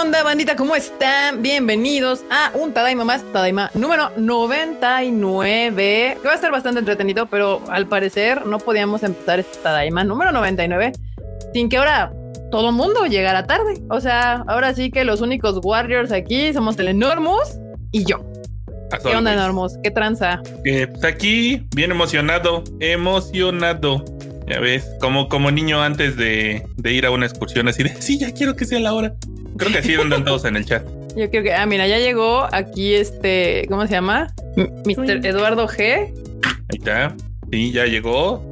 onda, bandita? ¿Cómo están? Bienvenidos a un Tadaima más, Tadaima número 99, que va a estar bastante entretenido, pero al parecer no podíamos empezar este Tadaima número 99 sin que ahora todo mundo llegara tarde. O sea, ahora sí que los únicos Warriors aquí somos el Enormous y yo. ¿Qué onda, Enormous? ¿Qué tranza? Eh, pues aquí, bien emocionado, emocionado. Ya ves, como, como niño antes de, de ir a una excursión, así de, sí, ya quiero que sea la hora. Creo que así andan todos en el chat. Yo creo que, ah, mira, ya llegó aquí este, ¿cómo se llama? Mr. Eduardo G. Ahí está. Sí, ya llegó.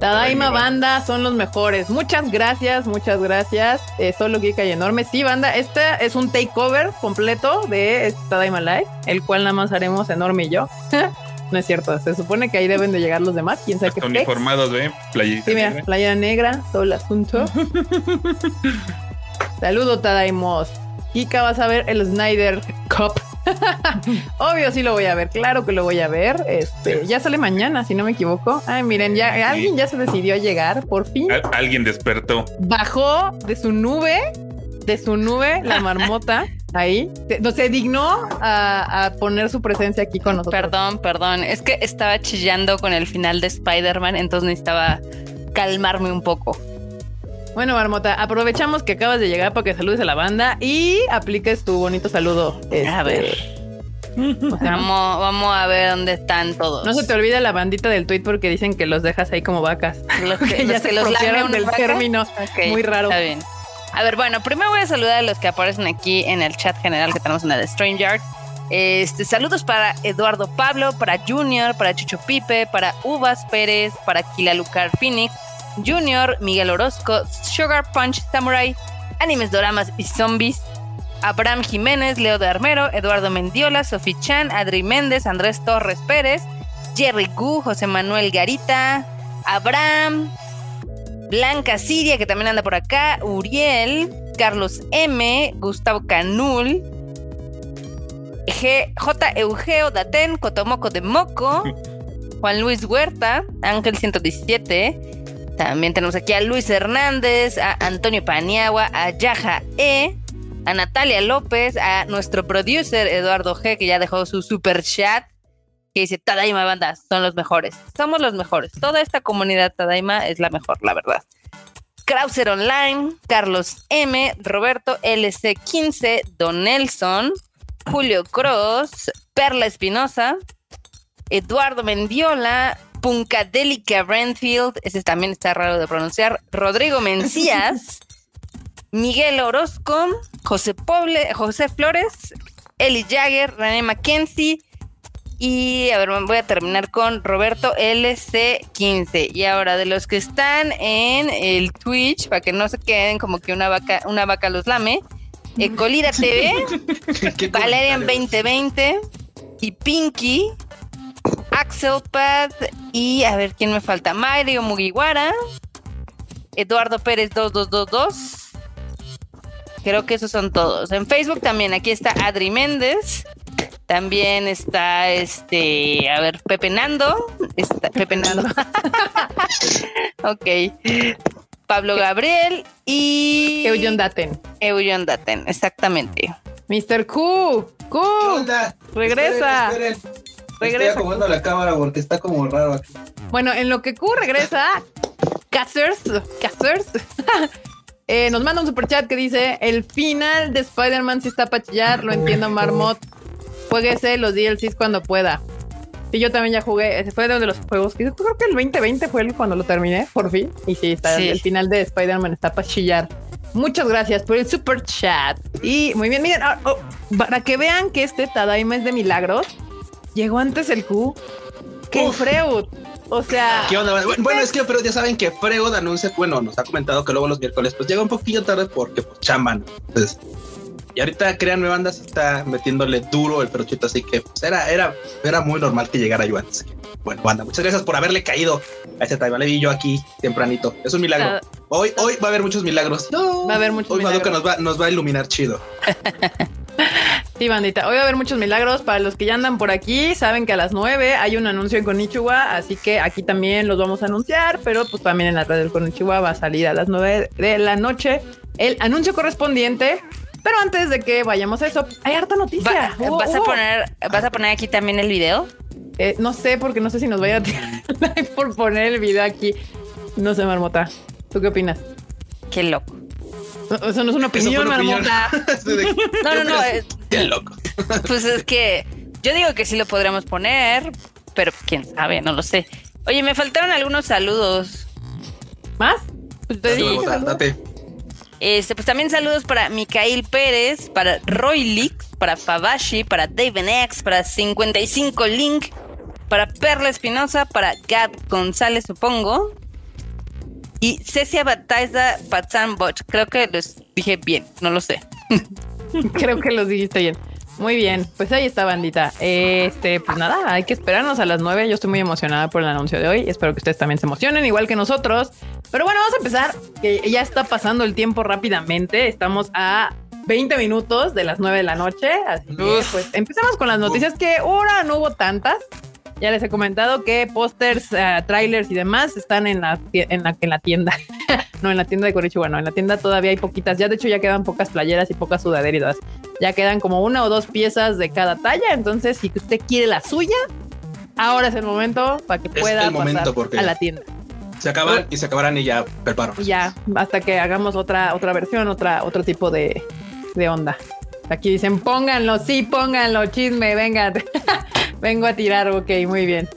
Tadaima Banda son los mejores. Muchas gracias, muchas gracias. Eh, solo Geek y Enorme. Sí, banda, este es un takeover completo de Tadaima Live, el cual nada más haremos Enorme y yo. no es cierto, se supone que ahí deben de llegar los demás. Quién sabe qué uniformados, ¿ve? Playita Sí, mira, negra. playa negra, todo el asunto. Saludo, Tadaimos. Kika, vas a ver el Snyder Cup. Obvio, sí lo voy a ver. Claro que lo voy a ver. Este, ya sale mañana, si no me equivoco. Ay, miren, ya alguien ya se decidió a llegar, por fin. Al- alguien despertó. Bajó de su nube, de su nube, la marmota. Ahí, Se- no se dignó a, a poner su presencia aquí con nosotros. Perdón, perdón. Es que estaba chillando con el final de Spider-Man, entonces necesitaba calmarme un poco. Bueno, Marmota, aprovechamos que acabas de llegar para que saludes a la banda y apliques tu bonito saludo. A Este, ver. Vamos, vamos a ver dónde están todos. no se te olvide la bandita del tweet porque dicen que los dejas ahí como vacas. Los que, ya los se los una del vaca. término. Muy raro. Está bien. A ver, bueno, primero voy a saludar a los que aparecen aquí en el chat general que tenemos en el StreamYard. Este, saludos para Eduardo Pablo, para Junior, para Chucho Pipe, para Uvas Pérez, para Kilalucar Phoenix, Junior, Miguel Orozco, Sugar Punch Samurai, Animes Doramas y Zombies, Abraham Jiménez, Leo de Armero, Eduardo Mendiola, Sofi Chan, Adri Méndez, Andrés Torres Pérez, Jerry Gu, José Manuel Garita, Abraham, Blanca Siria, que también anda por acá, Uriel, Carlos M, Gustavo Canul, G, J. Eugeo Daten, Cotomoco de Moco, Juan Luis Huerta, Ángel 117. También tenemos aquí a Luis Hernández, a Antonio Paniagua, a Yaja E, a Natalia López, a nuestro producer Eduardo G, que ya dejó su super chat, que dice Tadaima Banda, son los mejores. Somos los mejores. Toda esta comunidad Tadaima es la mejor, la verdad. Krauser Online, Carlos M, Roberto LC15, Don Nelson, Julio Cross, Perla Espinosa, Eduardo Mendiola, Punkadelica Renfield, ese también está raro de pronunciar, Rodrigo Mencías, Miguel Orozco, José Poble, José Flores, Eli Jagger, René Mackenzie y a ver, voy a terminar con Roberto LC15. Y ahora de los que están en el Twitch, para que no se queden como que una vaca, una vaca los lame, Ecolira TV, ¿Qué Valerian comentarios? 2020 y Pinky, Axelpad y a ver quién me falta, Mario Mugiwara, Eduardo Pérez 2222. Creo que esos son todos. En Facebook también, aquí está Adri Méndez. También está este, a ver, Pepe Nando. Está, Pepe Nando. ok. Pablo Gabriel y Eugen Daten. Eugen Daten, exactamente. Mr. Q. Q. ¿Qué onda? Regresa. Esperen, esperen. Regresa. Estoy acomodando la cámara porque está como raro aquí. Bueno, en lo que Q regresa, Cassers, Cassers, eh, nos manda un super chat que dice: El final de Spider-Man sí está para chillar, lo entiendo, Marmot. Jueguese los DLCs cuando pueda. Sí, yo también ya jugué. Ese fue uno de los juegos que creo que el 2020 fue el cuando lo terminé, por fin. Y sí, está, Sí. el final de Spider-Man está para chillar. Muchas gracias por el super chat. Y muy bien, miren, ah, oh, para que vean que este Tadaima es de milagros, llegó antes el Q que Uf. Freud. O sea, ¿Qué onda? Bueno, Bueno, es que pero ya saben que Freud anuncia, bueno, nos ha comentado que luego los miércoles pues llega un poquillo tarde porque pues chamban. Entonces, y ahorita créanme, banda se está metiéndole duro el perochito, así que pues, era, era, era muy normal que llegara yo antes. Bueno, banda, muchas gracias por haberle caído a ese time. Le vi yo aquí tempranito. Es un milagro. Ah. Hoy, hoy va a haber muchos milagros. Va a haber muchos Hoy milagros. nos va, nos va a iluminar chido. Sí, bandita. Hoy va a haber muchos milagros. Para los que ya andan por aquí, saben que a las 9 hay un anuncio en Konichiwa, así que aquí también los vamos a anunciar, pero pues también en la red del Konichiwa va a salir a las 9 de la noche el anuncio correspondiente Pero antes de que vayamos a eso, hay harta noticia. Va- ¿Vas a poner, vas a poner aquí también el video? Eh, no sé, porque no sé si nos vaya a tirar por poner el video aquí. No sé, Marmota. ¿Tú qué opinas? Qué loco. No, Eso no es una opinión. Marmota. No, no, no. ¿Qué Qué loco. Pues es que yo digo que sí lo podríamos poner, pero quién sabe, no lo sé. Oye, me faltaron algunos saludos. ¿Más? Pues te Date, dije. Este, pues también saludos para Mikael Pérez, para Roy Lix, para Fabashi, para David X, para 55 Link, para Perla Espinosa, para Gab González, supongo. Y Cecia Bataida Patzan Boch. Creo que los dije bien, no lo sé. Creo que los dijiste bien. Muy bien, pues ahí está, bandita. Este, pues nada, hay que esperarnos a las nueve. Yo estoy muy emocionada por el anuncio de hoy. Espero que ustedes también se emocionen, igual que nosotros. Pero bueno, vamos a empezar, que ya está pasando el tiempo rápidamente. Estamos a 20 minutos de las 9 de la noche. Así que, pues empezamos con las noticias que ahora no hubo tantas. Ya les he comentado que pósters, eh, trailers y demás están en la, en la, en la tienda. no, en la tienda de Corichi, bueno, en la tienda todavía hay poquitas. Ya de hecho ya quedan pocas playeras y pocas sudaderitas. Ya quedan como una o dos piezas de cada talla. Entonces, si usted quiere la suya, ahora es el momento para que pueda pasar a la tienda. Se acaban y se acabarán y ya preparo. Ya, hasta que hagamos otra, otra versión, otra, otro tipo de, de onda. Aquí dicen, pónganlo, sí, pónganlo, chisme, venga. Vengo a tirar, ok, muy bien.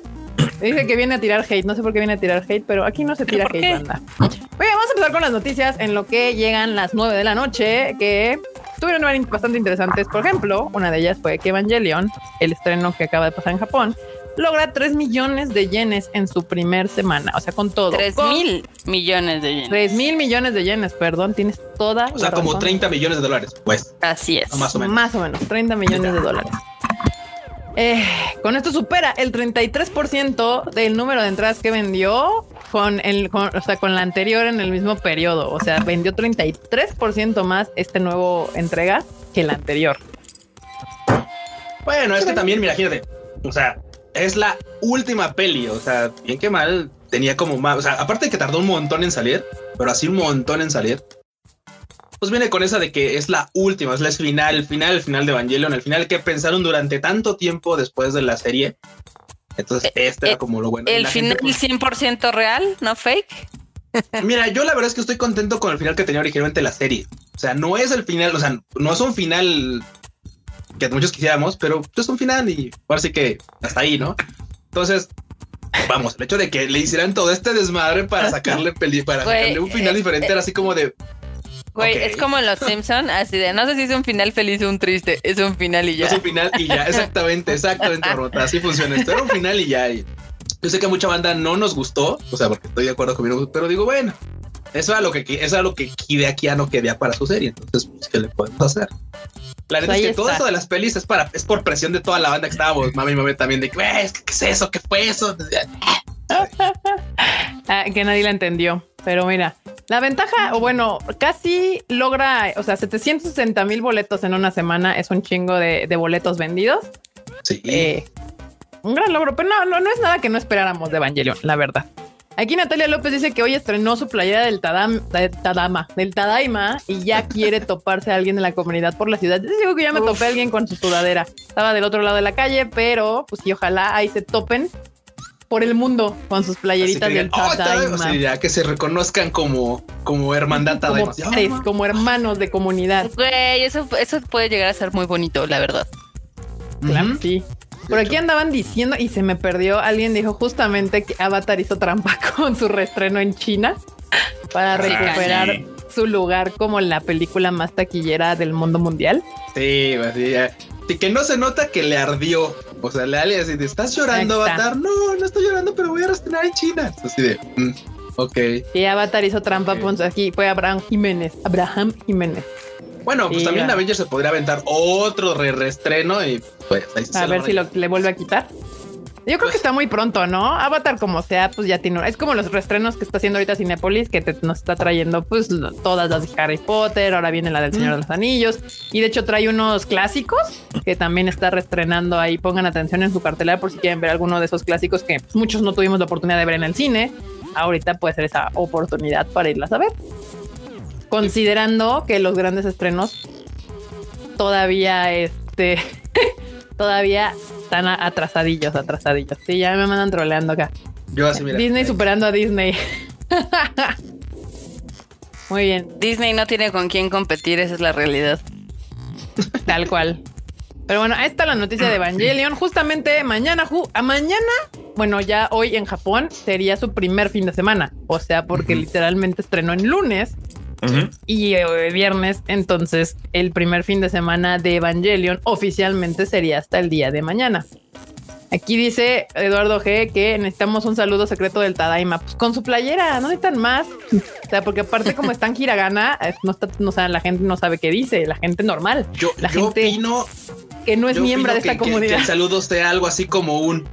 Dice que viene a tirar hate, no sé por qué viene a tirar hate, pero aquí no se tira ¿Por hate, qué? banda. Muy bien, vamos a empezar con las noticias en lo que llegan las 9 de la noche, que estuvieron bastante interesantes. Por ejemplo, una de ellas fue que Evangelion, el estreno que acaba de pasar en Japón, logra 3 millones de yenes en su primer semana. O sea, con todo. 3 Con- mil millones de yenes. 3 mil millones de yenes, perdón, tienes toda O sea, la como razón. 30 millones de dólares. Pues, Así es. más o menos. Más o menos, 30 millones de dólares. Eh, con esto supera el 33% del número de entradas que vendió con el, o sea, con la anterior en el mismo periodo. O sea, vendió 33% más este nuevo entrega que la anterior. Bueno, es que también, mira, imagínate. O sea, es la última peli. O sea, bien que mal, tenía como más. O sea, aparte de que tardó un montón en salir, pero así un montón en salir. Pues viene con esa de que es la última, es la final, el final, el final de Evangelion, el final que pensaron durante tanto tiempo después de la serie. Entonces, este eh, era como lo bueno. El la gente, final pues, 100% real, no fake. Mira, yo la verdad es que estoy contento con el final que tenía originalmente la serie. O sea, no es el final, o sea, no es un final que muchos quisiéramos, pero es un final y ahora sí que hasta ahí, ¿no? Entonces, vamos, el hecho de que le hicieran todo este desmadre para sacarle peli, para sacarle un final eh, diferente, era así como de Güey, Ok. es como en los Simpson, así de no sé si es un final feliz o un triste, es un final y ya. es un final y ya, exactamente, exactamente, Marmota, así funciona esto. Era un final y ya. y yo sé que a mucha banda no nos gustó, o sea, porque estoy de acuerdo conmigo, pero digo, bueno, eso era lo que eso era lo que Hideaki no quería para su serie, entonces, pues, ¿qué le podemos hacer? La neta Pues es que todo está. eso de las pelis es para es por presión de toda la banda que estábamos, mami y mami también de que, "Güey, es que, ¿qué es eso? ¿Qué fue eso? Ah, que nadie la entendió. Pero mira, la ventaja, o bueno, casi logra, o sea, 760 mil boletos en una semana es un chingo de, de boletos vendidos. Sí. Eh, un gran logro, pero no, no, no es nada que no esperáramos de Evangelion, la verdad. Aquí Natalia López dice que hoy estrenó su playera del Tadam, del Tadama, del Tadaima y ya quiere toparse a alguien de la comunidad por la ciudad. Yo digo que ya me topé a alguien con su sudadera. Estaba del otro lado de la calle, pero pues sí, ojalá ahí se topen por el mundo con sus Así playeritas del "Oh, Tadaima", Tadaima. sí, ya que se reconozcan como, como hermandad como, Tadaima. pares, como hermanos de comunidad. Güey, eso, eso puede llegar a ser muy bonito, la verdad. Claro, sí. Por aquí andaban diciendo y se me perdió. Alguien dijo justamente que Avatar hizo trampa con su reestreno en China para Ah, recuperar sí. su lugar como la película más taquillera del mundo mundial. Sí, güey, sí, ya. Y que no se nota que le ardió. O sea, le ale así de, ¿estás llorando. Avatar? No, no estoy llorando, pero voy a reestrenar en China. Así de, mm, ok. Y Avatar hizo trampa. Ok. pues aquí fue Abraham Jiménez. Abraham Jiménez. Bueno, pues Sí, también ya. Avengers se podría aventar otro re reestreno y pues ahí se A ver si lo, le vuelve a quitar. Yo creo que está muy pronto, ¿no? Avatar como sea, pues ya tiene. Es como los reestrenos que está haciendo ahorita Cinepolis, que te- nos está trayendo pues todas las de Harry Potter, ahora viene la del Señor de los Anillos, y de hecho trae unos clásicos que también está reestrenando ahí. Pongan atención en su cartelera por si quieren ver alguno de esos clásicos que pues, muchos no tuvimos la oportunidad de ver en el cine. Ahorita puede ser esa oportunidad para irlas a ver. Considerando que los grandes estrenos todavía este todavía están atrasadillos, atrasadillos. Sí, ya me mandan troleando acá. Yo así, mira. Disney superando a Disney. Muy bien, Disney no tiene con quién competir, esa es la realidad. tal cual. Pero bueno, ahí está la noticia de Evangelion. Justamente mañana, ju- a mañana, bueno, ya hoy en Japón sería su primer fin de semana. O sea, porque literalmente estrenó en lunes Y eh, viernes. Entonces, el primer fin de semana de Evangelion oficialmente sería hasta el día de mañana. Aquí dice Eduardo G que necesitamos un saludo secreto del Tadaima. Pues con su playera, no necesitan más. O sea, porque aparte, como está en hiragana, eh, no está, no, sabe, la gente no sabe qué dice, la gente normal, Yo, la yo gente opino, que no es miembro de esta que- que- comunidad. Que, el saludo sea algo así como un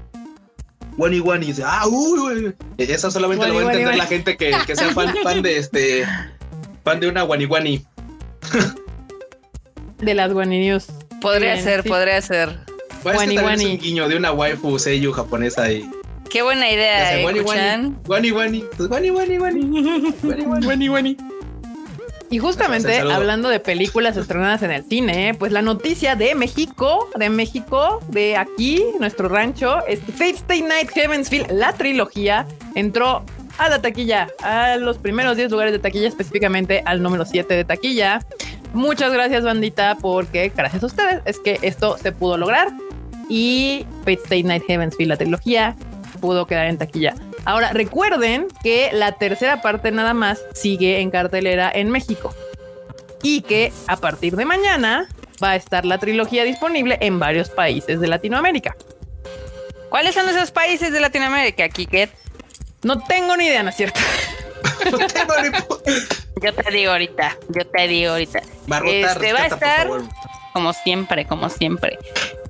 Wani Wani. dice, Ah, uy, uy. Eso solamente lo va a entender la gente que, que sea fan, fan de este. Fan de una Wani Wani. de las Guani News. Podría Bien, ser, sí. podría ser. Pues Wani este también es un guiño de una waifu seiyu japonesa y. Qué buena idea, ¿eh? Wani. Wani Wani. Pues Wani. Wani Wani. Wani, wani. Y justamente hablando de películas estrenadas en el cine, pues la noticia de México, de México, de aquí, nuestro rancho, es que Fate Stay Night Heavensfield, la trilogía, entró a la taquilla, a los primeros 10 lugares de taquilla, específicamente al número 7 de taquilla. Muchas gracias, bandita, porque gracias a ustedes es que esto se pudo lograr. Y Fate Stay Night Heavensfield, la trilogía, pudo quedar en taquilla. Ahora, recuerden que la tercera parte nada más sigue en cartelera en México y que a partir de mañana va a estar la trilogía disponible en varios países de Latinoamérica. ¿Cuáles son esos países de Latinoamérica, Kiket? No tengo ni idea, ¿no es cierto? No tengo ni Yo te digo ahorita, yo te digo ahorita. Este, va a estar-. Como siempre, como siempre.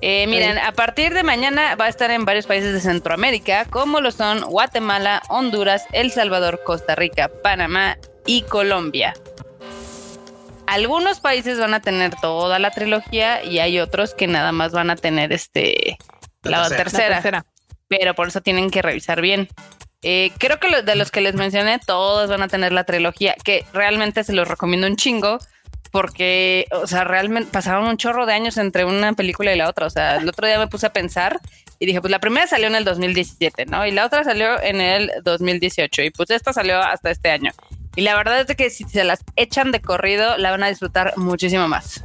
Eh, miren, a partir de mañana va a estar en varios países de Centroamérica, como lo son Guatemala, Honduras, El Salvador, Costa Rica, Panamá y Colombia. Algunos países van a tener toda la trilogía y hay otros que nada más van a tener este la, La tercera. La tercera, tercera. pero por eso tienen que revisar bien. Eh, creo que de los que les mencioné, todos van a tener la trilogía, que realmente se los recomiendo un chingo, porque, o sea, realmente pasaron un chorro de años entre una película y la otra. O sea, el otro día me puse a pensar y dije, pues la primera salió en el 2017, ¿no? Y la otra salió en el 2018 y pues esta salió hasta este año. Y la verdad es de que si se las echan de corrido, la van a disfrutar muchísimo más.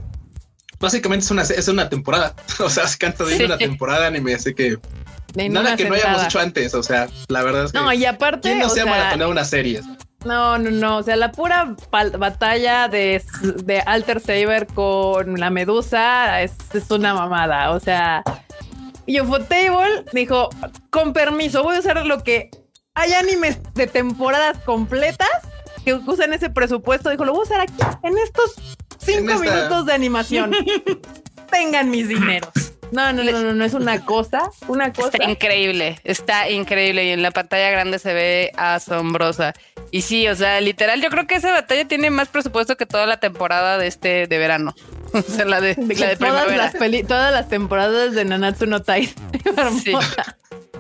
Básicamente es una, es una temporada. O sea, se canta viendo Sí. una temporada de anime, así que De nada que no hayamos hecho antes. O sea, la verdad es que. No, y aparte, ¿Quién no se ha sea, maratoneado una serie? no, no, no, o sea, la pura batalla de, de Alter Saber con la medusa es, es una mamada, o sea, Ufotable dijo, con permiso, voy a usar lo que hay animes de temporadas completas que usan ese presupuesto, dijo, lo voy a usar aquí, en estos cinco En esta- minutos de animación. Tengan mis dineros. No, no, no, no, no es una cosa, una cosa. Está increíble, está increíble y en la pantalla grande se ve asombrosa. Y sí, o sea, literal, yo creo que esa batalla tiene más presupuesto que toda la temporada de este de verano. O sea, la de, De la de todas, primavera. las peli- todas las temporadas de Nanatsu no. Sí.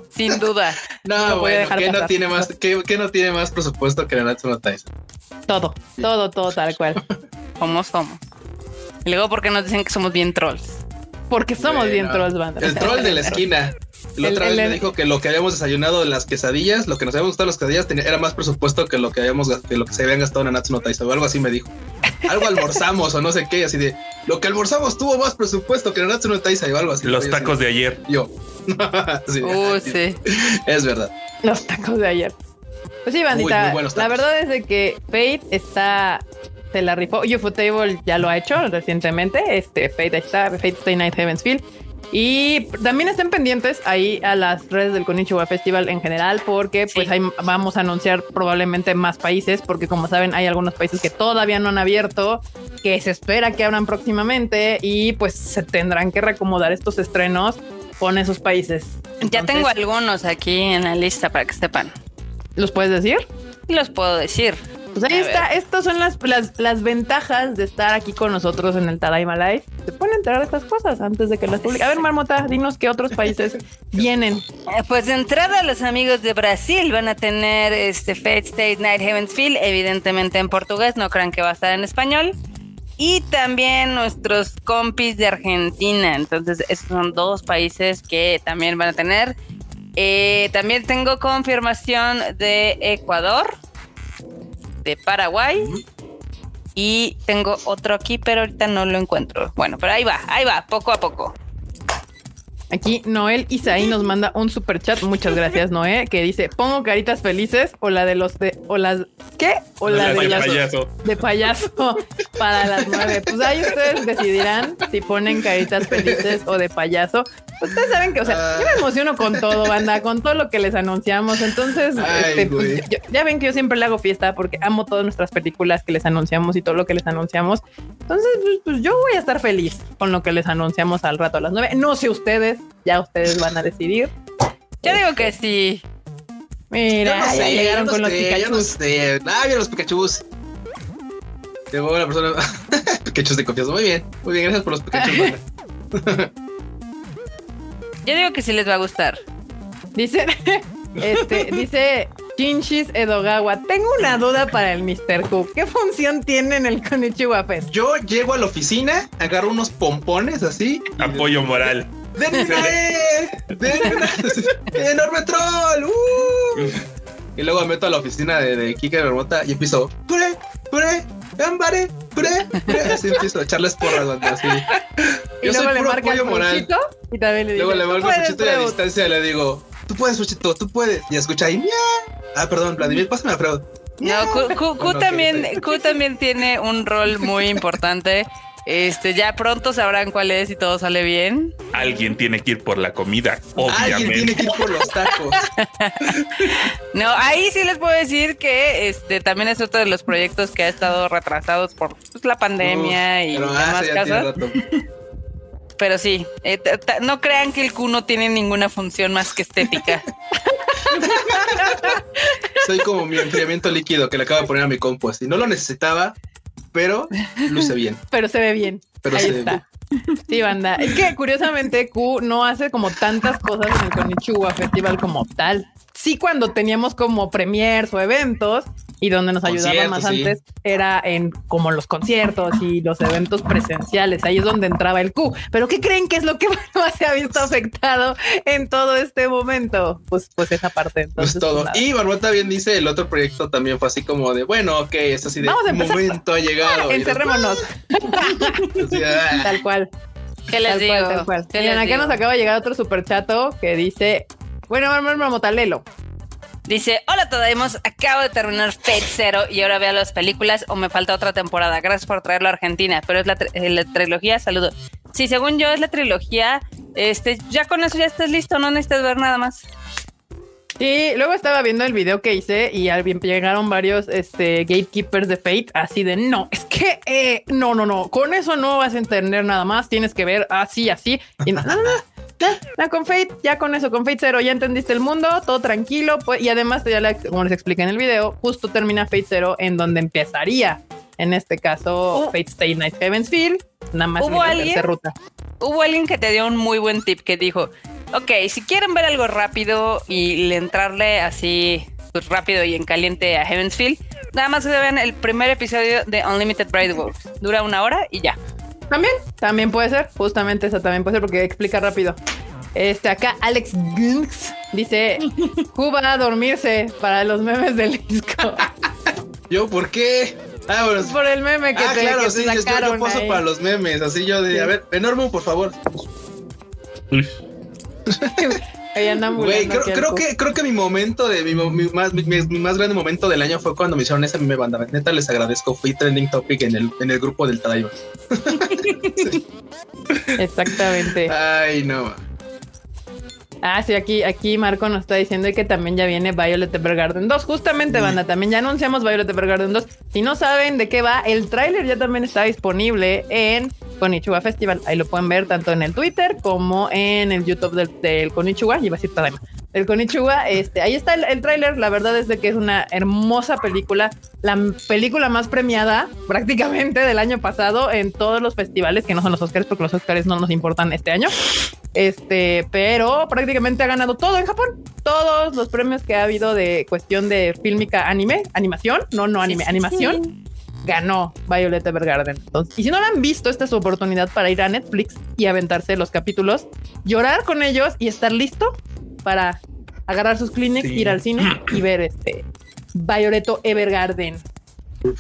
Sin duda. No, No bueno, dejar ¿qué no, tiene más, qué, qué no tiene más presupuesto que Nanatsu no Taizai? Todo, todo, todo tal cual. Como somos. Y luego, porque nos dicen que somos bien trolls? Porque somos bien Bueno, trolls, banda. El troll de la esquina. La El- otra vez el- me dijo que lo que habíamos desayunado en las quesadillas, lo que nos habíamos gustado en las quesadillas tenía- era más presupuesto que lo que habíamos que lo que se habían gastado en Nanatsu no Taizai o algo así me dijo. Algo almorzamos o no sé qué, así de lo que almorzamos tuvo más presupuesto que Nanatsu no Taizai o algo así. Los tacos así, de ayer. Yo. Sí, Uh, sí. Es verdad. Los tacos de ayer. Pues sí, bandita. Buenos la verdad es de que Fate está. Se la rifó. Ufotable ya lo ha hecho recientemente. Este Fate está. Fate Stay Night Heavensfield. Y también estén pendientes ahí a las redes del Konichiwa Festival en general, porque pues Sí. ahí vamos a anunciar probablemente más países, porque como saben, hay algunos países que todavía no han abierto, que se espera que abran próximamente y pues se tendrán que reacomodar estos estrenos con esos países. ya Entonces, tengo algunos aquí en la lista para que sepan. ¿Los puedes decir? Los puedo decir. Pues ahí A está, ver. estas son las, las, las ventajas de estar aquí con nosotros en el Tadaima Live. Se pueden enterar de estas cosas antes de que las publique. A ver, Marmota, dinos qué otros países vienen. Eh, Pues de entrada los amigos de Brasil van a tener este Fate State Night Heavensfield, evidentemente en portugués, no crean que va a estar en español. y también nuestros compis de Argentina. Entonces, esos son dos países que también van a tener. Eh, también tengo confirmación de Ecuador, de Paraguay. Y tengo otro aquí, pero ahorita no lo encuentro. Bueno, pero ahí va, ahí va, poco a poco. Aquí Noel Isaí nos manda un super chat. Muchas gracias, Noé, que dice: Pongo caritas felices o la de los de o las ¿qué? O la de, de las payaso. de payaso para las nueve. Pues ahí ustedes decidirán si ponen caritas felices o de payaso. Ustedes saben que, o sea, yo me emociono con todo, banda, con todo lo que les anunciamos. Entonces, Ay, este, pues, yo- ya ven que yo siempre le hago fiesta porque amo todas nuestras películas que les anunciamos y todo lo que les anunciamos. Entonces, pues, pues, yo voy a estar feliz con lo que les anunciamos al rato a las nueve. No sé ustedes, ya ustedes van a decidir. Yo digo que sí. Mira, Yo no ya sé, llegaron yo no con los yo no Pikachu. sé. Ah, los Pikachus. Llegó la persona. Pikachus de confianza. Muy bien, muy bien. Gracias por los Pikachus. banda. Yo digo que sí les va a gustar. Dice, este, dice Shinshis Edogawa. Tengo una duda para el Mr. Who. ¿Qué función tiene en el Konichiwa Fest? Yo llego a la oficina, agarro unos pompones así. Apoyo moral. ¡Denme una E! ¡Denme una ¡Enorme troll! ¡Uh! Y luego me meto a la oficina de, de Kike Bermota y empiezo ¡Pure! ¡Pure! ¡Gambare! ¡Pure! ¡Pure! Así empiezo a echarles porras, banda, así. Y Yo soy luego le puro al moral. Y también le dice, Luego le "Tú marco a puedes, Fuchito y a Freud". distancia le digo Tú puedes, Fuchito, tú puedes. Y escucha ahí ¡Mia! Ah, perdón, Vladimir, pásame a Freud. No, Q, Q- Q también, Q también tiene un rol muy importante. Este, ya pronto sabrán cuál es y todo sale bien. Alguien tiene que ir por la comida, Alguien tiene obviamente. que ir por los tacos. No, ahí sí les puedo decir que este también es otro de los proyectos que ha estado retrasados por pues, la pandemia Uf, y pero, ah, demás cosas. Pero sí, eh, t- t- no crean que el Q no tiene ninguna función más que estética. Soy como mi enfriamiento líquido que le acabo de poner a mi compost. Y no lo necesitaba, pero luce bien. Pero se ve bien. Pero Ahí se ve está. Sí, banda. Es que curiosamente Q no hace como tantas cosas en el Konichiwa Festival como tal. Sí, cuando teníamos como premiers o eventos y donde nos ayudaba más sí. antes era en como los conciertos y los eventos presenciales. Ahí es donde entraba el Q. Pero ¿qué creen que es lo que más se ha visto afectado en todo este momento? Pues, pues esa parte. Pues Entonces, todo. nada. Y Barbota bien dice, el otro proyecto también fue así como de, bueno, ok, es así de Vamos a empezar. momento ha llegado. Y Encerrémonos. ah, Tal cual. ¿Qué les tal digo? cual, tal cual. ¿Qué Miren, les acá digo? nos acaba de llegar otro superchato que dice, bueno, vamos, vamos, Lelo. Dice, hola Todaimos, acabo de terminar Fate Zero y ahora veo las películas o me falta otra temporada. Gracias por traerlo a Argentina, pero es la, eh, la trilogía, saludo. Sí, según yo es la trilogía, este, ya con eso ya estás listo, no necesitas ver nada más. Sí, luego estaba viendo el video que hice y al bien llegaron varios este, gatekeepers de Fate así de no, es que eh, no, no, no, con eso no vas a entender nada más, tienes que ver así, así. Y no, no, no, ya, Fate, ya con eso, con Fate Zero, ya entendiste el mundo, todo tranquilo. Pues, y además, ya como les expliqué en el video, justo termina Fate Zero en donde empezaría, en este caso, Uh. Fate Stay Night Heaven's Field, nada más en ¿Hubo la alguien? ruta. Hubo alguien que te dio un muy buen tip que dijo, ok, si quieren ver algo rápido y le entrarle así pues, rápido y en caliente a Heaven's Field, nada más se vean el primer episodio de Unlimited Bride Wolves. Dura una hora y ya. También, también puede ser, justamente eso también puede ser porque explica rápido. Este acá Alex Gunks dice, Cuba a dormirse para los memes del disco. Yo, ¿por qué? Ah, bueno, Por el meme que ah, te, claro, que sí, te yo, yo paso ahí. para los memes, así yo de, Sí. a ver, enorme, por favor. Güey, creo, creo que creo que mi momento de mi, más mi, mi más grande momento del año fue cuando me hicieron esa meme banda. Neta les agradezco, fui trending topic en el en el grupo del Tadaima. Exactamente. Ay, no. Ah, sí, aquí, aquí Marco nos está diciendo que también ya viene Violet Evergarden 2. Justamente, banda, también ya anunciamos Violet Evergarden 2. Si no saben de qué va, el tráiler ya también está disponible en Konichiwa Festival. Ahí lo pueden ver tanto en el Twitter como en el YouTube del, del Konichiwa. Iba a decir Tadaima. El Konichiwa, este, ahí está el, el tráiler. La verdad es de que es una hermosa película. La película más premiada prácticamente del año pasado en todos los festivales, que no son los Oscars, porque los Oscars no nos importan este año. Este, pero prácticamente ha ganado todo en Japón. Todos los premios que ha habido de cuestión de fílmica anime, animación, no, no anime, Sí, sí, animación. sí. Ganó Violet Evergarden. Entonces, y si no la han visto, esta es su oportunidad para ir a Netflix y aventarse los capítulos, llorar con ellos y estar listo para agarrar sus Kleenex, Sí. ir al cine y ver este Violeto Evergarden.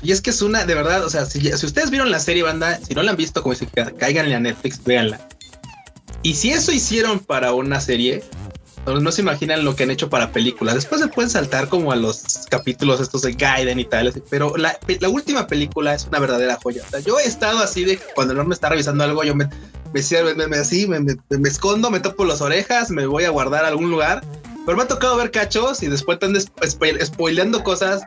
Y es que es una, de verdad, o sea, si, si ustedes vieron la serie banda, si no la han visto, como dice, ca- cáiganle a Netflix, véanla. Y si eso hicieron para una serie, no, se imaginan lo que han hecho para películas. Después se pueden saltar como a los capítulos estos de Gaiden y tal, pero la, la última película es una verdadera joya. O sea, yo he estado así de cuando no me está revisando algo, yo me, me, me, me- así, me, me- escondo, me topo las orejas, me voy a guardar a algún lugar. Pero me ha tocado ver cachos y después están des- spo- spoileando cosas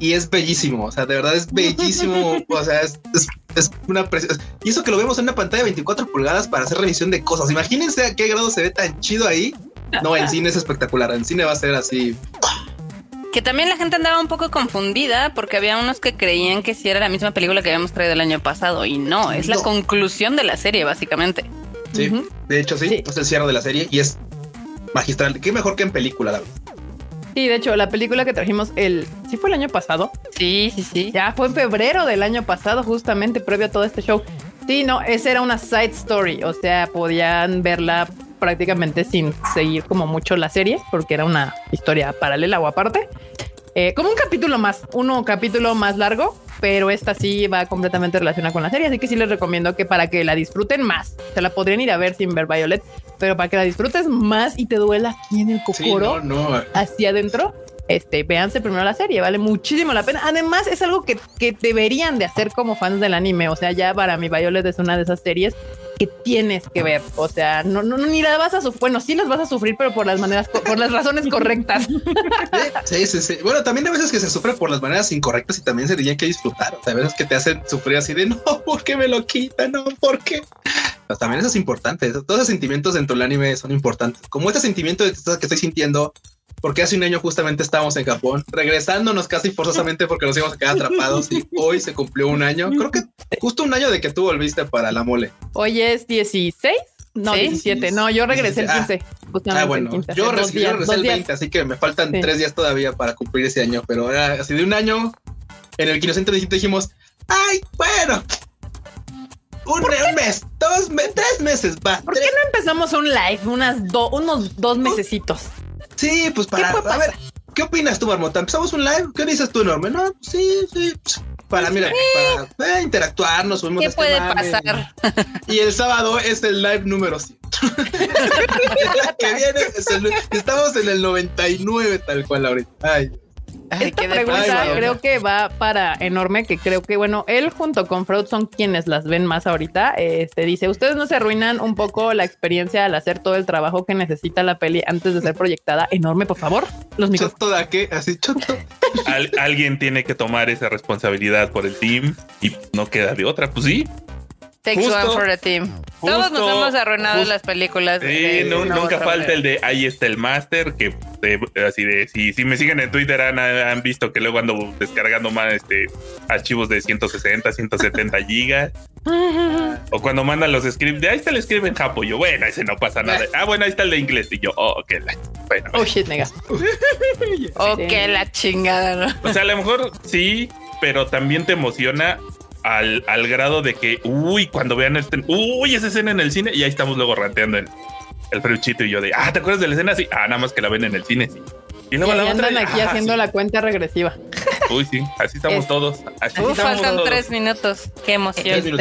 y es bellísimo. O sea, de verdad es bellísimo. o sea, es, es, es una preciosa. Y eso que lo vemos en una pantalla de 24 pulgadas para hacer revisión de cosas. Imagínense a qué grado se ve tan chido ahí. No, en cine es espectacular. En cine va a ser así. Que también la gente andaba un poco confundida porque había unos que creían que sí era la misma película que habíamos traído el año pasado y no, es la conclusión de la serie básicamente. Sí, de hecho, sí, Sí. Es el cierre de la serie y es magistral. Qué mejor que en película, la verdad. Sí, de hecho, la película que trajimos el, sí fue el año pasado. Sí, sí, sí. Ya fue en febrero del año pasado, justamente previo a todo este show. Sí, no, esa era una side story, o sea, podían verla prácticamente sin seguir como mucho la serie, porque era una historia paralela o aparte. Eh, como un capítulo más, uno capítulo más largo, pero esta sí va completamente relacionada con la serie, así que sí les recomiendo que para que la disfruten más, se la podrían ir a ver sin ver Violet, pero para que la disfrutes más y te duela aquí en el Sí, cocoro no, no. hacia adentro, este, véanse primero la serie, vale muchísimo la pena. Además, es algo que, que deberían de hacer como fans del anime. O sea, ya para mi Violet es una de esas series que tienes que ver. O sea, no, no, ni la vas a sufrir. Bueno, sí las vas a sufrir, pero por las maneras, por las razones correctas. Sí, sí, sí. Bueno, también hay veces que se sufre por las maneras incorrectas y también se tenían que disfrutar. O sea, hay veces que te hacen sufrir así de no, ¿por qué me lo quitan? No, ¿por qué? Pues también eso es importante. Todos esos sentimientos dentro del anime son importantes. Como este sentimiento que estoy sintiendo porque hace un año justamente estábamos en Japón, regresándonos casi forzosamente porque nos íbamos a quedar atrapados y hoy se cumplió un año. Creo que justo un año de que tú volviste para la mole. Hoy es 16. No, Sí. 17. No, yo regresé el 15. justamente Ah, bueno, 15, yo regresé el días. 20, así que me faltan Sí. tres días todavía para cumplir ese año, pero era así de un año en el que inocente dijimos, ay, bueno, un, un mes, dos meses, tres meses, va. ¿Por qué no empezamos un live unas do- unos dos mesecitos? Sí, pues para, puede a ver, ¿qué opinas tú, Marmota? ¿Empezamos un live? ¿Qué dices tú, enorme? No, sí, sí, para, mira, para eh, interactuar, subimos ¿Qué este puede mame. pasar? Y el sábado es el live número 100. que viene es el- estamos en el 99 tal cual ahorita. Ay, Ay, Esta pregunta Ay, creo que va para enorme, que creo que bueno, él junto con Freud son quienes las ven más ahorita. Este dice: Ustedes no se arruinan un poco la experiencia al hacer todo el trabajo que necesita la peli antes de ser proyectada. Enorme, por favor. Los micros. choto de qué, así choto. Al- alguien tiene que tomar esa responsabilidad por el team y no queda de otra. Pues sí, Takes Justo- one for a team. Todos nos hemos arruinado justo- las películas. Sí, de u nunca falta el de ahí está el máster, que eh, así de si, si me siguen en Twitter han, han visto que luego ando descargando más este archivos de 160, 170 gigas. O cuando mandan los scripts de ahí está el script en Japo, yo bueno, ese no pasa nada. Ah, bueno, ahí está el de inglés. Y yo, oh, ok, la- bueno. Oh shit, nega. Oh, la chingada, ¿no? O sea, a lo mejor sí, pero también te emociona al, al grado de que, uy, cuando vean este, uy, esa escena en el cine, y ahí estamos luego ranteando en el fruchito y yo de, ah, ¿te acuerdas de la escena? Sí, ah, nada más que la ven en el cine, sí. Y Y luego la otra, andan aquí ah, haciendo sí. la cuenta regresiva. Uy, sí, así estamos Es- todos. Así estamos faltan todos. tres minutos. Qué emoción. Sí,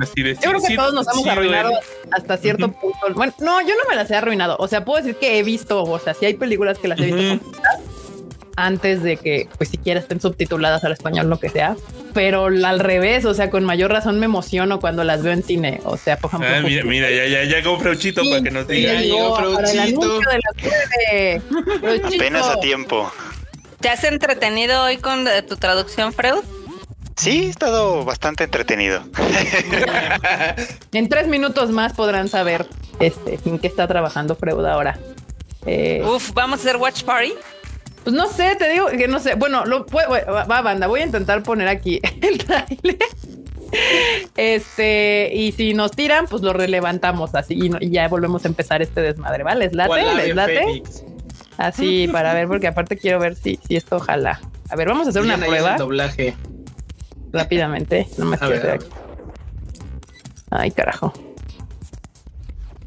así de, Yo creo sí, que sí, todos nos hemos sí, arruinado hasta cierto punto. Bueno, no, yo no me las he arruinado. O sea, puedo decir que he visto, o sea, si hay películas que las he visto Ujú. completas antes de que, pues siquiera estén subtituladas al español, lo que sea. Pero al revés, o sea, con mayor razón me emociono cuando las veo en cine. O sea, por ejemplo, Ah, mira, mira, ya, ya, ya llegó Freuchito para que nos Sí, diga. ya llegó. Apenas a tiempo. ¿Te has entretenido hoy con tu traducción, Freud? Sí, he estado bastante entretenido. En tres minutos más podrán saber este, en qué está trabajando Freud ahora. Eh, Uf, vamos a hacer Watch Party. Pues no sé, te digo que no sé. Bueno, lo puedo- va, banda, voy a intentar poner aquí el trailer. Este, y si nos tiran, pues lo relevantamos así y, no- y ya volvemos a empezar este desmadre, ¿vale? ¿Les late? ¿Cuál ave ¿Les late? Así para ver, porque aparte quiero ver si, si esto ojalá. A ver, vamos a hacer una prueba. doblaje. rápidamente. No quiero ver, aquí. Ay, carajo.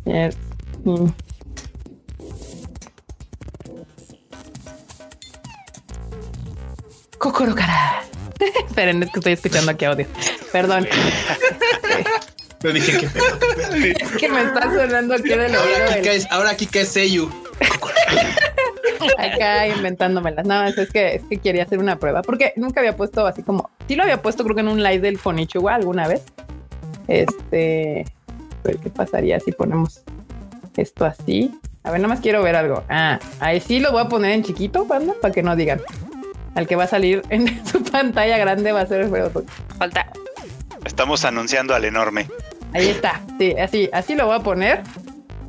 Yes. Mm. Kokoro cara. Esperen, es que estoy escuchando aquí audio. Perdón. Yo dije que. Es que me está sonando aquí del Ahora aquí ahora aquí que es Seiyu. acá inventándomelas. Nada más es que es que quería hacer una prueba porque nunca había puesto así como sí lo había puesto creo que en un live del Konichiwa alguna vez. Este, a ver qué pasaría si ponemos esto así. A ver, nada más quiero ver algo. Ah, ahí sí lo voy a poner en chiquito, banda, para que no digan. Al que va a salir en su pantalla grande va a ser Alfredo. Falta. Estamos anunciando al enorme. Ahí está. Sí, así, así lo voy a poner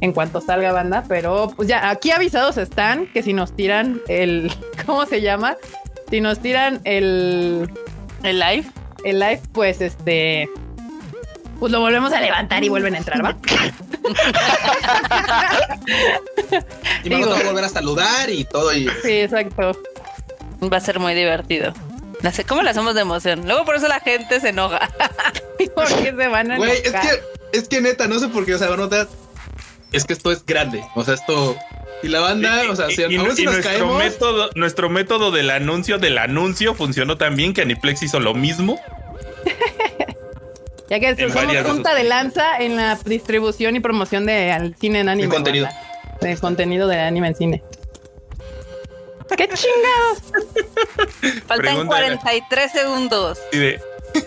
en cuanto salga banda, pero pues ya aquí avisados están que si nos tiran el, ¿cómo se llama? Si nos tiran el, El live. el live, pues este, pues lo volvemos a levantar y vuelven a entrar, ¿va? Y Digo- vamos a volver a saludar y todo. Y Sí, exacto. Va a ser muy divertido. La sé- ¿Cómo le hacemos de emoción? Luego por eso la gente se enoja. Porque se van a Güey, es que, es que neta, no sé por qué, o sea, van a notar. Es que esto es grande. O sea, esto. Y la banda, o sea, Y- si y- aún si y nos nuestro caemos. método, nuestro método del anuncio del anuncio funcionó también que Aniplex hizo lo mismo. Ya que somos punta de lanza en la distribución y promoción de al cine en anime. De contenido. De contenido de anime en cine. ¡Qué chingados! Faltan Pregúntale. 43 segundos. Y de. Sí,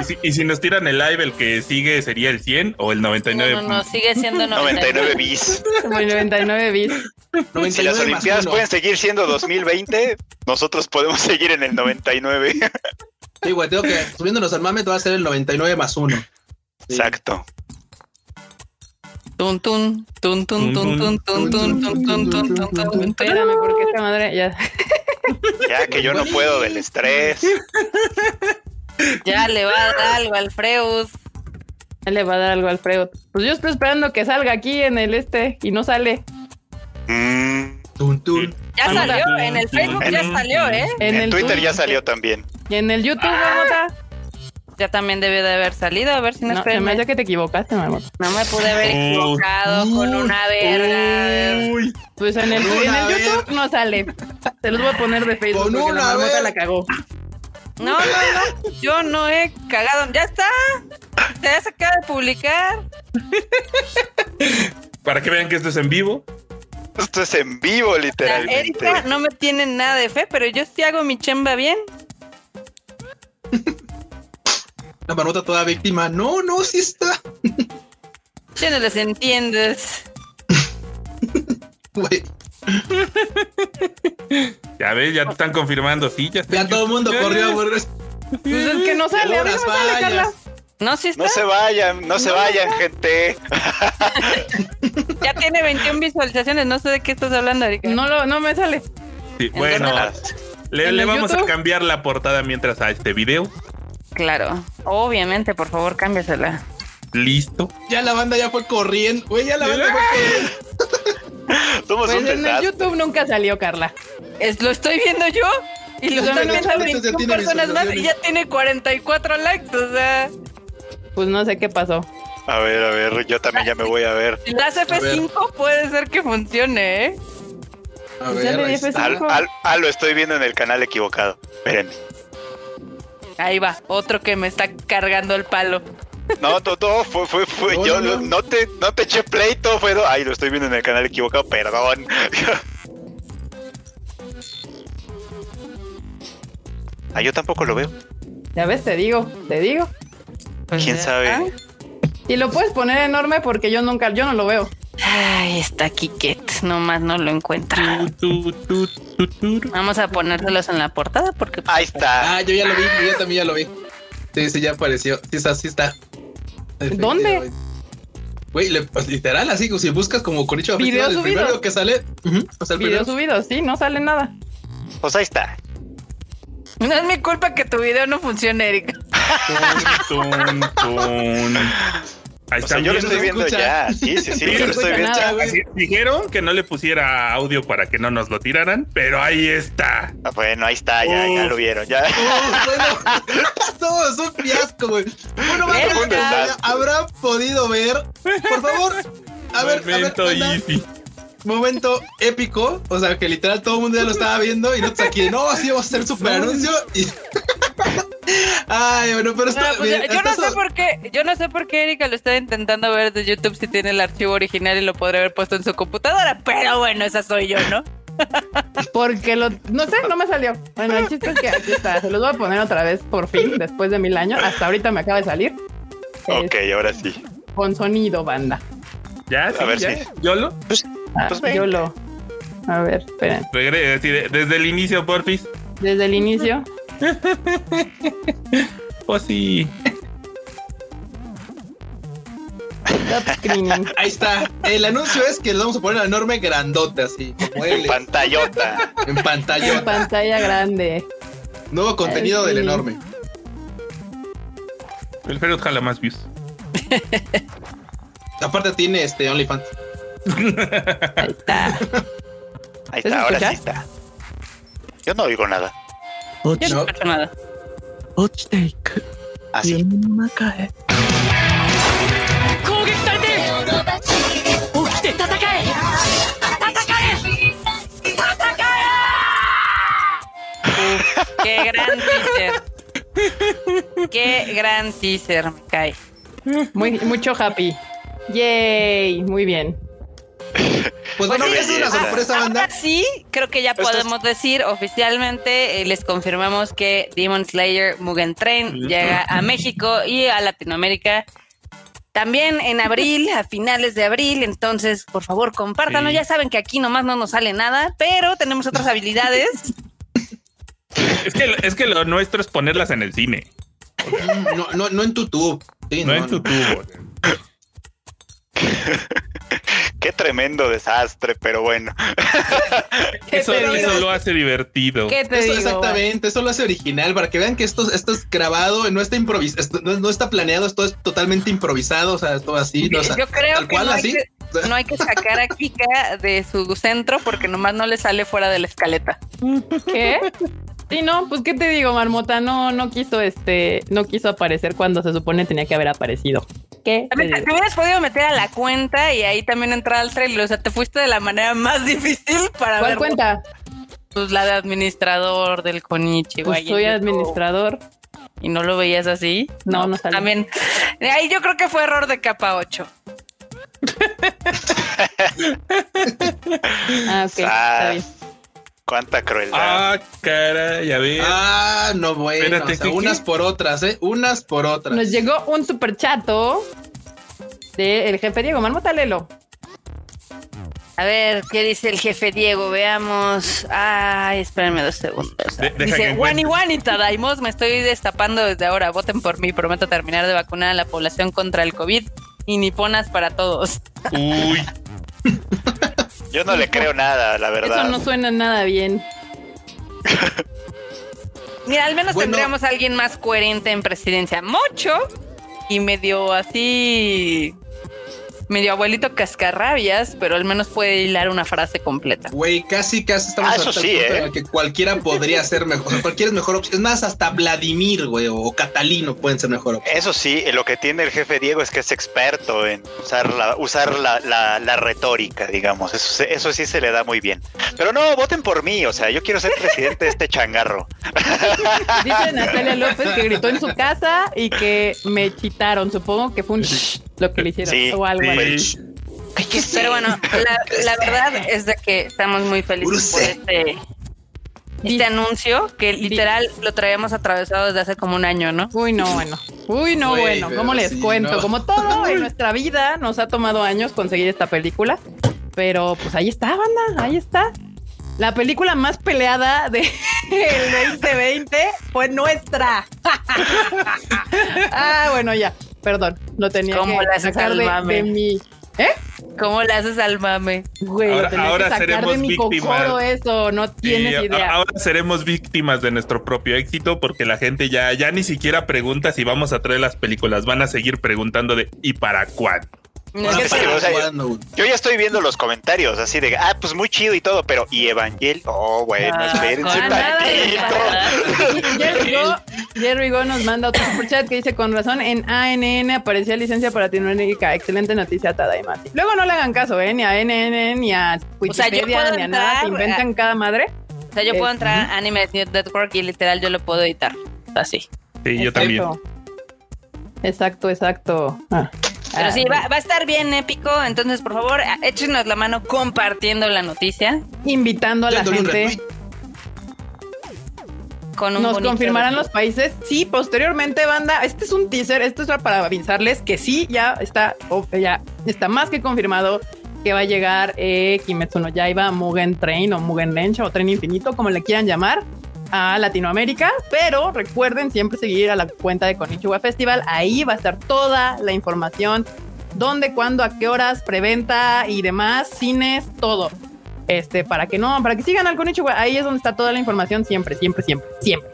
y, si, y si nos tiran el live, el que sigue sería el 100 o el No, 99. no, no, sigue siendo 99 bis. Como el 99 bits. Si las 99 Olimpiadas pueden seguir siendo 2020, nosotros podemos seguir en el 99. Sí, güey, tengo que subiéndonos al mame, te va a ser el 99 más 1. Exacto. Tun, tun, tun, tun, tun, tun, tun, tun, tun, tun, tun, tun, tun. Espérame, porque esta madre ya. Ya que yo no puedo del estrés. Ya le va a dar algo al Freus. ya le va a dar algo al Alfredo. Pues yo estoy esperando que salga aquí en el este y no sale. Mm, Tun, tun. Ya salió, en el Facebook ya salió, ¿eh? En, en el Twitter ya salió también. Y en el YouTube. Ya también debió de haber salido, a ver si no No, se me hace que te equivocaste, Marmota. No me pude haber Uy. equivocado con una verga. Uy, Pues en el, Con en una el YouTube no sale. Se los voy a poner de Facebook Con porque la una Marmota la cagó. No, no, no. Yo no he cagado. Ya está. Ya se acaba de publicar. para que vean que esto es en vivo. Esto es en vivo, La literalmente. Erika no me tiene nada de fe, pero yo sí hago mi chamba bien. La manota toda víctima. No, no, sí está. Ya no les entiendes. Güey, Ya ves, ya te están confirmando. Sí, ya está. ya todo el mundo corrió. Pues es que no sale, a mí no sale, Carla. fallas. No, sí está. No se vayan, no se vayan, gente. Ya tiene 21 visualizaciones. No sé de qué estás hablando, Erika. No, lo, no me sale. Sí, bueno, le, ¿En le el vamos YouTube? a cambiar la portada mientras a este video. Claro. Obviamente, por favor, cámbiasela. Listo. Ya la banda ya fue corriendo. Güey, ya la banda fue corriendo. Somos Pues un en el. YouTube nunca salió, Carla. Es, lo estoy viendo yo. Y lo Pues están no, viendo no, ya 21 tiene personas más y ya tiene 44 likes. O sea, Pues no sé qué pasó. A ver, a ver, yo también ya me voy a ver. las F5 puede ser que funcione, ¿eh? A Pues ya ver. Al- al- ah, lo estoy viendo en el canal equivocado. Espérenme. Ahí va, otro que me está cargando el palo. No, no, no, fue, fue, fue. No, yo no, te, no te eché pleito, fue. Ay, lo estoy viendo en el canal equivocado, perdón. ah, yo tampoco lo veo. Ya ves, te digo, te digo. Pues ¿Quién ya sabe? está. Y lo puedes poner enorme porque yo nunca, yo no lo veo. Ay, está Kiket, nomás no lo encuentra. Tu, tu, tu, tu, tu. Vamos a ponérselos en la portada porque pues, Ahí está. Ah, yo ya lo vi, yo también ya lo vi. Sí, sí, ya apareció. Sí está, sí está. ¿Dónde? Güey, pues, literal, así, si buscas como Coricho Video el subido. primero que sale. ujú, o sea, el Video primero. subido, sí, no sale nada. Pues ahí está. no es mi culpa que tu video no funcione, Erika. Tun, tun. Ahí O sea, están yo lo estoy viendo escucha. ya. Sí, sí, sí, yo lo estoy viendo. nada, güey. Así dijeron que no le pusiera audio para que no nos lo tiraran, pero ahí está. Ah, Bueno, ahí está, ya, ya lo vieron. Ya. Bueno, todo es un fiasco, güey. Bueno, vamos habrán podido ver. Por favor, a ver, a ver, Momento easy. Momento épico. O sea, que literal todo el mundo ya lo estaba viendo y nosotros aquí, no, así vamos a hacer super anuncio. Y... Ay, bueno, pero esto, No, pues, yo no sé por qué, yo no sé por qué Erika lo está intentando ver de YouTube si tiene el archivo original y lo podría haber puesto en su computadora, pero bueno, esa soy yo, ¿no? Porque lo, no sé, no me salió. Bueno, el chiste es que aquí está. Se los voy a poner otra vez por fin, después de mil años. Hasta ahorita me acaba de salir. Ok, Es ahora sí. con sonido, banda. Ya, sí, ver ya. si- Yolo. Ah, Pues ven. yo lo. A ver, esperen. Regre- desde el inicio, porfis. Desde el inicio. Pues sí. Ahí está. El anuncio es que le vamos a poner enorme grandote, así, como él, Pantallota. en En pantalla. pantalla grande. Nuevo contenido Ay, del sí. enorme. El Ferret jala más views. Aparte tiene este OnlyFans. Ahí está. Ahí está, ahora sí está. Yo no oigo nada. Yo no escucho nada. Así. Ah, Qué gran teaser. Qué gran teaser, me cae. Muy, mucho happy. Yay, muy bien. Pues bueno, Pues es sí, una está. sorpresa, banda. Ahora sí, creo que ya Esto es- podemos decir oficialmente, eh, les confirmamos que Demon Slayer Mugen Train llega a México y a Latinoamérica también en abril, a finales de abril. Entonces, por favor, compártanlo. Sí. Ya saben que aquí nomás no nos sale nada, pero tenemos otras habilidades. Es que, es que lo nuestro es ponerlas en el cine, No, no, no en tu tube. Sí, no, no, en tu tubo. Qué tremendo desastre, pero bueno. ¿Qué Eso, lo hace divertido. ¿Qué te Eso digo? exactamente, eso lo hace original para que vean que esto, esto es grabado, no está improvisado, esto no, no está planeado, esto es totalmente improvisado, o sea, todo así, no, o sea, Yo creo tal que cual no hay así. que, no hay que sacar a Kika de su centro porque nomás no le sale fuera de la escaleta. ¿Qué? Sí, no, pues qué te digo, Marmota, no, no quiso este, no quiso aparecer cuando se supone tenía que haber aparecido. ¿Qué? te También te, digo? te hubieras podido meter a la cuenta y ahí también entrar al trailer. O sea, te fuiste de la manera más difícil para ¿Cuál ver cuenta? pues, la de administrador del Konichiwa. Pues y en soy administrador. Y no lo veías así. No, no sale. También. Ahí yo creo que fue error de capa 8. Ah, ok, está bien. Cuánta crueldad. Ah, caray, a ver. Ah, no bueno, Espérate, unas por otras, eh, unas por otras. Nos llegó un super chato del jefe Diego Marmota Lelo. A ver, ¿qué dice el jefe Diego? Veamos. Ay, espérenme dos segundos. De- dice. Wani Wani Tadaimos, me estoy destapando desde ahora. Voten por mí. Prometo terminar de vacunar a la población contra el COVID y niponas para todos. Uy, Yo no le creo nada, la verdad. Eso no suena nada bien. Mira, al menos Bueno. tendríamos a alguien más coherente en presidencia. Mocho y medio así. Medio abuelito cascarrabias, pero al menos puede hilar una frase completa. Güey, casi, casi estamos Ah, eso hasta el sí, punto ¿eh? en el que cualquiera podría ser mejor. O sea, cualquiera es mejor opción. Es más, hasta Vladimir, güey, o Catalino pueden ser mejor opción. Eso sí, lo que tiene el jefe Diego es que es experto en usar la, usar la, la- la retórica, digamos. Eso, se- eso sí se le da muy bien. Pero no, voten por mí. O sea, yo quiero ser presidente de este changarro. Dice Natalia López que gritó en su casa y que me chitaron. Supongo que fue un shh lo que le hicieron Sí, o algo sí. así. Pero bueno, la, la verdad es de que estamos muy felices por este, este anuncio que literal lo traíamos atravesado desde hace como un año, ¿no? Uy, no, bueno. Uy, no, bueno. ¿Cómo les sí, cuento? no. Como todo en nuestra vida, nos ha tomado años conseguir esta película. Pero pues ahí está, banda. Ahí está. La película más peleada del 2020 fue nuestra. ah, bueno, ya. Perdón. Lo tenía ¿Cómo que le haces sacar al de, mame? de mi. ¿Eh? ¿Cómo le haces al mame? Güey, Ahora- tenía ahora que sacar seremos de mi víctimas. eso, no tienes idea. ahora seremos víctimas de nuestro propio éxito porque la gente ya, ya ni siquiera pregunta si vamos a traer las películas. Van a seguir preguntando de ¿y para cuándo? No, Es ¿qué que, tal? o sea, Jugando, güey. Yo ya estoy viendo los comentarios así de, ah, pues muy chido y todo, pero ¿y Evangel? Oh, bueno, Ah, espérense tantito. Jerry Go, nos manda otro superchat que dice con razón en ANN aparecía licencia para Latinoamérica. Excelente noticia, Tadaima. Luego no le hagan caso, ¿eh? Ni a NN, ni a O sea, Wikipedia, ni a nada. Se inventan cada madre. O sea, yo puedo entrar a Anime Network y literal yo lo puedo editar. Así. Sí, yo también. Exacto, exacto. Ah. Pero sí, va, va a estar bien épico. Entonces, por favor, échenos la mano compartiendo la noticia Invitando a la gente. con un Nos confirmarán retweet. los países. Sí, posteriormente, banda. Este es un teaser. Esto es para avisarles que sí, ya está, ya está más que confirmado que va a llegar eh, Kimetsu no Yaiba Mugen Train o Mugen Rensha o Tren Infinito, como le quieran llamar, a Latinoamérica. Pero recuerden siempre seguir a la cuenta de Konichiwa Festival. Ahí va a estar toda la información. Dónde, cuándo, a qué horas, preventa y demás, cines, todo. Este, para que no, para que sigan al Konichiwa, ahí es donde está toda la información siempre, siempre, siempre, siempre.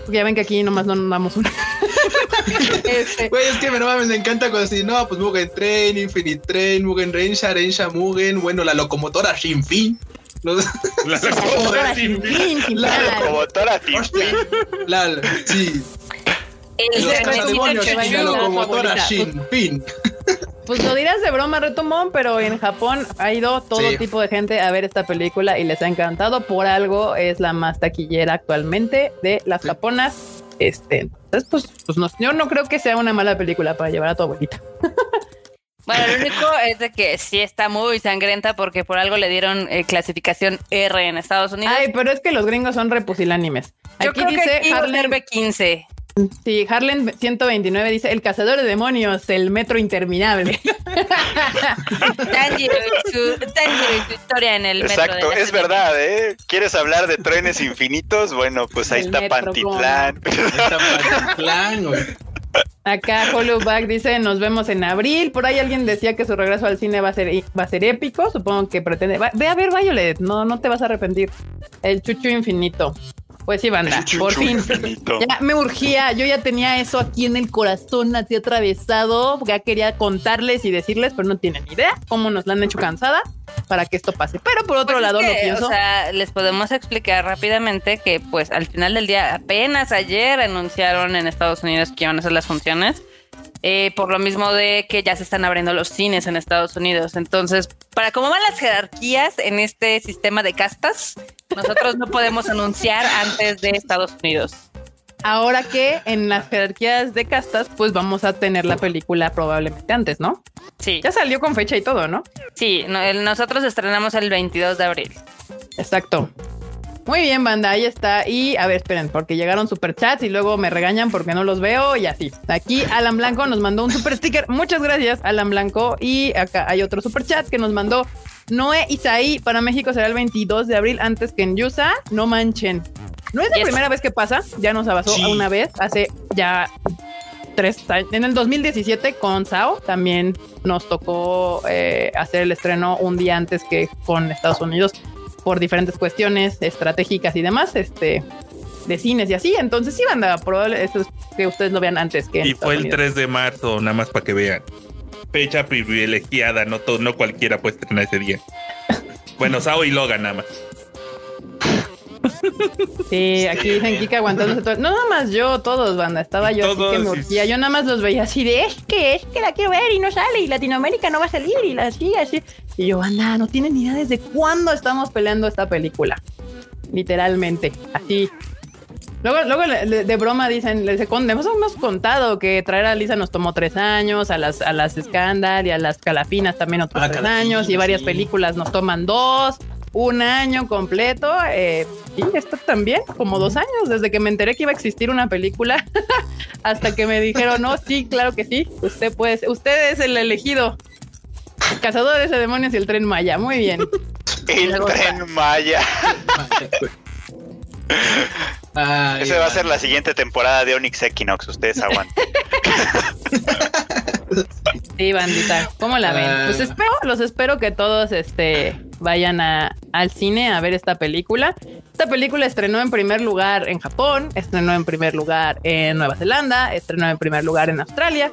Porque ya ven que aquí nomás no nos damos una. Este, Güey, es que me, no me encanta cuando así, no, pues Mugen Train, Infinite Train, Mugen Rensha, Rensha Mugen, bueno, la locomotora Shinfin. Los- La fin, sin La. Locomotora Fin Hostia, la, sí, El los la locomotora. Pues lo dirás de broma, Retomón, pero en Japón ha ido todo Sí. tipo de gente a ver esta película y les ha encantado. Por algo es la más taquillera actualmente de las Sí. japonas. Este, entonces, pues, pues no, yo no creo que sea una mala película para llevar a tu abuelita. Bueno, lo único es de que sí está muy sangrienta porque por algo le dieron eh, clasificación R en Estados Unidos. Ay, pero es que los gringos son repusilánimes. Yo Aquí creo que dice aquí Harlem, B15. sí, Harlem 129 dice el cazador de demonios, el metro interminable. Tanjiro y su, Tanjiro y su historia en el metro. Exacto, de la es ciudad. verdad, ¿eh? ¿Quieres hablar de trenes infinitos? Bueno, pues ahí El está metro, Pantitlán. Está Pantitlán, güey. Acá Hollowback dice, nos vemos en abril. Por ahí alguien decía que su regreso al cine va a ser, va a ser épico. Supongo que pretende. va- ve a ver Violet, no, no te vas a arrepentir. El chuchu infinito. Pues sí, banda, Chuchu por fin. infinito. Ya me urgía, yo ya tenía eso aquí en el corazón, así atravesado. Ya quería contarles y decirles, pero no tienen idea cómo nos la han hecho cansada para que esto pase. Pero por otro Pues es lado, que, lo pienso. O sea, les podemos explicar rápidamente que, pues, al final del día, apenas ayer anunciaron en Estados Unidos que iban a hacer las funciones. Eh, por lo mismo de que ya se están abriendo los cines en Estados Unidos. Entonces, para cómo van las jerarquías en este sistema de castas, nosotros no podemos anunciar antes de Estados Unidos. Ahora que en las jerarquías de castas, pues vamos a tener la película probablemente antes, ¿no? Sí, Ya salió con fecha y todo, ¿no? sí, no- el- nosotros estrenamos el 22 de abril. Exacto. Muy bien, banda, ahí está. Y a ver, esperen, porque llegaron superchats y luego me regañan porque no los veo y así. Aquí Alan Blanco nos mandó un super sticker. Muchas gracias, Alan Blanco. Y acá hay otro superchat que nos mandó Noé Isaí. Para México será el 22 de abril antes que en USA. No manchen. No es la Yes. primera vez que pasa. Ya nos Sí. una vez hace ya tres años. En el 2017 con Sao también nos tocó eh, hacer el estreno un día antes que con Estados Unidos por diferentes cuestiones estratégicas y demás, este, de cines y así. Entonces sí, banda, probable eso es que ustedes lo vean antes que en Y fue el Unidos. 3 de marzo, nada más para que vean. Fecha privilegiada, no, to- no cualquiera puede estrenar ese día. Bueno, Sao y Logan nada más. Sí, aquí dicen Kika aguantándose todo. No, nada más yo, todos, banda. Estaba yo así todos, que me y- urgía. Yo nada más los veía así de es que es que la quiero ver y no sale y Latinoamérica no va a salir y la así, así. Y yo, banda, no tienen ni idea desde cuándo estamos peleando esta película. Literalmente, así. Luego, luego de broma dicen, les con- hemos, hemos contado que traer a Lisa nos tomó tres años, a las, a las Scandal y a las Calafinas también otros tres años y varias sí. películas nos toman dos, un año completo. Eh, y esto también, como dos años, desde que me enteré que iba a existir una película hasta que me dijeron, no, sí, claro que sí, usted puede, usted es el elegido. Cazadores de demonios y el tren Maya, muy bien. El tren Maya. Ay, Esa va a ser la siguiente temporada de Onyx Equinox. Ustedes aguanten. Sí, bandita. ¿Cómo la ven? Ah. Pues espero, los espero que todos este, vayan a- al cine a ver esta película. Esta película estrenó en primer lugar en Japón, estrenó en primer lugar en Nueva Zelanda, estrenó en primer lugar en Australia.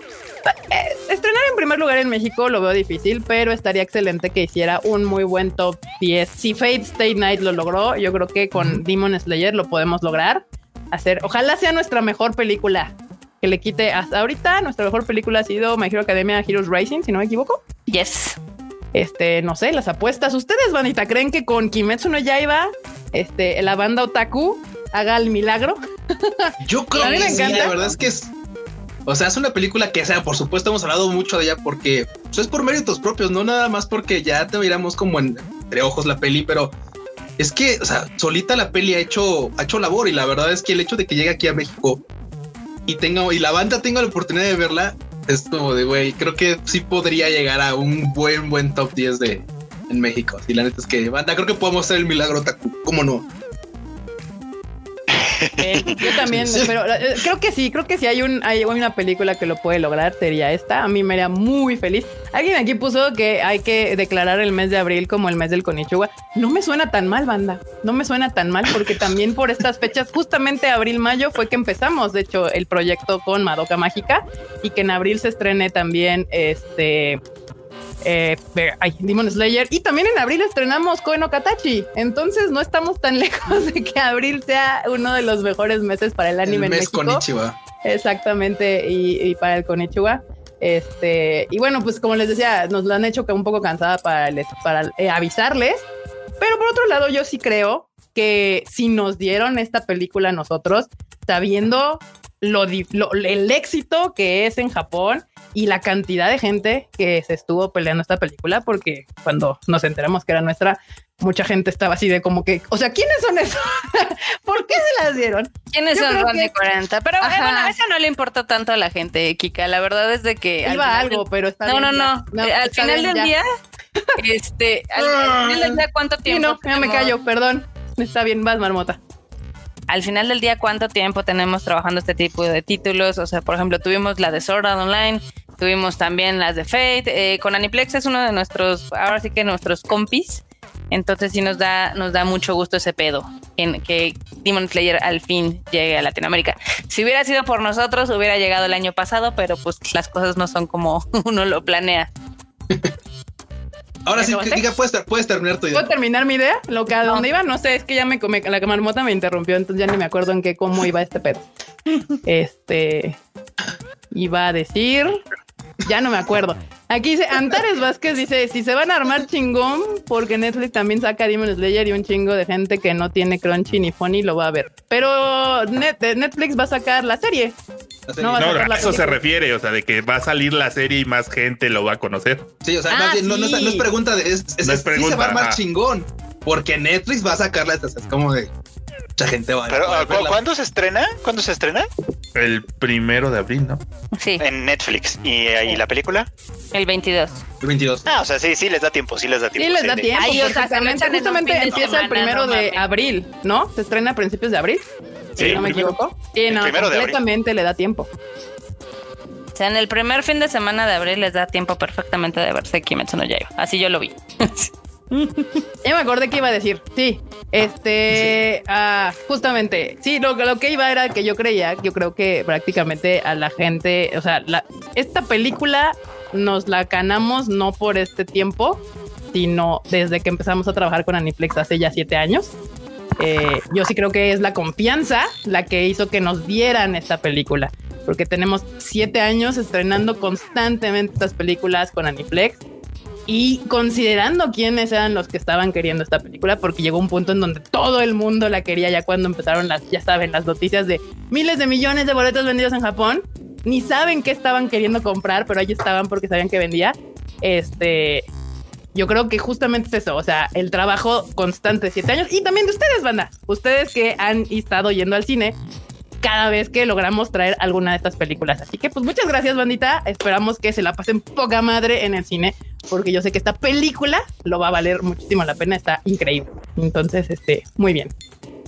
Eh, estrenar en primer lugar en México lo veo difícil, pero estaría excelente que hiciera un muy buen top 10. Si Fate Stay Night lo logró, yo creo que con Demon Slayer lo podemos lograr. Hacer, ojalá sea nuestra mejor película. Que le quite hasta ahorita. Nuestra mejor película ha sido My Hero Academia Heroes Rising, si no me equivoco. Yes. Este, no sé, las apuestas. ¿Ustedes, bandita, creen que con Kimetsu no Yaiba, este, la banda Otaku haga el milagro? Yo creo A mí que me sí, encanta. la verdad es que es. O sea, es una película que, o sea, por supuesto hemos hablado mucho de ella porque pues, es por méritos propios, no nada más porque ya te miramos como en- entre ojos la peli, pero es que, o sea, solita la peli ha hecho, ha hecho labor y la verdad es que el hecho de que llegue aquí a México y tenga, y la banda tenga la oportunidad de verla, es como de, güey, creo que sí podría llegar a un buen, buen top 10 de en México. Y la neta es que, banda, creo que podemos hacer el milagro, Taku. ¿Cómo no? Eh, yo también Sí. espero. eh, Creo que sí, creo que si hay, un, hay una película que lo puede lograr, sería esta. A mí me haría muy feliz. Alguien aquí puso que hay que declarar el mes de abril como el mes del Konichiwa. No me suena tan mal, banda. No me suena tan mal porque también por estas fechas, justamente abril-mayo, fue que empezamos, de hecho, el proyecto con Madoka Mágica y que en abril se estrene también este. Eh, ay, Demon Slayer y también en abril estrenamos Koe no Katachi. Entonces no estamos tan lejos de que abril sea uno de los mejores meses para el anime el en mes México. Konichiwa. Exactamente, y, y para el Konichiwa. Este, y bueno, pues como les decía, nos lo han hecho que un poco cansada para, les- para eh, avisarles. Pero por otro lado, yo sí creo que si nos dieron esta película a nosotros, sabiendo lo, lo- el éxito que es en Japón y la cantidad de gente que se estuvo peleando esta película, porque cuando nos enteramos que era nuestra, mucha gente estaba así de como que, o sea, ¿quiénes son esos? ¿Por qué se las dieron? ¿Quiénes Yo son Randy que- 40? Pero eh, Ajá. bueno, eso no le importa tanto a la gente, Kika. La verdad es de que. Iba algo, del- pero está No, bien, no, no. Eh, al final del ya. día, este, al, al final del día, ¿cuánto Sí, tiempo? no, ya me callo, perdón. Está bien, vas, marmota. Al final del día, ¿cuánto tiempo tenemos trabajando este tipo de títulos? O sea, por ejemplo, tuvimos la de Sword Online, tuvimos también las de Fate. eh, con Aniplex es uno de nuestros, ahora sí que nuestros compis. Entonces sí nos da, nos da mucho gusto ese pedo, que Demon Slayer al fin llegue a Latinoamérica. Si hubiera sido por nosotros, hubiera llegado el año pasado, pero pues las cosas no son como uno lo planea. Ahora sí. Kika, puedes, ter- puedes terminar tu idea. ¿Puedo terminar mi idea? Lo que a No. dónde iba, no sé, es que ya me, come- la marmota me interrumpió, entonces ya ni me acuerdo en qué cómo iba este pedo. Este iba a decir, ya no me acuerdo. Aquí dice Antares Vázquez dice si se van a armar chingón, porque Netflix también saca Demon Slayer y un chingo de gente que no tiene Crunchy ni Funny lo va a ver. Pero Net- Netflix va a sacar la serie. No, No, a eso se refiere, o sea, de que va a salir la serie y más gente lo va a conocer. Sí, o sea, Ah, más bien, no, no, es, sí. no es pregunta de. Es, es, No es sí se pregunta, va a armar ajá. chingón. Porque Netflix va a sacarla. Es como de. Mucha gente va Pero, a ¿cu- verla. ¿cuándo se estrena? ¿Cuándo se estrena? El primero de abril, ¿no? Sí, En Netflix. ¿Y ahí la película? el 22. El 22. Ah, o sea, sí, sí les da tiempo, sí les da tiempo. Sí, les da tiempo. Ay, o sea, Justamente de empieza el primero no de abril, ¿no? Se estrena a principios de abril. Sí, si no me primero. equivoco. Sí, no, primero de abril. completamente le da tiempo. O sea, en el primer fin de semana de abril les da tiempo perfectamente de verse Kimetsu no Yaiba. Así yo lo vi. Ya me acordé que iba a decir. Sí, este, ah, justamente, sí, lo, lo que iba era que yo creía, yo creo que prácticamente a la gente, o sea, la, esta película nos la ganamos no por este tiempo, sino desde que empezamos a trabajar con Aniplex hace ya siete años. Eh, yo sí creo que es la confianza la que hizo que nos dieran esta película, porque tenemos siete años estrenando constantemente estas películas con Aniplex y considerando quiénes eran los que estaban queriendo esta película, porque llegó un punto en donde todo el mundo la quería ya cuando empezaron las, ya saben, las noticias de miles de millones de boletos vendidos en Japón, ni saben qué estaban queriendo comprar, pero ahí estaban porque sabían que vendía. Este, yo creo que justamente es eso, o sea, el trabajo constante de siete años y también de ustedes, banda, ustedes que han estado yendo al cine cada vez que logramos traer alguna de estas películas. Así que pues muchas gracias, bandita. Esperamos que se la pasen poca madre en el cine, porque yo sé que esta película lo va a valer muchísimo la pena, está increíble. Entonces, este, muy bien.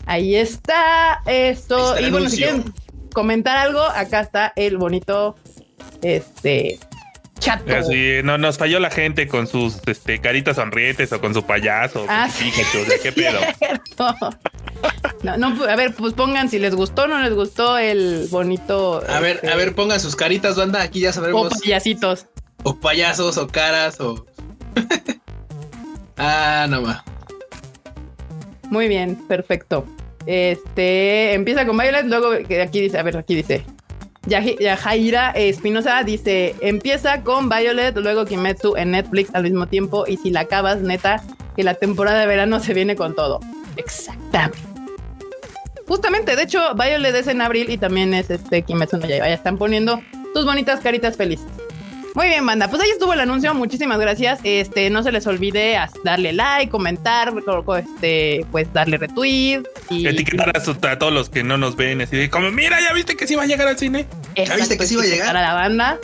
Ahí está esto. Ahí está el y bueno, si anuncio. quieren comentar algo, acá está el bonito, este, chato. Así, no, nos falló la gente con sus este, caritas sonrientes o con su payaso. Ah, con su sí. Pikachu, o sea, ¿Qué pedo? No, no, a ver, pues pongan si les gustó o no les gustó el bonito. A ver, este, a ver, pongan sus caritas, banda. Aquí ya O sabremos. payasitos. O payasos, o caras, o. ah, no más. Muy bien, perfecto. Este empieza con Violet, luego que aquí dice, a ver, aquí dice. Yajaira Espinosa dice: Empieza con Violet, luego Kimetsu en Netflix al mismo tiempo. Y si la acabas, neta, que la temporada de verano se viene con todo. Exactamente. Justamente, de hecho, Violet es en abril y también es este Kimetsu no Yaiba. Ya están poniendo tus bonitas caritas felices. Muy bien, banda. Pues ahí estuvo el anuncio. Muchísimas gracias. Este, no se les olvide darle like, comentar, co- co- este, pues darle retweet y Etiquetar a, su- a todos los que no nos ven, así de como, mira, ya viste que sí va a llegar al cine. ¿Ya viste que sí iba a llegar? Para la banda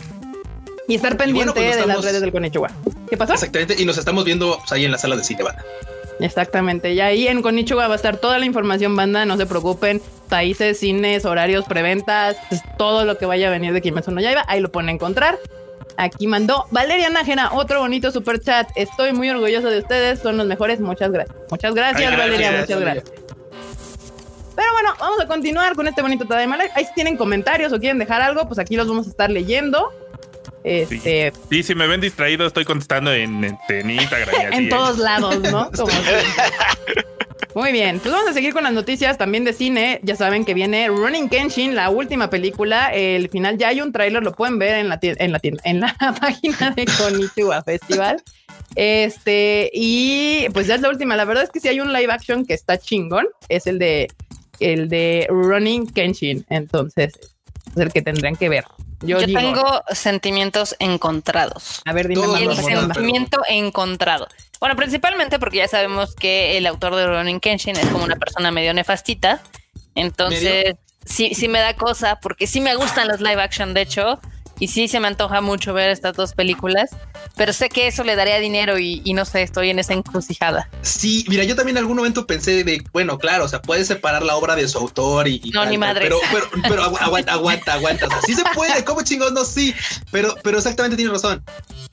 y estar pendiente bueno, pues, de las redes del Konichiwa. ¿Qué pasó? Exactamente. Y nos estamos viendo pues, ahí en la sala de cine, banda. Exactamente. Y ahí en Konichiwa va a estar toda la información, banda. No se preocupen. Países, cines, horarios, preventas, pues, todo lo que vaya a venir de Kimetsu no Yaiba. Ahí lo pueden encontrar. Aquí mandó Valeria Nájera otro bonito super chat. Estoy muy orgulloso de ustedes. Son los mejores. Muchas gracias. Muchas gracias, Ay, Valeria. gracias, Muchas gracias. Pero bueno, vamos a continuar con este bonito Tadaima. Ahí si tienen comentarios o quieren dejar algo, pues aquí los vamos a estar leyendo. Este, Sí, si me ven distraído, estoy contestando en, este, en Instagram. en ¿eh? todos lados, ¿no? Como. Muy bien, pues vamos a seguir con las noticias también de cine. Ya saben que viene Running Kenshin, la última película. El final ya hay un tráiler, lo pueden ver en la en la tienda- en la página de Konichiwa Festival. Este, y pues ya es la última. La verdad es que si hay un live action que está chingón, es el de el de Running Kenshin. Entonces, es el que tendrían que ver. Yo, Yo, digo, tengo sentimientos encontrados. a ver, dime más, El sentimiento encontrado. Bueno, principalmente porque ya sabemos que el autor de Ronin Kenshin es como una persona medio nefastita. Entonces, sí, sí me da cosa, porque sí me gustan los live action, de hecho, y sí se me antoja mucho ver estas dos películas, pero sé que eso le daría dinero y, y no sé, estoy en esa encrucijada. Sí, mira, yo también en algún momento pensé de, bueno, claro, o sea, puedes separar la obra de su autor y. y No, ni madres. Pero, pero, pero agu- aguanta, aguanta, aguanta. O sea, sí se puede, ¿cómo chingos? No, sí. Pero, pero exactamente tiene razón.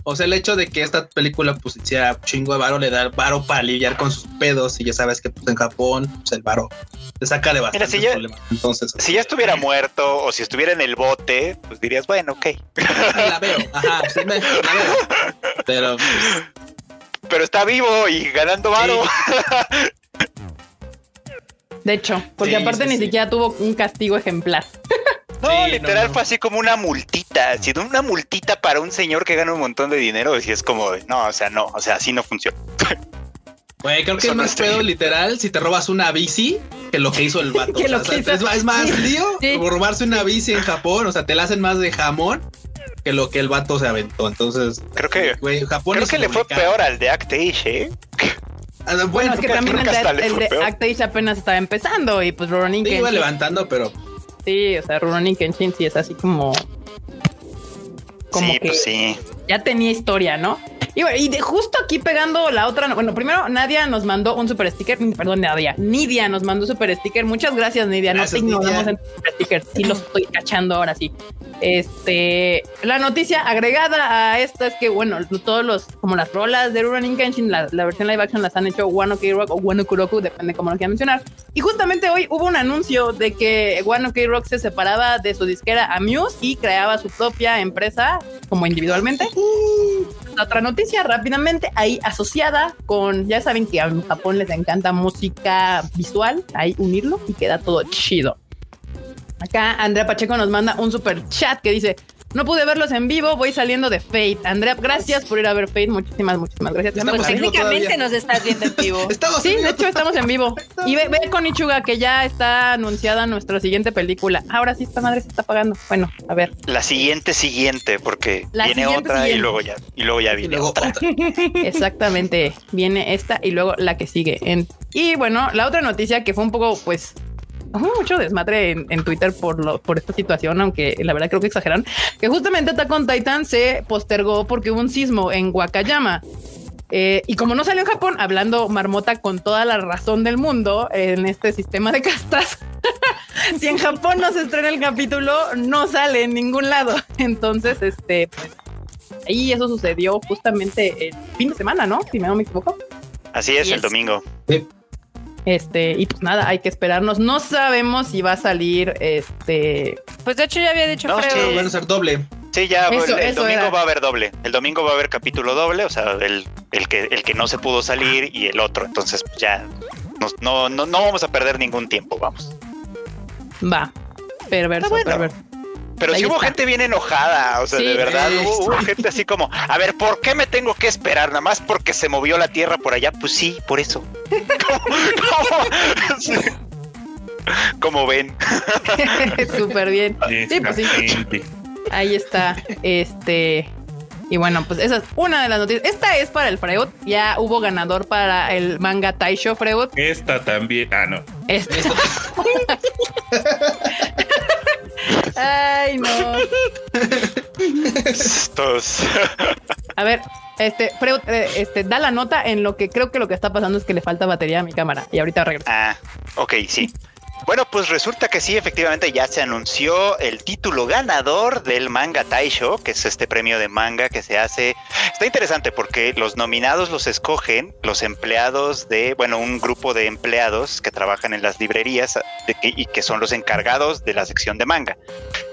O sea, el hecho de que esta película, pues, sea chingo de varo, le da varo para lidiar con sus pedos. Y ya sabes que, pues, en Japón, pues, el varo te saca de bastante si ya- problemas. Entonces, Si ya estuviera muerto o si estuviera en el bote, pues dirías, bueno, ok. La veo. Ajá, sí, me, la veo. Pero, Pero está vivo y ganando varo. De hecho, porque Sí, aparte sí, ni sí. siquiera tuvo un castigo ejemplar. No, Sí, literal no, no. fue así como una multita. Si una multita para un señor que gana un montón de dinero, y es como, no, o sea, no, o sea, así no funciona. Güey, creo que Eso es más pedo literal si te robas una bici que lo que hizo el vato. Que O sea, lo que o sea, hizo. Es, es más Sí. lío Sí. robarse una bici en Japón. O sea, te la hacen más de jamón que lo que el vato se aventó. Entonces, Creo que, güey, Japón creo es que le fue peor al de Actage, ¿eh? Ah, Bueno, Bueno, es que también el de, el de. Actage apenas estaba empezando y pues Ronin sí, iba levantando, pero Sí, o sea, Ronin Kenshin sí es así como. Como sí, que pues sí. ya tenía historia, ¿no? Y bueno, y de justo aquí pegando la otra, bueno, primero Nadia nos mandó un super sticker, perdón, Nadia, Nidia nos mandó un super sticker. Muchas gracias, Nidia. No Gracias, te ignoramos Nidia. en super sticker, sí los estoy cachando ahora sí. Este, la noticia agregada a esta es que, bueno, todos los, como las rolas de Running Kenshin, la, la versión live action las han hecho Wano K-Rock o Wano Kuroku, depende cómo lo quieran mencionar. Y justamente hoy hubo un anuncio de que Wano K-Rock se separaba de su disquera Amuse y creaba su propia empresa como individualmente. Otra noticia rápidamente ahí asociada con, ya saben que a Japón les encanta música visual, ahí unirlo y queda todo chido. Acá Andrea Pacheco nos manda un super chat que dice, no pude verlos en vivo, voy saliendo de Fate. Andrea, gracias por ir a ver Fate, muchísimas, muchísimas gracias. Estamos Pues técnicamente todavía. nos estás viendo en vivo. estamos Sí, en de vivo. hecho estamos en vivo. Y ve, ve con Ichuga que ya está anunciada nuestra siguiente película. Ahora sí, esta madre se está pagando. Bueno, a ver. La siguiente, siguiente, porque La viene siguiente, otra y luego ya, y luego ya Y viene luego otra. otra. Exactamente. Viene esta y luego la que sigue. En- y bueno, la otra noticia que fue un poco, pues, hubo mucho desmadre en, en Twitter por, lo, por esta situación, aunque la verdad creo que exageran, que justamente Attack on Titan se postergó porque hubo un sismo en Wakayama. Eh, y como no salió en Japón, hablando marmota con toda la razón del mundo en este sistema de castas, si en Japón no se estrena el capítulo, no sale en ningún lado. Entonces, este, pues, Y eso sucedió justamente el fin de semana, ¿no? Si no me equivoco. Así es, el domingo. Este, y pues nada, hay que esperarnos. No sabemos si va a salir este. Pues de hecho ya había dicho No, Fredo. sí. Van a ser doble. Sí, ya Eso- el, el eso domingo era. va a haber doble. El domingo va a haber capítulo doble, o sea, el, el que el que no se pudo salir y el otro. Entonces, pues, ya nos- no, no, no vamos a perder ningún tiempo, vamos. Va. Perverso, bueno. perverso. Pero Ahí sí hubo está. gente bien enojada, o sea, Sí. de verdad, hubo, hubo gente así como, a ver, ¿por qué me tengo que esperar? Nada más porque se movió la tierra por allá. Pues sí, por eso. ¿Cómo? ¿Cómo? Sí. Como ven. Súper bien. Sí, pues sí. Ahí está. Este. Y bueno, pues esa es una de las noticias. Esta es para el Freud. Ya hubo ganador para el manga Taisho Freud. Esta también. Ah, no. Este. Ay, no. Estos. A ver, este, Freud, eh, este, da la nota en lo que creo que lo que está pasando es que le falta batería a mi cámara. Y ahorita regreso. Ah, ok, sí. Bueno, pues resulta que sí, efectivamente ya se anunció el título ganador del Manga Taisho, que es este premio de manga que se hace. Está interesante porque los nominados los escogen los empleados de, bueno, un grupo de empleados que trabajan en las librerías y que son los encargados de la sección de manga.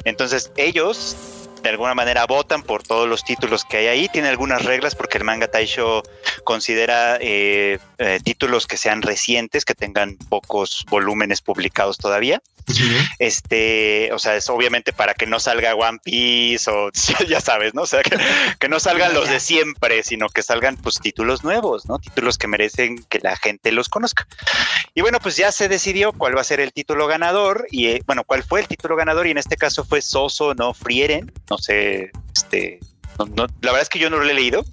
Entonces ellos de alguna manera votan por todos los títulos que hay ahí. Tiene algunas reglas porque el manga Taisho considera eh, eh, títulos que sean recientes, que tengan pocos volúmenes publicados todavía. Este, o sea, es obviamente para que no salga One Piece o ya sabes, ¿no? O sea, que, que no salgan los de siempre, sino que salgan pues títulos nuevos, ¿no? Títulos que merecen que la gente los conozca. Y bueno, pues ya se decidió cuál va a ser el título ganador y eh, bueno, cuál fue el título ganador y en este caso fue Soso no Frieren, no sé, este, no- no- la verdad es que yo no lo he leído.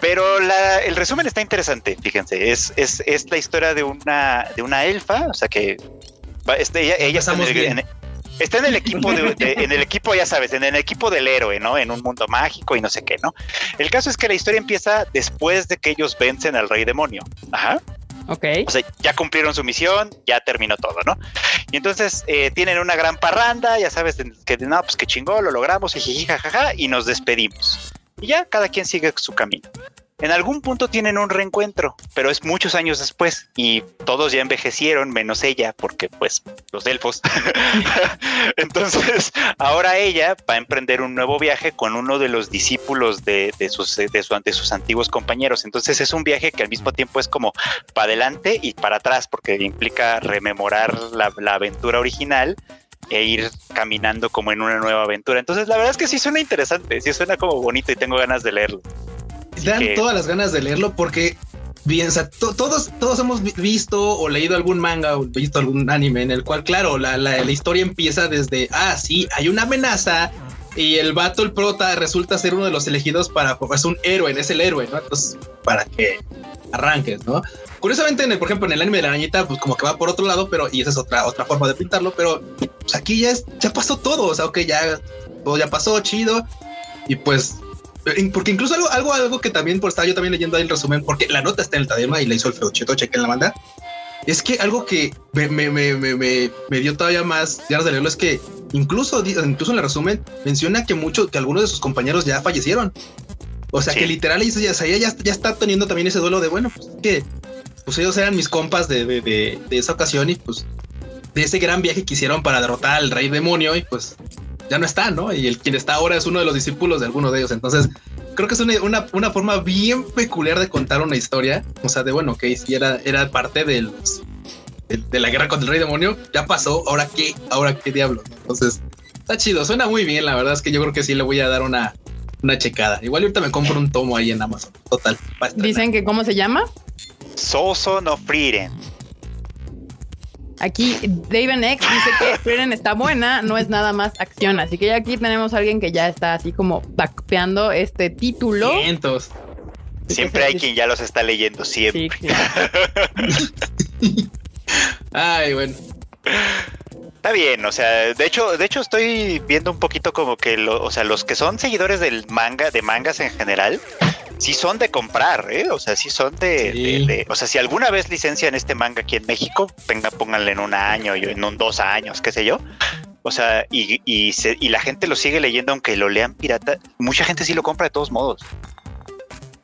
Pero la- el resumen está interesante, fíjense, es, es, es la historia de una, de una elfa, o sea que va- este, ella, ella está, en el, en- está en el equipo de, de- en el equipo, ya sabes, en el equipo del héroe, ¿no? En un mundo mágico y no sé qué, ¿no? El caso es que la historia empieza después de que ellos vencen al rey demonio. Ajá. Ok. O sea, ya cumplieron su misión, ya terminó todo, ¿no? Y entonces eh, tienen una gran parranda, ya sabes, que no, pues que chingó, lo logramos, jiji, jajaja, y nos despedimos. Y ya cada quien sigue su camino. En algún punto tienen un reencuentro, pero es muchos años después y todos ya envejecieron, menos ella, porque pues los elfos. Entonces, ahora ella va a emprender un nuevo viaje con uno de los discípulos de, sus, de, su- de sus antiguos compañeros. Entonces, es un viaje que al mismo tiempo es como para adelante y para atrás, porque implica rememorar la, la aventura original e ir caminando como en una nueva aventura. Entonces, la verdad es que sí suena interesante, sí suena como bonito y tengo ganas de leerlo. Dan que- todas las ganas de leerlo porque sea, to- todos, todos hemos vi- visto o leído algún manga o visto algún anime en el cual, claro, la, la- la historia empieza desde, ah, sí, hay una amenaza y el vato, el prota, resulta ser uno de los elegidos para, es un héroe, es el héroe, ¿no? Entonces, para que arranques, ¿no? Curiosamente, en el, por ejemplo, en el anime de la arañita, pues como que va por otro lado, pero, y esa es otra, otra forma de pintarlo, pero pues aquí ya, es, ya pasó todo, o sea, ok, ya, todo ya pasó, chido, y pues porque incluso algo, algo, algo que también por estar yo también leyendo ahí el resumen, porque la nota está en el Tadema y la hizo el Feucheto, chequen la banda. Es que algo que me, me, me, me, dio todavía más ganas de leerlo es que incluso, incluso en el resumen menciona que muchos, que algunos de sus compañeros ya fallecieron. O sea Sí. que literal ya, ya, ya está teniendo también ese duelo de bueno, pues que pues ellos eran mis compas de, de, de, de esa ocasión y pues de ese gran viaje que hicieron para derrotar al rey demonio y pues ya no está, ¿no? Y el quien está ahora es uno de los discípulos de alguno de ellos. Entonces, creo que es una, una, una forma bien peculiar de contar una historia. O sea, de bueno, que si era, era parte de los de, de la guerra contra el rey demonio, ya pasó. Ahora qué, ahora qué diablo. Entonces, está chido, suena muy bien. La verdad es que yo creo que sí le voy a dar una, una checada. Igual ahorita me compro un tomo ahí en Amazon. Total. Dicen que cómo se llama. Soso no Frieren. Aquí David X dice que Frieren está buena, no es nada más acción. Así que ya aquí tenemos a alguien que ya está así como backpeando este título. Cientos. Siempre hay quien ya los está leyendo, siempre. Sí. Ay, bueno. Está bien, o sea, de hecho, de hecho estoy viendo un poquito como que, lo, o sea, los que son seguidores del manga, de mangas en general, sí son de comprar, ¿eh? O sea, sí son de, Sí. de- de- o sea, si alguna vez licencian este manga aquí en México, venga, pónganle en un año, y en un dos años, qué sé yo. O sea, y, y, se- y la gente lo sigue leyendo aunque lo lean pirata. Mucha gente sí lo compra de todos modos.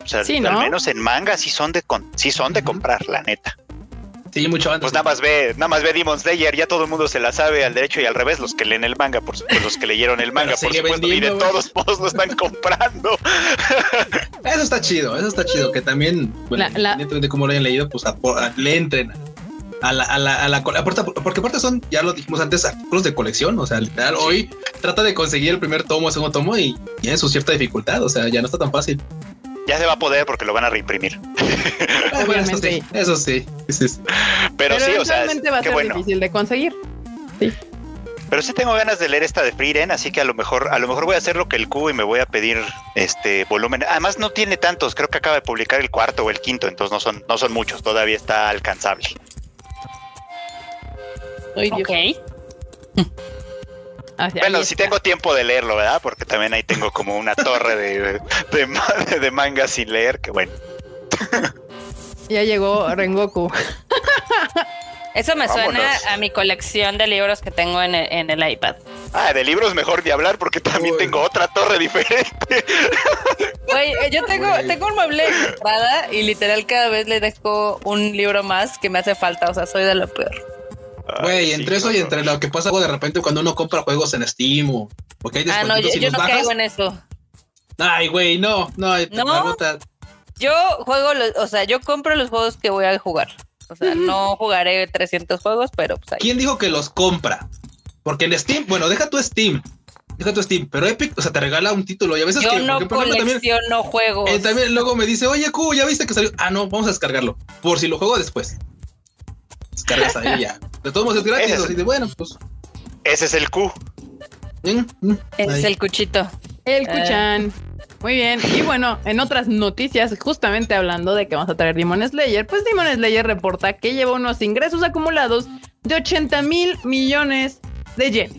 O sea, Sí, al ¿no? menos en manga sí son de con- sí son de comprar, la neta. Sí, mucho antes. Pues nada más ve, nada más ve Demon Slayer, ya todo el mundo se la sabe al derecho y al revés, los que leen el manga, por supuesto, los que leyeron el manga, por supuesto, y de güey. todos modos lo están comprando. Eso está chido, eso está chido. Que también, bueno, La- la- independientemente de cómo lo hayan leído, pues a- le entren a la, a la, a la aparte- porque aparte son, ya lo dijimos antes, artículos de colección. O sea, literal, hoy trata de conseguir el primer tomo, el segundo tomo y tiene su cierta dificultad. O sea, ya no está tan fácil. Ya se va a poder porque lo van a reimprimir. Bueno, eso sí, eso sí. sí, sí. Pero, sí, o sea, va a ser bueno. difícil de conseguir. Pero sí tengo ganas de leer esta de Frieren, así que a lo mejor, a lo mejor voy a hacer lo que el cubo y me voy a pedir este volumen. Además no tiene tantos, creo que acaba de publicar el cuarto o el quinto, entonces no son, no son muchos, todavía está alcanzable. Ok. Bueno, si tengo tiempo de leerlo, ¿verdad? Porque también ahí tengo como una torre de, de, de manga sin leer, que bueno. Ya llegó Rengoku. Eso me suena a mi colección de libros que tengo en el, en el iPad. Ah, de libros mejor de hablar porque también Uy. tengo otra torre diferente. Güey, eh, yo tengo, tengo un mueble de entrada y literal cada vez le dejo un libro más que me hace falta. O sea, soy de lo peor. Güey, Ay, sí, entre eso y entre lo que pasa de repente cuando uno compra juegos en Steam o porque hay Ah, no, yo, yo no bajas. caigo en eso. Ay, güey, no, no, ¿No? Yo juego, los, o sea, yo compro los juegos que voy a jugar. O sea, no jugaré 300 juegos, pero pues ahí. ¿Quién dijo que los compra? Porque en Steam, bueno, deja tu Steam, deja tu Steam, pero Epic, o sea, te regala un título y a veces Yo que, por no también, colecciono juegos. eh, también luego me dice, oye, Q, ya viste que salió. Ah, no, vamos a descargarlo. Por si lo juego después. Descargas ahí ya. De todos modos es gratis, Ese es- así de bueno, pues. Ese es el Q. mm, mm, es ahí. el cuchito. El Ah. Kuchan. Muy bien. Y bueno, en otras noticias, justamente hablando de que vamos a traer Demon Slayer, pues Demon Slayer reporta que lleva unos ingresos acumulados de 80 mil millones de yenes.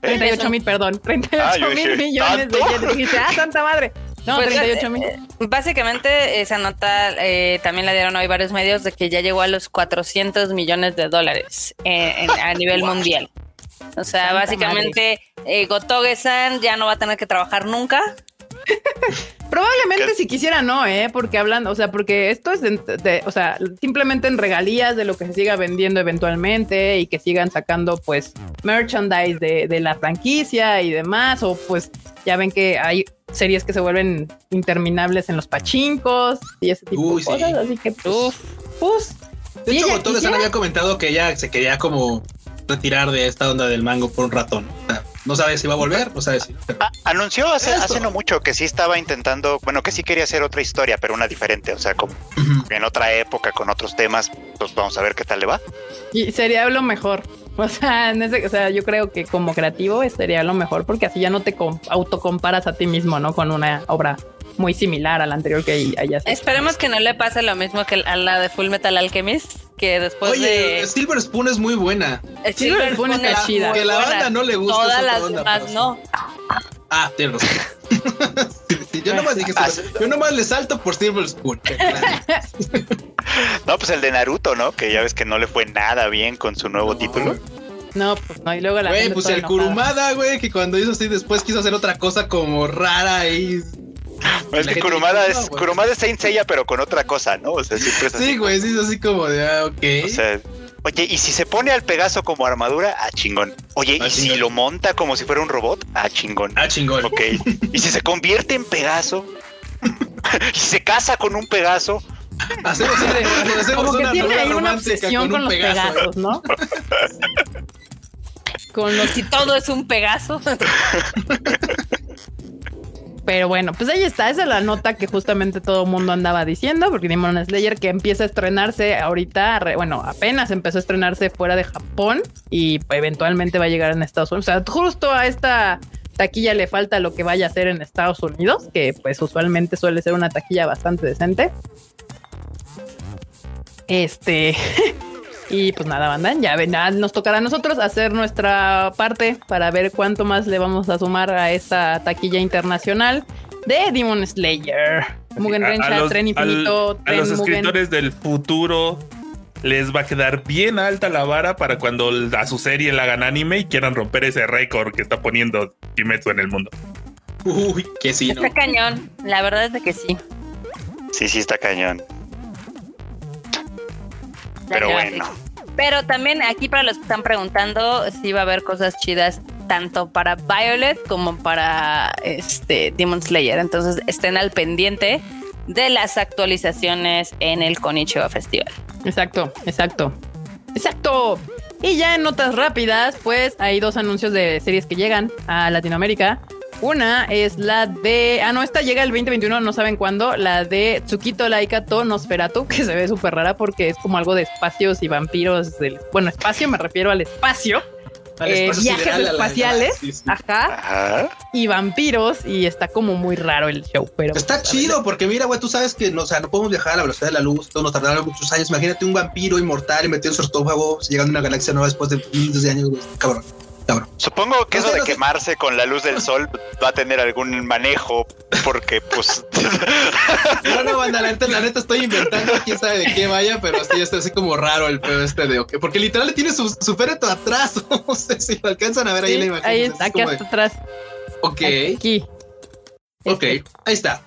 38 mil, perdón. 38 Ah, yo mil millones de yenes. Dijiste, ah, santa madre. No, Pues, 38 mil. eh, Básicamente, esa nota eh, también la dieron hoy varios medios de que ya llegó a los 400 millones de dólares eh, en- a nivel mundial. O sea, Santa básicamente, eh, Gotoge-san ya no va a tener que trabajar nunca. Probablemente ¿Qué? si quisiera no, ¿eh? Porque hablan, o sea, porque esto es de, de- o sea, simplemente en regalías de lo que se siga vendiendo eventualmente y que sigan sacando pues merchandise de, de la franquicia y demás, o pues ya ven que hay series que se vuelven interminables en los pachincos y ese tipo Uy, de sí. cosas, así que pues, pues, De si hecho, ella había comentado que ya se quería como retirar de esta onda del mango por un ratón. O sea, no sabe si va a volver, no sabe si. pero- Ah, anunció hace, hace no mucho que sí estaba intentando, bueno, que sí quería hacer otra historia, pero una diferente, o sea, como en otra época, con otros temas, pues vamos a ver qué tal le va. y sería lo mejor. O sea, en ese, o sea, yo creo que como creativo sería lo mejor porque así ya no te com- autocomparas a ti mismo, ¿no? Con una obra muy similar a la anterior que hayas hecho. Esperemos que no le pase lo mismo que a la de Full Metal Alchemist, que después Oye, de Silver Spoon es muy buena. Silver Spoon es chida. Que la banda no le gusta. Todas las onda, demás pero- no. Ah, tienes razón. Sí, yo nomás dije Yo nomás le salto por Silver Spoon. No, pues el de Naruto, ¿no? Que ya ves que no le fue nada bien con su nuevo No. título. No, pues no, y luego la Güey, pues el enojada. Kurumada, güey, que cuando hizo así después quiso hacer otra cosa como rara y. Es que Kurumada es, no. Kurumada es Saint Seiya, pero con otra cosa, ¿no? O sea, siempre es así. Sí, güey, sí, es así como de, ah, ok. O sea, oye, y si se pone al Pegaso como armadura, ah, chingón. Oye, Ah, y si chingón. lo monta como si fuera un robot, ah, chingón. ah, chingón. Ok. Y si se convierte en Pegaso, y se casa con un Pegaso, Hacemos, una- hacemos Como que una tiene ahí una obsesión con, un los Pegaso. pegazos, ¿no? con los Si todo es un Pegaso. Pero bueno, pues ahí está. Esa es la nota que justamente todo el mundo andaba diciendo, porque Demon Slayer que empieza a estrenarse ahorita, bueno, apenas empezó a estrenarse fuera de Japón y eventualmente va a llegar en Estados Unidos. O sea, justo a esta taquilla le falta lo que vaya a hacer en Estados Unidos, que pues usualmente suele ser una taquilla bastante decente. Este. Y pues nada, banda, ya ven, nada, nos tocará a nosotros hacer nuestra parte para ver cuánto más le vamos a sumar a esta taquilla internacional de Demon Slayer. Mugen A- a Rensha, los- Tren al- Infinito, a Tren los Mugen. escritores del futuro les va a quedar bien alta la vara para cuando a su serie la hagan anime y quieran romper ese récord que está poniendo Kimetsu en el mundo. Uy, que sí, ¿no? Está cañón. La verdad es de que sí. Sí, sí, está cañón. Pero bueno. Pero también aquí para los que están preguntando, sí va a haber cosas chidas tanto para Violet como para este Demon Slayer. Entonces estén al pendiente de las actualizaciones en el Konichiwa Festival. Exacto, exacto. Exacto. Y ya en notas rápidas, pues hay dos anuncios de series que llegan a Latinoamérica. Una es la de. Ah, no, esta llega el 2021, no saben cuándo. La de Tsukito Laika to Nosferatu, que se ve súper rara porque es como algo de espacios y vampiros. Del, bueno, espacio, me refiero al espacio. Al eh, espacio viajes espaciales. sí, sí. Ajá. Ajá. Y vampiros. Y está como muy raro el show, pero. Está pues, chido porque mira, güey, tú sabes que no, o sea, no podemos viajar a la velocidad de la luz, todos nos tardaron muchos años. Imagínate un vampiro inmortal y metido en su sarcófago, llegando a una galaxia nueva después de miles de años, güey. Cabrón, cabrón. Supongo que No eso de no quemarse con la luz del sol va a tener algún manejo porque pues No, no, banda, la neta, la neta estoy inventando, quién sabe de qué vaya, pero sí está así como raro el pedo este de, ok, porque literal tiene su, su féretro atrás, no sé si lo alcanzan a ver ahí Sí, la imagen. ahí está, aquí de, hasta atrás. ok, Aquí. ok, Este. ahí está.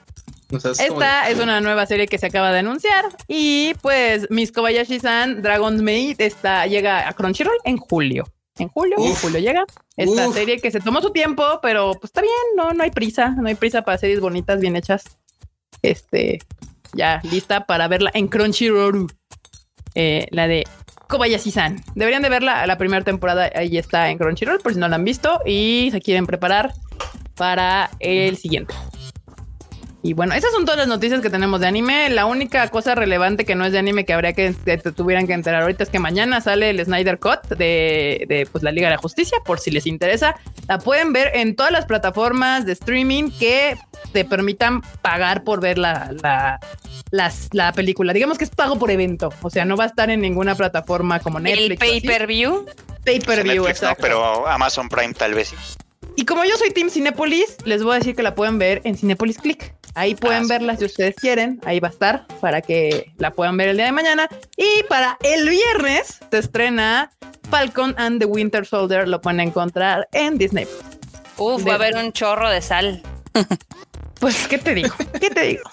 O sea, es como Esta de- es una nueva serie que se acaba de anunciar y pues Miss Kobayashi-san Dragon's Maid está, llega a Crunchyroll en julio. En julio, en julio llega esta Uf. serie que se tomó su tiempo, pero pues está bien, no, no hay prisa, no hay prisa para series bonitas, bien hechas. Este, ya lista para verla en Crunchyroll. Eh, la de Kobayashi-san. Deberían de verla la primera temporada, ahí está en Crunchyroll, por si no la han visto y se quieren preparar para el siguiente. Y bueno, esas son todas las noticias que tenemos de anime. La única cosa relevante que no es de anime que habría que, que te tuvieran que enterar ahorita es que mañana sale el Snyder Cut de, de, pues, la Liga de la Justicia, por si les interesa. La pueden ver en todas las plataformas de streaming que te permitan pagar por ver la, la, las- la película. Digamos que es pago por evento. O sea, no va a estar en ninguna plataforma como Netflix. el o pay-per-view. Pay-per-view, Netflix, ¿no? exacto. pero Amazon Prime tal vez sí. Y como yo soy Team Cinepolis, les voy a decir que la pueden ver en Cinepolis Click. Ahí pueden Ah, sí. verla si ustedes quieren. Ahí va a estar para que la puedan ver el día de mañana. Y para el viernes se estrena Falcon and the Winter Soldier. Lo pueden encontrar en Disney. Uf, De- va a haber un chorro de sal. Pues, ¿qué te digo? ¿Qué te digo?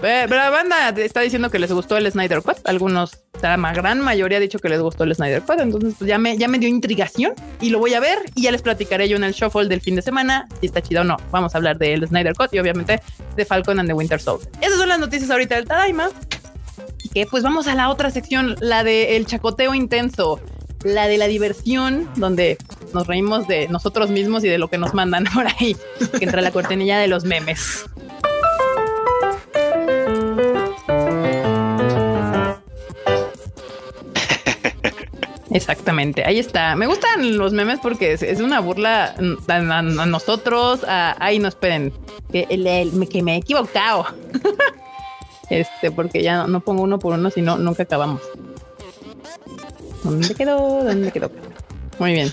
Pero la banda está diciendo que les gustó el Snyder Cut. Algunos, la gran mayoría ha dicho que les gustó el Snyder Cut. Entonces, pues ya me, ya me dio intrigación y lo voy a ver y ya les platicaré yo en el shuffle del fin de semana si está chido o no. Vamos a hablar del Snyder Cut y obviamente de Falcon and the Winter Soldier. Esas son las noticias ahorita del Tadaima. Y que pues vamos a la otra sección, la del chacoteo intenso, la de la diversión, donde nos reímos de nosotros mismos y de lo que nos mandan por ahí, que entra la cortinilla de los memes. Exactamente, ahí está. Me gustan los memes porque es, es una burla a, a- a nosotros. A, ay, no esperen, que, el- el- que me he equivocado. este, porque ya no, no pongo uno por uno, sino nunca acabamos. ¿Dónde quedó? ¿Dónde quedó? Muy bien.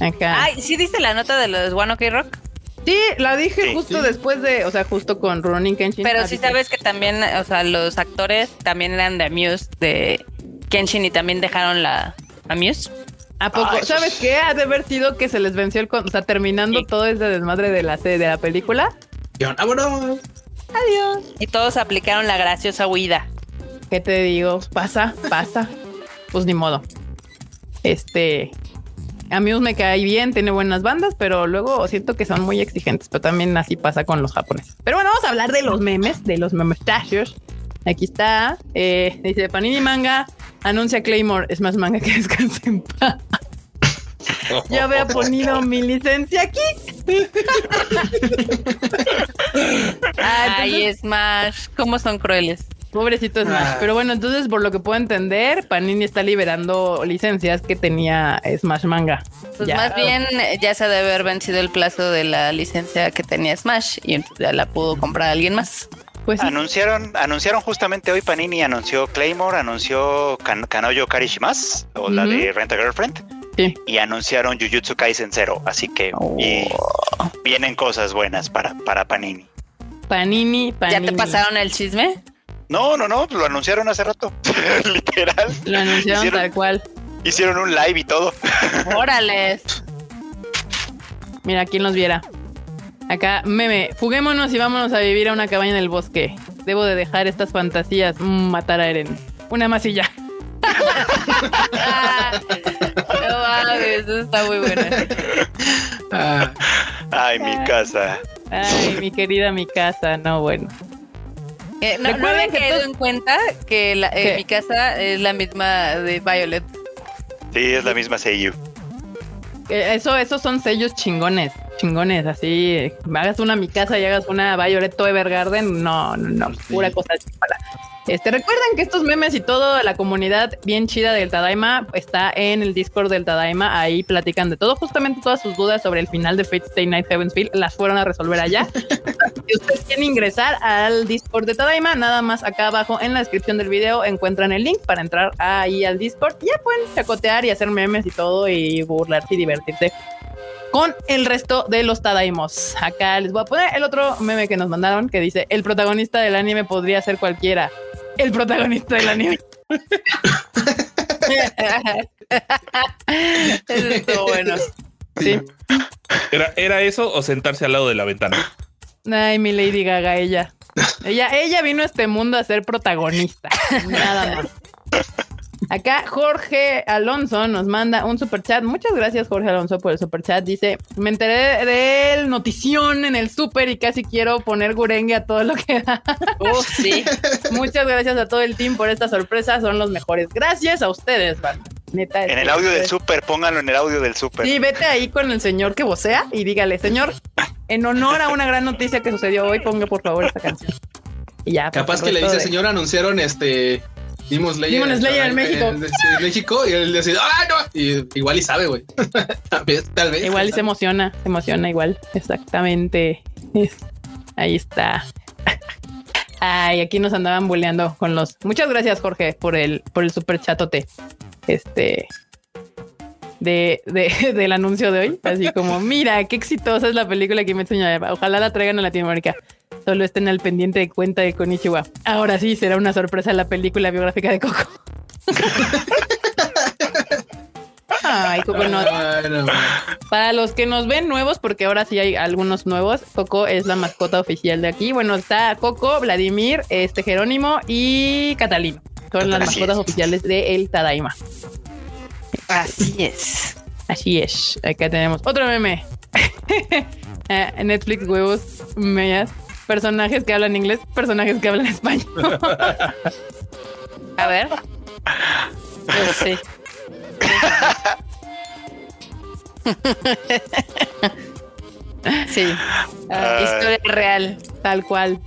Acá. Ay, ¿sí diste la nota de los One Ok Rock? Sí, la dije Sí. justo después de, o sea, justo con Ronin Kenshin. Pero sí sabes que también, o sea, los actores también eran de Amuse, de Kenshin y también dejaron la Amuse. ¿A poco? Ah, eso ¿Sabes es- qué? Ha de haber sido que se les venció el... con- O sea, terminando Sí. todo ese desmadre de la serie, de la película. Vámonos. Adiós. Y todos aplicaron la graciosa huida. ¿Qué te digo? Pasa, pasa. Pues ni modo. Este. A mí me cae bien, tiene buenas bandas, pero luego siento que son muy exigentes. Pero también así pasa con los japoneses. Pero bueno, vamos a hablar de los memes, de los memestacios. Aquí está. eh, dice Panini Manga. Anuncia Claymore. Es más manga que descanse en paz. Yo había ponido mi licencia aquí. Ah, Ay, entonces- Smash, cómo son crueles. Pobrecito Smash. Ah. Pero bueno, entonces, por lo que puedo entender, Panini está liberando licencias que tenía Smash Manga. Pues Ya. más bien ya se debe haber vencido el plazo de la licencia que tenía Smash y entonces ya la pudo comprar alguien más. Pues sí. Anunciaron, anunciaron justamente hoy Panini, anunció Claymore, anunció kan Kanoyo Karishimas, o la de Rent a Girlfriend, Sí. y anunciaron Jujutsu Kaisen Zero, así que y vienen cosas buenas para, para Panini. Panini, ¿Ya te pasaron el chisme? No, no, no, lo anunciaron hace rato. Literal. Lo anunciaron Hicieron- tal cual. Hicieron un live y todo. Órale. Mira, quién los viera. Acá, meme, fuguémonos y vámonos a vivir a una cabaña en el bosque. Debo de dejar estas fantasías. Mm, matar a Eren. Una más y ya. No mames, eso está muy bueno. Ah, Ay, mi casa. Ay, mi querida mi casa. No, bueno. Eh, no, no Recuerden había en cuenta que la- eh, mi casa es la misma de Violet. Sí, es la misma Seiyu. Eh, Eso, esos son sellos chingones. Chingones, así. Hagas una mi casa y hagas una Violet Evergarden. No, no, no. Pura cosa para. Este, recuerden que estos memes y toda la comunidad bien chida del Tadaima está en el Discord del Tadaima. Ahí platican de todo. Justamente todas sus dudas sobre el final de Fate Stay Night Heavensfield las fueron a resolver allá. si ustedes quieren ingresar al Discord de Tadaima, nada más acá abajo en la descripción del video encuentran el link para entrar ahí al Discord. Y ya pueden chacotear y hacer memes y todo y burlarse y divertirse con el resto de los Tadaimos. Acá les voy a poner el otro meme que nos mandaron que dice: El protagonista del anime podría ser cualquiera. El protagonista del anime. Eso estuvo bueno. Sí. ¿Era, ¿Era eso o sentarse al lado de la ventana? Ay, mi Lady Gaga, ella. Ella, ella vino a este mundo a ser protagonista. Nada más. Acá Jorge Alonso nos manda un super chat. Muchas gracias, Jorge Alonso, por el super chat. Dice: Me enteré del notición en el super y casi quiero poner gurengue a todo lo que da. Uh, sí. Muchas gracias a todo el team por esta sorpresa. Son los mejores. Gracias a ustedes, banda. Neta. En el audio del super, pónganlo en el audio del super. Sí, vete ahí con el señor que vocea y dígale, señor, en honor a una gran noticia que sucedió hoy, ponga por favor esta canción. Y ya. pues, capaz que le dice, de- señor, anunciaron este Demon Slayer. Demon Slayer en México. En, en México y él dice, ¡ah, no! Y igual y sabe, güey. tal vez, tal vez. Igual y se emociona, se emociona igual. Exactamente. Ahí está. Ay, aquí nos andaban bulleando con los. Muchas gracias, Jorge, por el, por el super chatote. Este. De, de- del anuncio de hoy. Así como, mira, qué exitosa es la película que me enseñaba. Ojalá la traigan a Latinoamérica. Solo estén al pendiente de cuenta de Konichiwa. Ahora sí, será una sorpresa la película biográfica de Coco. Ay, Coco no. Para los que nos ven nuevos, porque ahora sí hay algunos nuevos, Coco es la mascota oficial de aquí. Bueno, está Coco, Vladimir, este Jerónimo y Catalino. Son las mascotas es. oficiales de El Tadaima. Así es. Así es. Acá tenemos otro meme. Eh, Netflix, huevos, mellas, personajes que hablan inglés, personajes que hablan español. A ver. Pues sí. sí. Ay. Historia real. Tal cual.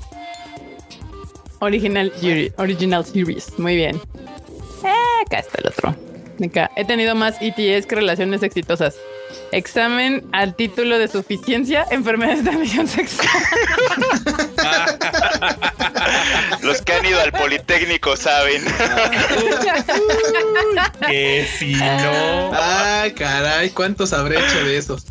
Original, series- original series. Muy bien. Eh, acá está el otro. Acá. He tenido más ETS que relaciones exitosas. Examen al título de suficiencia, enfermedades de transmisión sexual. Los que han ido al Politécnico saben. Que si no. Ah, caray, ¿cuántos habré hecho de esos?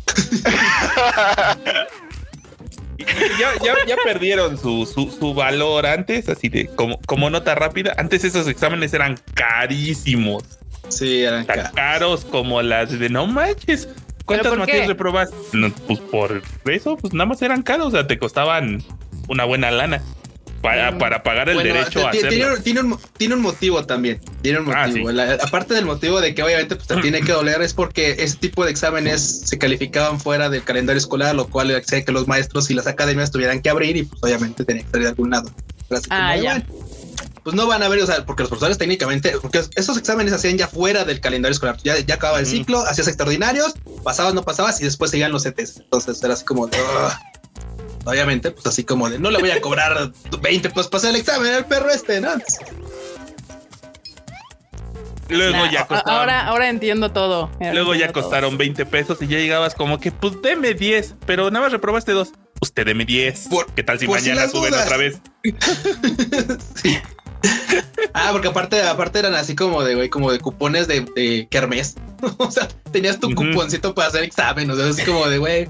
Ya, ya, ya perdieron su, su, su valor antes, así de como, como nota rápida. Antes esos exámenes eran carísimos. Sí, eran Tan ca- caros como las de no manches. ¿Cuántas materias qué? reprobaste? No, pues por eso, pues nada más eran caros, o sea, te costaban una buena lana para, para pagar el Bueno, derecho a tiene, hacerlo. un- tiene, un, tiene un motivo también. Tiene un Ah, motivo. sí. La- aparte del motivo de que obviamente pues, te tiene que doler, es porque ese tipo de exámenes se calificaban fuera del calendario escolar, lo cual hacía que los maestros y las academias tuvieran que abrir y pues obviamente tenían que salir de algún lado. Así Ah, ya. bueno, Pues no van a ver, o sea, porque los profesores técnicamente, porque esos exámenes se hacían ya fuera del calendario escolar. Ya, ya acababa el ciclo, hacías extraordinarios, pasabas, no pasabas y después seguían los CTs. Entonces era así como de, "Ugh". obviamente, pues así como de no le voy a cobrar 20 pues pasé el examen al perro este, ¿no? Luego Nah, ya costaron. ahora, ahora entiendo todo. Luego ya todo. costaron 20 pesos y ya llegabas como que, pues deme 10, pero nada más reprobaste dos. Usted deme 10. Por- ¿Qué tal si mañana suben dudas. otra vez? Ah, porque aparte, aparte eran así como de, güey, como de cupones de, de kermés. o sea, tenías tu cuponcito para hacer examen, o sea, así como de, güey,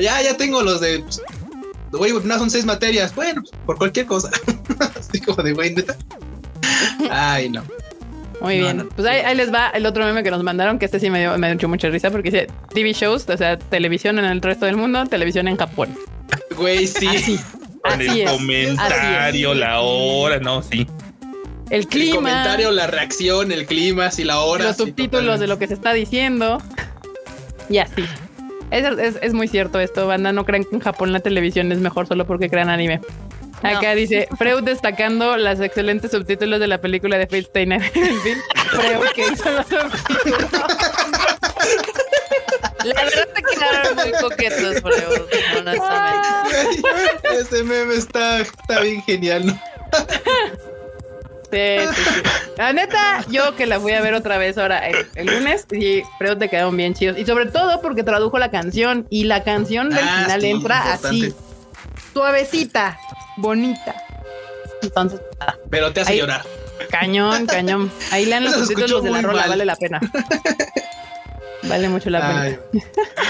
ya, ya tengo los de, pues, güey, no son seis materias, bueno, pues, por cualquier cosa. Así como de güey, neta. Ay, no. Muy No, bien. no. Pues ahí, ahí les va el otro meme que nos mandaron, que este sí me dio, me dio mucha risa porque dice TV shows, o sea, televisión en el resto del mundo, televisión en Japón. Güey, sí. Así. Con Así el es. comentario, la hora, no, sí. El El clima, comentario, la reacción, el clima, sí, la hora. los sí, subtítulos de lo que se está diciendo. Y así. Es, es- es muy cierto esto, banda. No crean que en Japón la televisión es mejor solo porque crean anime. Acá dice Freud destacando las excelentes subtítulos de la película de Phil Steiner. El Phil Freud que hizo los subtítulos. La verdad te quedaron muy coquetos, Freud, honestamente. Ese meme está, está bien genial, ¿no? Sí, sí, sí. La neta, yo que la fui a ver otra vez ahora el, el lunes y creo que quedaron bien chidos. Y sobre todo porque tradujo la canción y la canción del Ah, final entra importante. así, suavecita, bonita. Entonces, nada, Pero te hace Ahí- llorar. cañón, cañón. Ahí lean los subtítulos de la rola, mal. vale la pena. Vale mucho la pena.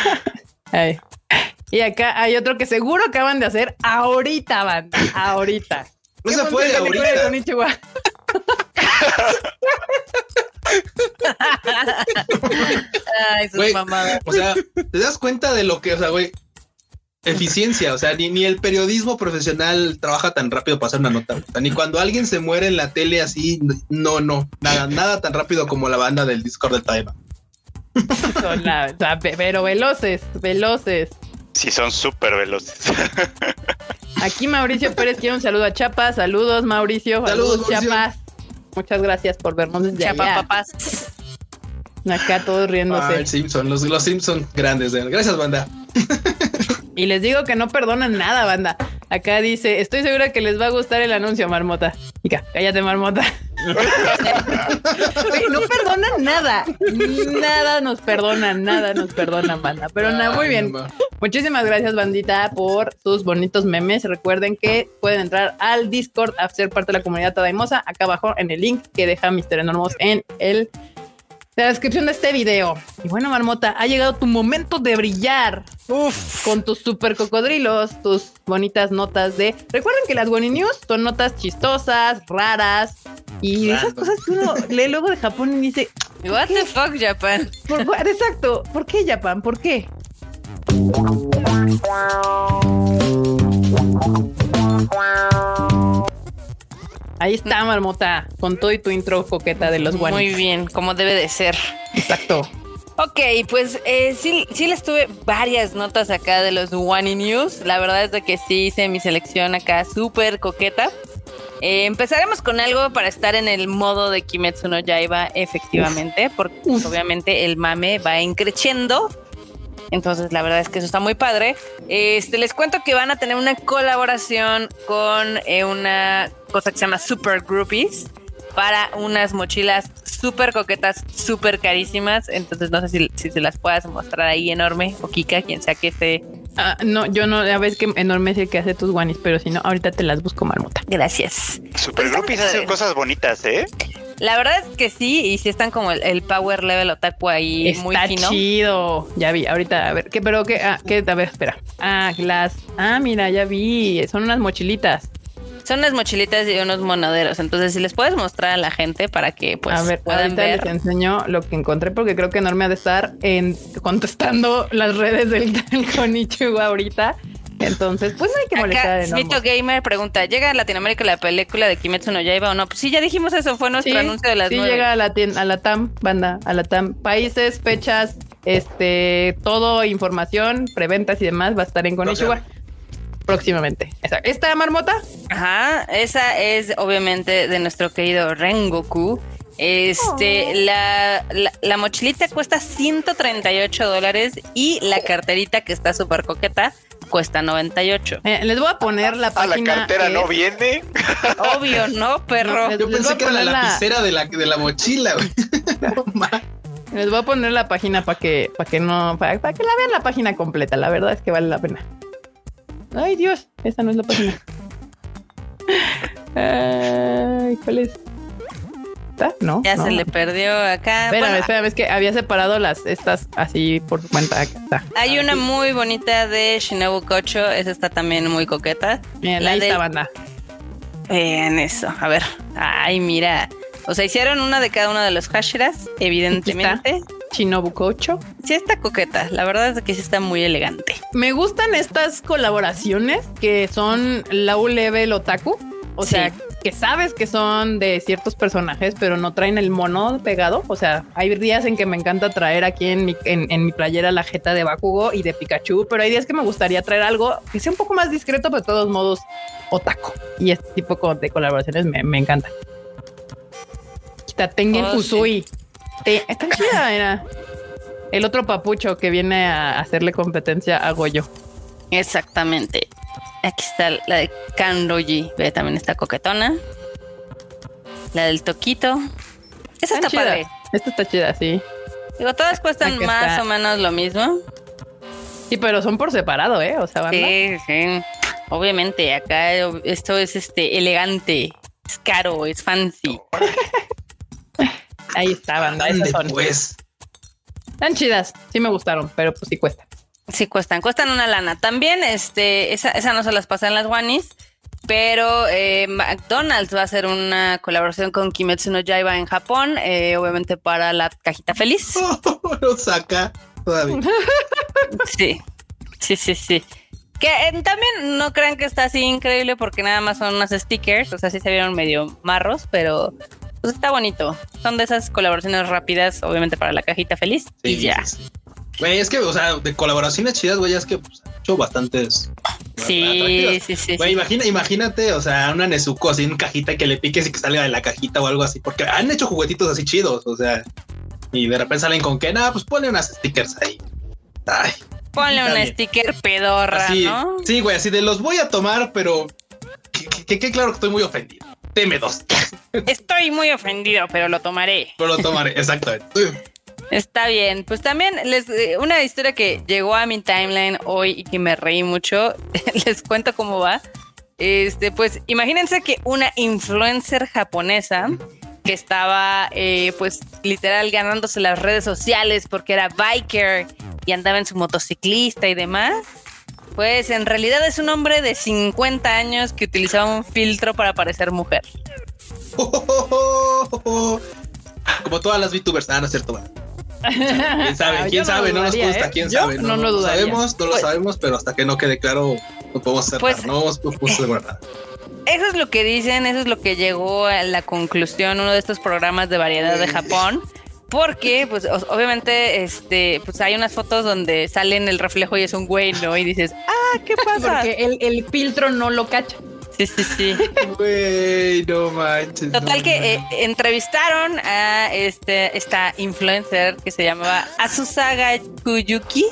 Ay. Y acá hay otro que seguro acaban de hacer ahorita, banda. Ahorita. no ¿Qué se puede ahorita. Ay, sus mamadas. O sea, te das cuenta de lo que, o sea, güey, eficiencia. O sea, ni, ni el periodismo profesional trabaja tan rápido para hacer una nota. O sea, ni cuando alguien se muere en la tele así, no, no, nada, nada tan rápido como la banda del Discord de Taima. Son la- o sea, pe- pero veloces, veloces. Sí, son súper veloces. Aquí Mauricio Pérez quiere un saludo a Chapas. Saludos, Mauricio. Saludos, Saludos, Mauricio. Chapas. Muchas gracias por vernos desde Chapa allá. papás. Acá todos Ah, riéndose. el Simpson, los, los Simpson grandes. de- Gracias, banda. Y les digo que no perdonan nada, banda. Acá dice, estoy segura que les va a gustar el anuncio, Marmota. Chica, cállate, Marmota. No perdonan nada. Nada nos perdonan, nada nos perdonan, banda. Pero nada, muy bien. Muchísimas gracias, bandita, por sus bonitos memes. Recuerden que pueden entrar al Discord a ser parte de la comunidad Tadaimosa acá abajo en el link que deja Mr. Enormous en el la descripción de este video. Y bueno, Marmota, ha llegado tu momento de brillar. Uf, con tus super cocodrilos, tus bonitas notas de. Recuerden que las Wani News son notas chistosas, raras y esas cosas que uno lee luego de Japón y dice, What the fuck, Japan? exacto, ¿por qué Japan? ¿Por qué? Ahí está, Marmota, con todo y tu intro coqueta de los Muy Wani. bien, como debe de ser. Exacto. Ok, pues eh, sí, sí les tuve varias notas acá de los One News. La verdad es de que sí hice mi selección acá súper coqueta. Eh, empezaremos con algo para estar en el modo de Kimetsu no Yaiba, efectivamente, porque pues, obviamente el mame va increciendo. Entonces, la verdad es que eso está muy padre. Este, les cuento que van a tener una colaboración con eh, una cosa que se llama Super Groupies para unas mochilas súper coquetas, súper carísimas. Entonces, no sé si, si se las puedas mostrar ahí enorme o Kika, quien sea que esté. Ah, no, yo no, ya ves que enorme es el que hace tus guanis, pero si no, ahorita te las busco, Marmota. Gracias. Super Groupies padre. hacen cosas bonitas, ¿eh? La verdad es que sí, y sí están como el, el power level otaku ahí Está muy fino. chido. Ya vi, ahorita, a ver, ¿qué, pero qué, ah, qué, a ver, espera. Ah, las, ah, mira, ya vi, son unas mochilitas. Son unas mochilitas y unos monaderos. Entonces, si les puedes mostrar a la gente para que pues a ver, puedan ahorita ver. les enseño lo que encontré porque creo que Enorme ha de estar en, contestando las redes del, del Konichiwa ahorita. Entonces, pues no hay que molestar Acá. Smito Gamer pregunta: ¿Llega a Latinoamérica la película de Kimetsu no Yaiba o no? Pues sí, ya dijimos eso, fue nuestro Sí, anuncio de las sí nueve. llega a la, a la TAM, banda, a la TAM. Países, fechas, este, todo, información, preventas y demás va a estar en Konichiwa próximamente. Exacto. Esta marmota, Ajá, esa es obviamente de nuestro querido Rengoku. Este, Oh. la, la, la mochilita cuesta 138 dólares y la carterita que está súper coqueta cuesta 98. eh, les voy a poner la A Ah, la página. cartera no es- viene. Obvio, ¿no, perro? No, Yo Les pensé a que era la lapicera de la, de la mochila. Les voy a poner la página para que, para que no, para, para que la vean la página completa. La verdad es que vale la pena. Ay, Dios, esa no es la página. Ay, ¿cuál es? ¿Está? No. Ya no. se le perdió acá. Espérame, Bueno, espérame, es que había separado las estas así por cuenta. Acá está. hay una muy bonita de Shinobu Kocho, esa está también muy coqueta. Miren, La ahí está, banda. Vean eso. A ver. Ay, mira. O sea, hicieron una de cada uno de los Hashiras, evidentemente. Shinobu Kocho. Sí está coqueta. La verdad es que sí está muy elegante. Me gustan estas colaboraciones que son low level otaku. O Sí. sea, que sabes que son de ciertos personajes, pero no traen el mono pegado. O sea, hay días en que me encanta traer aquí en mi, en, en mi playera la jeta de Bakugo y de Pikachu, pero hay días que me gustaría traer algo que sea un poco más discreto, pero de todos modos otaku. Y este tipo de colaboraciones me, me encanta. Tengen Oh, sí. Usui. Te- está chida, era. El otro papucho que viene a hacerle competencia a Goyo. Exactamente. Aquí está la de Kanroji. Ve, también está coquetona. La del Toquito. Esa Están está padre. Esta está chida, sí. Digo, todas cuestan más está. o menos lo mismo. Sí, pero son por separado, ¿eh? O sea, banda. Sí, sí. Obviamente, acá esto es este elegante, es caro, es fancy. Ahí está, banda. Esas son. pues. Están chidas. Sí me gustaron, pero pues sí cuesta. Sí, cuestan, cuestan una lana. También, este, esa, esa no se las pasa en las Wanis, pero eh, McDonald's va a hacer una colaboración con Kimetsu no Yaiba en Japón, eh, obviamente para la cajita feliz. Lo saca todavía. Sí, sí, sí, sí. Que eh, también no crean que está así increíble porque nada más son unas stickers, o sea, sí se vieron medio marros, pero pues está bonito. Son de esas colaboraciones rápidas, obviamente para la cajita feliz y Sí, ya. sí, sí. Güey, es que, o sea, de colaboraciones chidas, güey, es que pues, han hecho bastantes. Sí, sí, sí. Güey, sí. imagina, imagínate, o sea, una Nezuko así en cajita que le piques y que salga de la cajita o algo así, porque han hecho juguetitos así chidos, o sea, y de repente salen con que, nada, pues ponle unas stickers ahí. Ay, Ponle un sticker pedorra, así, ¿no? sí, güey, así de los voy a tomar, pero que, que- claro que estoy muy ofendido. Deme dos, Estoy muy ofendido, pero lo tomaré. pero lo tomaré, exactamente. Está bien. Pues también les eh, una historia que llegó a mi timeline hoy y que me reí mucho. les cuento cómo va. Este, pues imagínense que una influencer japonesa que estaba, eh, pues literal ganándose las redes sociales porque era biker y andaba en su motociclista y demás. Pues en realidad es un hombre de 50 años que utilizaba un filtro para parecer mujer. Como todas las VTubers, ah, no es cierto. ¿Quién sabe? Ah, ¿Quién no sabe? No nos consta, ¿eh? quién Yo sabe. no lo lo dudaría. sabemos, no lo Pues- sabemos, pero hasta que no quede claro, no podemos acertar, Pues- no podemos. Eso es lo que dicen, eso es lo que llegó a la conclusión uno de estos programas de variedad de Japón. Porque, pues, obviamente, este, pues hay unas fotos donde sale en el reflejo y es un güey, ¿no? Y dices, ah, ¿qué pasa? Porque el, el filtro no lo cacha. Sí, sí, sí. Güey, no manches. Total no que manches. eh, entrevistaron a este, esta influencer que se llamaba Asusaga Kuyuki.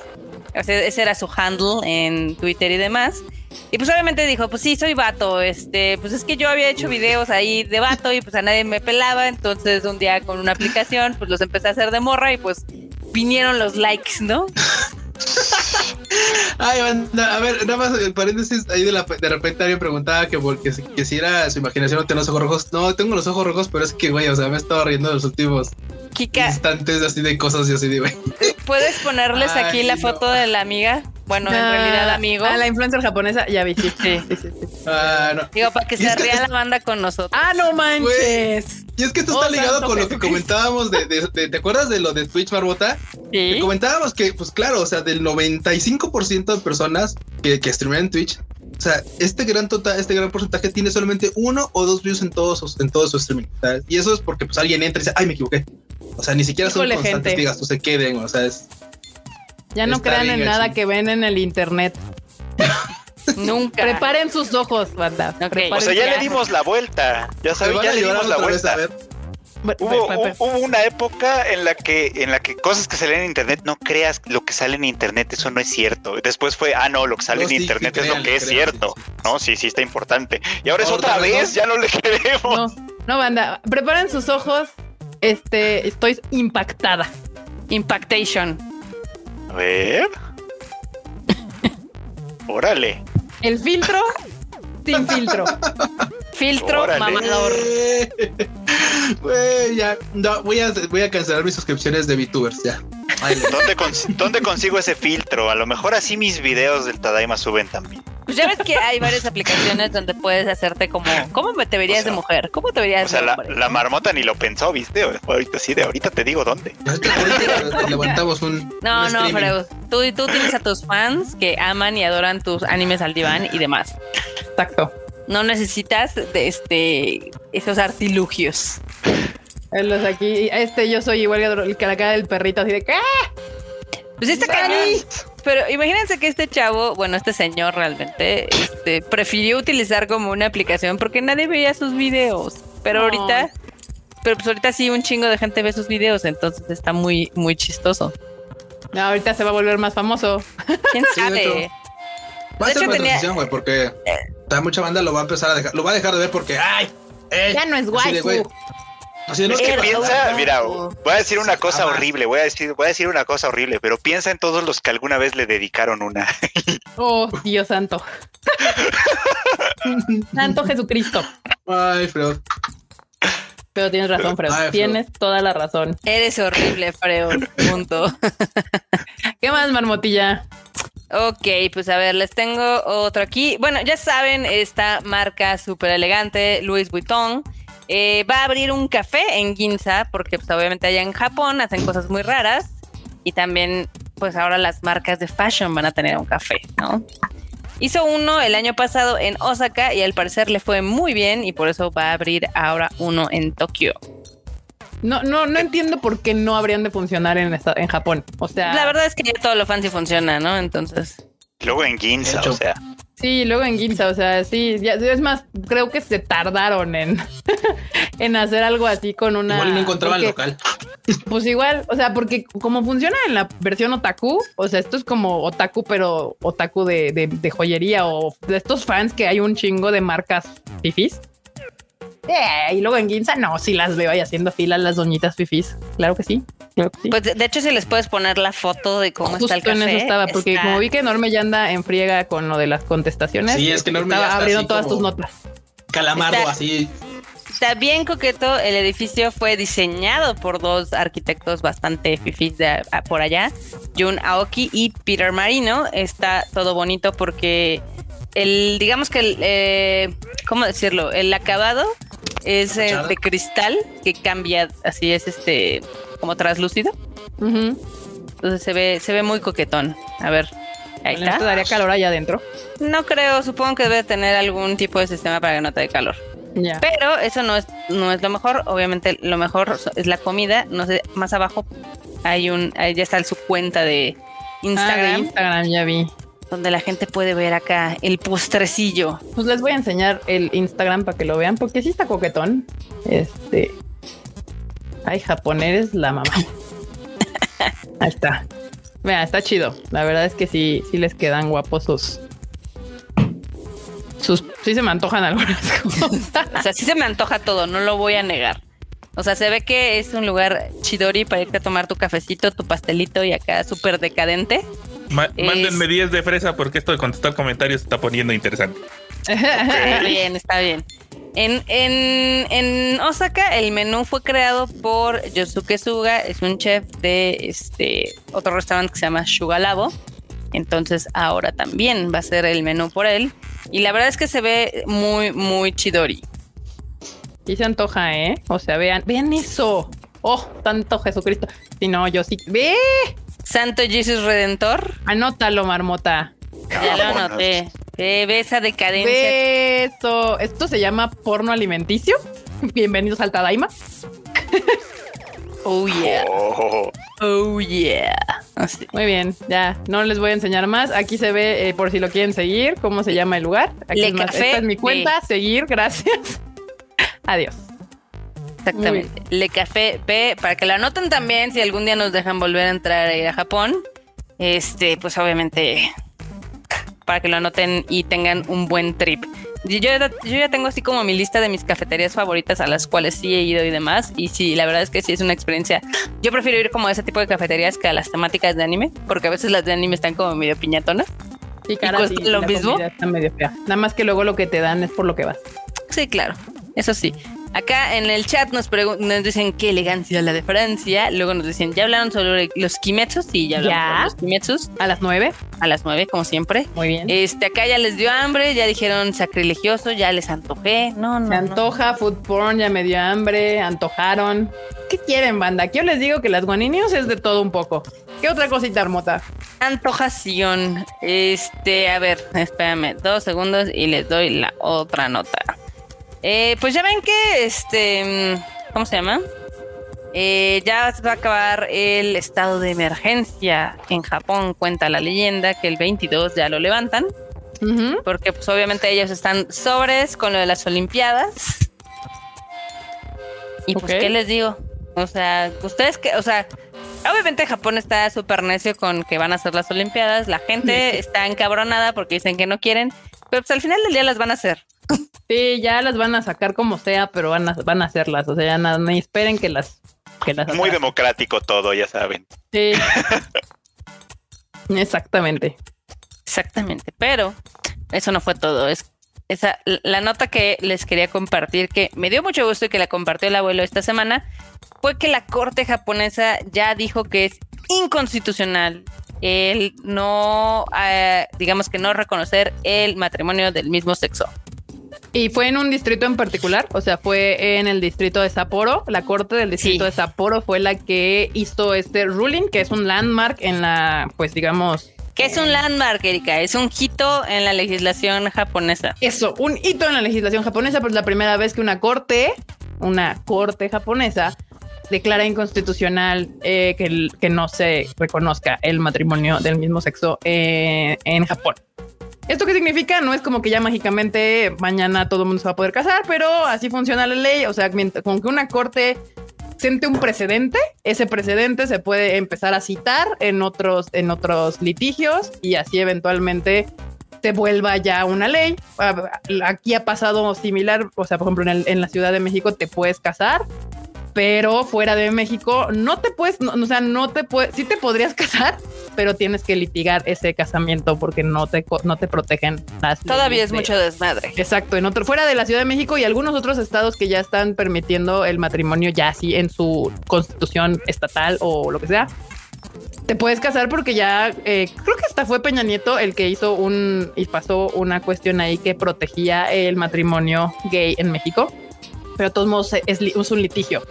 O sea, ese era su handle en Twitter y demás. Y pues obviamente dijo, pues sí, soy vato. Este, pues es que yo había hecho videos ahí de vato y pues a nadie me pelaba. Entonces un día con una aplicación, pues los empecé a hacer de morra y pues vinieron los likes, ¿no? Ay, a ver, nada más el paréntesis ahí de, la, de repente alguien preguntaba que, porque, que si era su imaginación no tener los ojos rojos. No, tengo los ojos rojos, pero es que, güey, o sea, me he estado riendo de los últimos Kika, instantes así de cosas y así de. ¿puedes ponerles aquí Ay, la no. foto de la amiga? Bueno, en realidad amigo. A la influencer japonesa, ya vi. Sí, Sí. sí, sí, sí. Ah, no. Digo, para que Y se es que ría es- la banda con nosotros. Ah, no manches. Y es que esto Oh, está ligado santo con lo que comentábamos de, de- de- ¿te acuerdas de lo de Twitch Barbota? Que Sí. comentábamos que, pues claro, o sea, del 95% de personas que, que streamean en Twitch, o sea, este gran total, este gran porcentaje tiene solamente uno o dos views en todos sus, en todo su streaming. y eso es porque pues alguien entra y dice, ay, me equivoqué. O sea, ni siquiera son Híjole, constantes gente. tú se queden, o sea, es Ya no crean en nada que ven en el internet. Nunca. Preparen sus ojos, banda. O sea, ya Ya. le dimos la vuelta. Ya van ya le dimos la vuelta. Hubo, una época en la que en la que cosas que salen en internet no creas lo que sale en internet eso no es cierto después fue ah no lo que sale No, en sí, internet es lo que es cierto sí, sí, no sí sí está importante y ahora es otra vez, ya no le creemos No, no, banda. Preparen sus ojos. Este, estoy impactada. Impactation. a ver órale El filtro sin filtro. Filtro Órale. mamador. Güey, ya, no, voy a, voy a cancelar mis suscripciones de VTubers, ya. ¿Dónde, cons- ¿Dónde consigo ese filtro? A lo mejor así mis videos del Tadaima suben también. Pues ya ves que hay varias aplicaciones donde puedes hacerte como, ¿cómo te verías O sea, de mujer? ¿Cómo te verías O sea, de la, hombre? la marmota ni lo pensó, ¿viste? Ahorita sí, de ahorita te digo dónde. Ahorita- ahorita levantamos un. No, un no, pero tú, tú tienes a tus fans que aman y adoran tus animes al diván y demás. Exacto. No necesitas de este esos artilugios. Él es aquí. Este, yo soy igual que el que la cara del perrito, así de ¿qué? Pues está cañón. Pero imagínense que este chavo, bueno, este señor realmente, este, prefirió utilizar como una aplicación porque nadie veía sus videos. Pero No. ahorita, pero pues ahorita sí un chingo de gente ve sus videos, entonces está muy, muy chistoso. No, ahorita se va a volver más famoso. ¿Quién Sí, de sabe? hecho. Va a De ser hecho, una tenía- transición, güey, porque ta- mucha banda lo va a empezar a dejar, lo va a dejar de ver porque, ay, ey, Ya no es. Así no, Es que piensa, mira, voy a decir una cosa horrible, voy a decir, voy a decir una cosa horrible, pero piensa en todos los que alguna vez le dedicaron una. Oh, Dios santo. santo Jesucristo. Ay, Freud. Pero tienes razón, Freud. Ay, Freud. Tienes toda la razón. Eres horrible, Freud. Punto. ¿Qué más, marmotilla? Ok, pues a ver, les tengo otro aquí. Bueno, ya saben, esta marca súper elegante, Louis Vuitton, eh, va a abrir un café en Ginza, porque pues, obviamente allá en Japón hacen cosas muy raras. Y también, pues ahora las marcas de fashion van a tener un café, ¿no? Hizo uno el año pasado en Osaka y al parecer le fue muy bien y por eso va a abrir ahora uno en Tokio. No, no, no entiendo por qué no habrían de funcionar en, esta- en Japón. O sea, La verdad es que todo lo fancy funciona, ¿no? Entonces, Luego en Ginza, o sea. sí, luego en Ginza, o sea, sí, ya, es más, creo que se tardaron en, en hacer algo así con una. Igual no encontraban porque- local. Pues igual, o sea, porque como funciona en la versión otaku, o sea, esto es como otaku, pero otaku de, de, de joyería o de estos fans que hay un chingo de marcas fifis. Eh, y luego en Ginza, no, sí las veo ahí haciendo fila las doñitas fifis. Claro que sí. Claro que sí. pues de, hecho si les puedes poner la foto de cómo Justo está el café. en eso estaba, porque está- como vi que Enorme ya anda en friega con lo de las contestaciones, Sí, es que Enorme ya estaba está abriendo todas tus notas. Calamardo Está- así. Está bien coqueto. El edificio fue diseñado por dos arquitectos bastante fifís de a- por allá, Jun Aoki y Peter Marino. Está todo bonito porque el, digamos que el, eh, ¿cómo decirlo? El acabado es eh, de cristal que cambia, así es este, como translúcido. Ujú. Entonces se ve, se ve muy coquetón. A ver, ahí está. daría calor allá adentro. No creo, supongo que debe tener algún tipo de sistema para que no te dé calor. Pero eso no es, no es lo mejor. Obviamente lo mejor es la comida. No sé, más abajo hay un, ahí ya está su cuenta de Ah, Instagram, de Instagram ya vi. Donde la gente puede ver acá el postrecillo. Pues les voy a enseñar el Instagram para que lo vean, porque sí está coquetón. Este. Ay, Japón, eres la mamá. Ahí está. Mira, está chido. La verdad es que sí, sí les quedan guapos sus. Sus. Sí se me antojan algunas cosas. O sea, sí se me antoja todo, no lo voy a negar. O sea, se ve que es un lugar chidori para irte a tomar tu cafecito, tu pastelito y acá súper decadente. Ma- Es- Mándenme 10 de fresa porque esto de contestar comentarios se está poniendo interesante. Está bien, está bien. En, en, en Osaka el menú fue creado por Yosuke Suga, es un chef de este otro restaurante que se llama Shugalabo. Entonces ahora también va a ser el menú por él. Y la verdad es que se ve muy, muy chidori. Sí se antoja, ¿eh? O sea, vean, vean eso. Oh, tanto Jesucristo. Si no, yo sí. Ve, Santo Jesus Redentor. anótalo, marmota. Ya lo anoté. Ve, ve esa decadencia. Ve eso. Esto se llama porno alimenticio. Bienvenidos al Tadaima. Oh yeah. Oh, Oh yeah. Así. Muy bien, ya no les voy a enseñar más. Aquí se ve eh, por si lo quieren seguir, cómo se llama el lugar. Aquí Le es más, Café esta es mi de- cuenta, seguir, gracias. Adiós. Exactamente. Le Café B, para que lo anoten también, si algún día nos dejan volver a entrar a ir a Japón, este, pues obviamente, para que lo anoten y tengan un buen trip. Y Yo, yo ya tengo así como mi lista de mis cafeterías favoritas a las cuales sí he ido y demás. Y sí, la verdad es que sí es una experiencia. Yo prefiero ir como a ese tipo de cafeterías que a las temáticas de anime, porque a veces las de anime están como medio piñatonas. Sí, cara, cuesta sí, lo mismo? Está medio fea. Nada más que luego lo que te dan es por lo que vas. Sí, claro, eso sí. Acá en el chat nos, nos dicen qué elegancia la de Francia. Luego nos dicen, ¿ya hablaron sobre los Kimetsus? Sí, ya hablamos Ya. sobre los Kimetsus. A las nueve. A las nueve, como siempre. Muy bien. Este, acá ya les dio hambre, ya dijeron sacrilegioso, ya les antojé. No, no. Se no. antoja, food porn, ya me dio hambre, antojaron. ¿Qué quieren, banda? Aquí yo les digo que las guaninios es de todo un poco. ¿Qué otra cosita, Armota? Antojación. Este, a ver, espérame dos segundos y les doy la otra nota. Eh, pues ya ven que este, mm, ¿cómo se llama? Eh, ya se va a acabar el estado de emergencia en Japón, cuenta la leyenda que el 22 ya lo levantan, porque pues obviamente ellos están sobres con lo de las Olimpiadas. Y pues. ¿qué les digo? O sea, ustedes que, o sea, obviamente Japón está súper necio con que van a hacer las Olimpiadas, la gente está encabronada porque dicen que no quieren, pero pues al final del día las van a hacer. Sí, ya las van a sacar como sea, pero van a, van a hacerlas. O sea, ya no, ni esperen que las, que las Muy atrasen. democrático todo, ya saben. Sí. Exactamente. Exactamente, pero eso no fue todo. Es esa la nota que les quería compartir, que me dio mucho gusto y que la compartió el abuelo esta semana, fue que la corte japonesa ya dijo que es inconstitucional el no, eh, digamos que no reconocer el matrimonio del mismo sexo. Y fue en un distrito en particular, o sea, fue en el distrito de Sapporo. La corte del distrito Sí. de Sapporo fue la que hizo este ruling, que es un landmark en la, pues digamos, Que es un landmark, Erika, es un hito en la legislación japonesa. eso, un hito en la legislación japonesa, pues la primera vez que una corte, una corte japonesa, declara inconstitucional eh, que, que no se reconozca el matrimonio del mismo sexo eh, en Japón. ¿Esto qué significa? No es como que ya mágicamente mañana todo el mundo se va a poder casar, pero así funciona la ley. O sea, con que una corte siente un precedente, ese precedente se puede empezar a citar en otros, en otros litigios y así eventualmente se vuelva ya una ley. Ah, Aquí ha pasado similar, o sea, por ejemplo, en, el- en la Ciudad de México te puedes casar, pero fuera de México no te puedes, no, o sea, no te puedes, sí te podrías casar, pero tienes que litigar ese casamiento porque no te, no te protegen las Todavía es de- mucho desmadre. Exacto, en otro, fuera de la Ciudad de México y algunos otros estados que ya están permitiendo el matrimonio ya así en su constitución estatal o lo que sea. Te puedes casar porque ya eh, creo que hasta fue Peña Nieto el que hizo un y pasó una cuestión ahí que protegía el matrimonio gay en México, pero de todos modos es, es un litigio.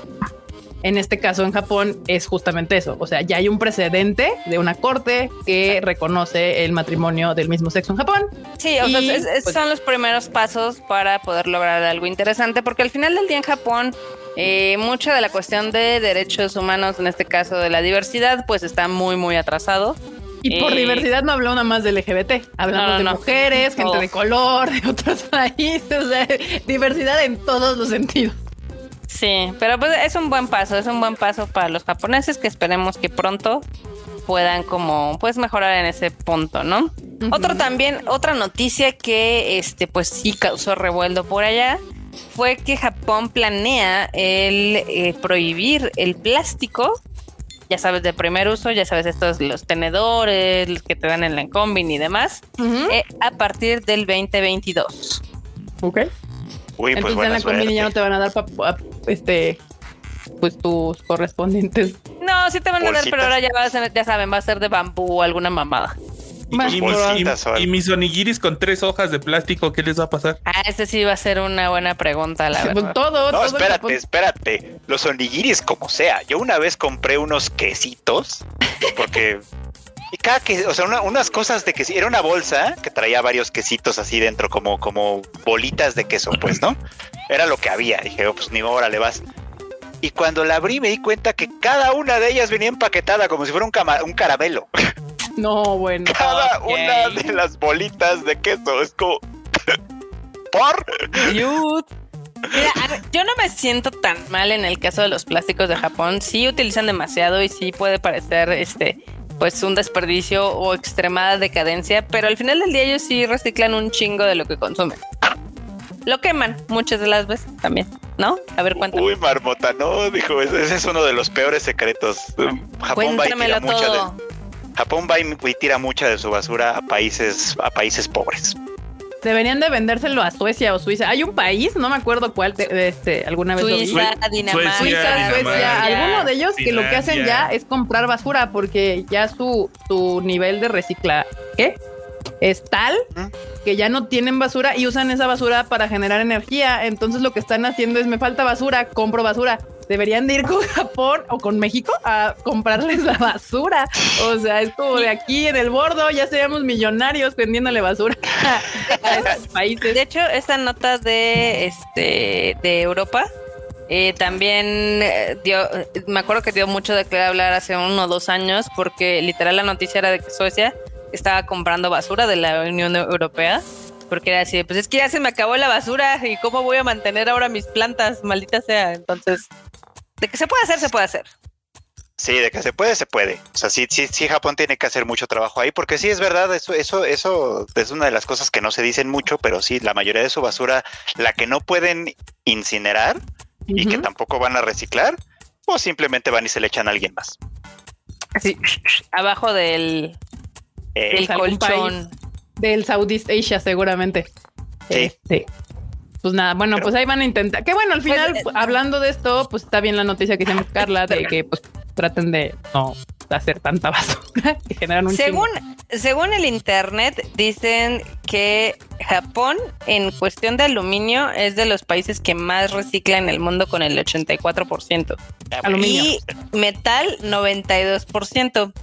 En este caso en Japón es justamente eso, o sea, ya hay un precedente de una corte que reconoce el matrimonio del mismo sexo en Japón Sí, o sea, Y, es- es- pues- son los primeros pasos para poder lograr algo interesante, porque al final del día en Japón, eh, mucha de la cuestión de derechos humanos, en este caso de la diversidad, pues está muy, muy atrasado. Y por Eh, diversidad no hablamos nada más del LGBT, hablamos No, no, de no. mujeres, gente de color, de otros países, sea, diversidad en todos los sentidos. Sí, pero pues es un buen paso, es un buen paso para los japoneses que esperemos que pronto puedan como pues mejorar en ese punto, ¿no? Otro también, otra noticia que este pues sí causó revuelo por allá fue que Japón planea el eh, prohibir el plástico, ya sabes, de primer uso, ya sabes, estos los tenedores, los que te dan en la combin y demás, eh, a partir del 2022. Ok. Uy, pues Entonces en la comida ya no te van a dar pa- pa- este pues tus correspondientes. No, sí te van a dar, pero ahora ya va a ser, ya saben, va a ser de bambú o alguna mamada. Y, Más y- bolsitas y- o algo. y mis onigiris con tres hojas de plástico, ¿qué les va a pasar? Ah, ese sí va a ser una buena pregunta, la Pues verdad. todo, No, todo espérate, espérate. Los onigiris como sea. Yo una vez compré unos quesitos porque y cada que, o sea, una- unas cosas de que era una bolsa que traía varios quesitos así dentro como como bolitas de queso, pues, ¿no? Era lo que había. Dije, oh, pues ni ahora le vas. Y cuando la abrí me di cuenta que cada una de ellas venía empaquetada como si fuera un, cama- un caramelo. No, bueno. Cada una de las bolitas de queso es como por Dude. Mira, a ver, yo no me siento tan mal en el caso de los plásticos de Japón. Sí utilizan demasiado y sí puede parecer este pues un desperdicio o extremada decadencia, pero al final del día ellos sí reciclan un chingo de lo que consumen. Lo queman muchas de las veces también, ¿no? A ver cuéntame. Uy, marmota, no, dijo, ese, es uno de los peores secretos. Japón va y tira Cuéntamelo mucha todo. de, Japón va y, y tira mucha de su basura a países, a países pobres. Deberían de vendérselo a Suecia o Suiza. Hay un país, no me acuerdo cuál, de- de este, alguna vez lo vi. Suiza, Dinamarca. Suecia, Suiza, Dinamarca, Suecia, alguno de ellos que lo que hacen ya es comprar basura porque ya su, su nivel de recicla ¿qué? Es tal que ya no tienen basura y usan esa basura para generar energía. Entonces lo que están haciendo es me falta basura, compro basura. Deberían de ir con Japón o con México a comprarles la basura. O sea, es como de aquí en el bordo ya seríamos millonarios vendiéndole basura a estos países. De hecho, esta nota de este de Europa eh, también eh, dio, me acuerdo que dio mucho de qué hablar hace uno o dos años, porque literal la noticia era de que Suecia estaba comprando basura de la Unión Europea. Porque era así, de, pues es que ya se me acabó la basura y cómo voy a mantener ahora mis plantas, maldita sea. Entonces, de que se puede hacer, se puede hacer. Sí, de que se puede, se puede. O sea, sí, sí, sí, Japón tiene que hacer mucho trabajo ahí, porque sí es verdad, eso, eso, eso es una de las cosas que no se dicen mucho, pero sí, la mayoría de su basura, la que no pueden incinerar y que tampoco van a reciclar, o simplemente van y se le echan a alguien más. Así, abajo del, Eh, algún colchón. del Southeast Asia seguramente. Sí. Este, pues nada, bueno, Pero- pues ahí van a intentar. Que bueno, al final, Pues, eh, hablando de esto, pues está bien la noticia que hicimos Carla de que pues traten de no hacer tanta basura que generan un Según, chingo. según el internet, dicen que Japón, en cuestión de aluminio, es de los países que más recicla en el mundo con el 84%. aluminio. Y metal, 92%.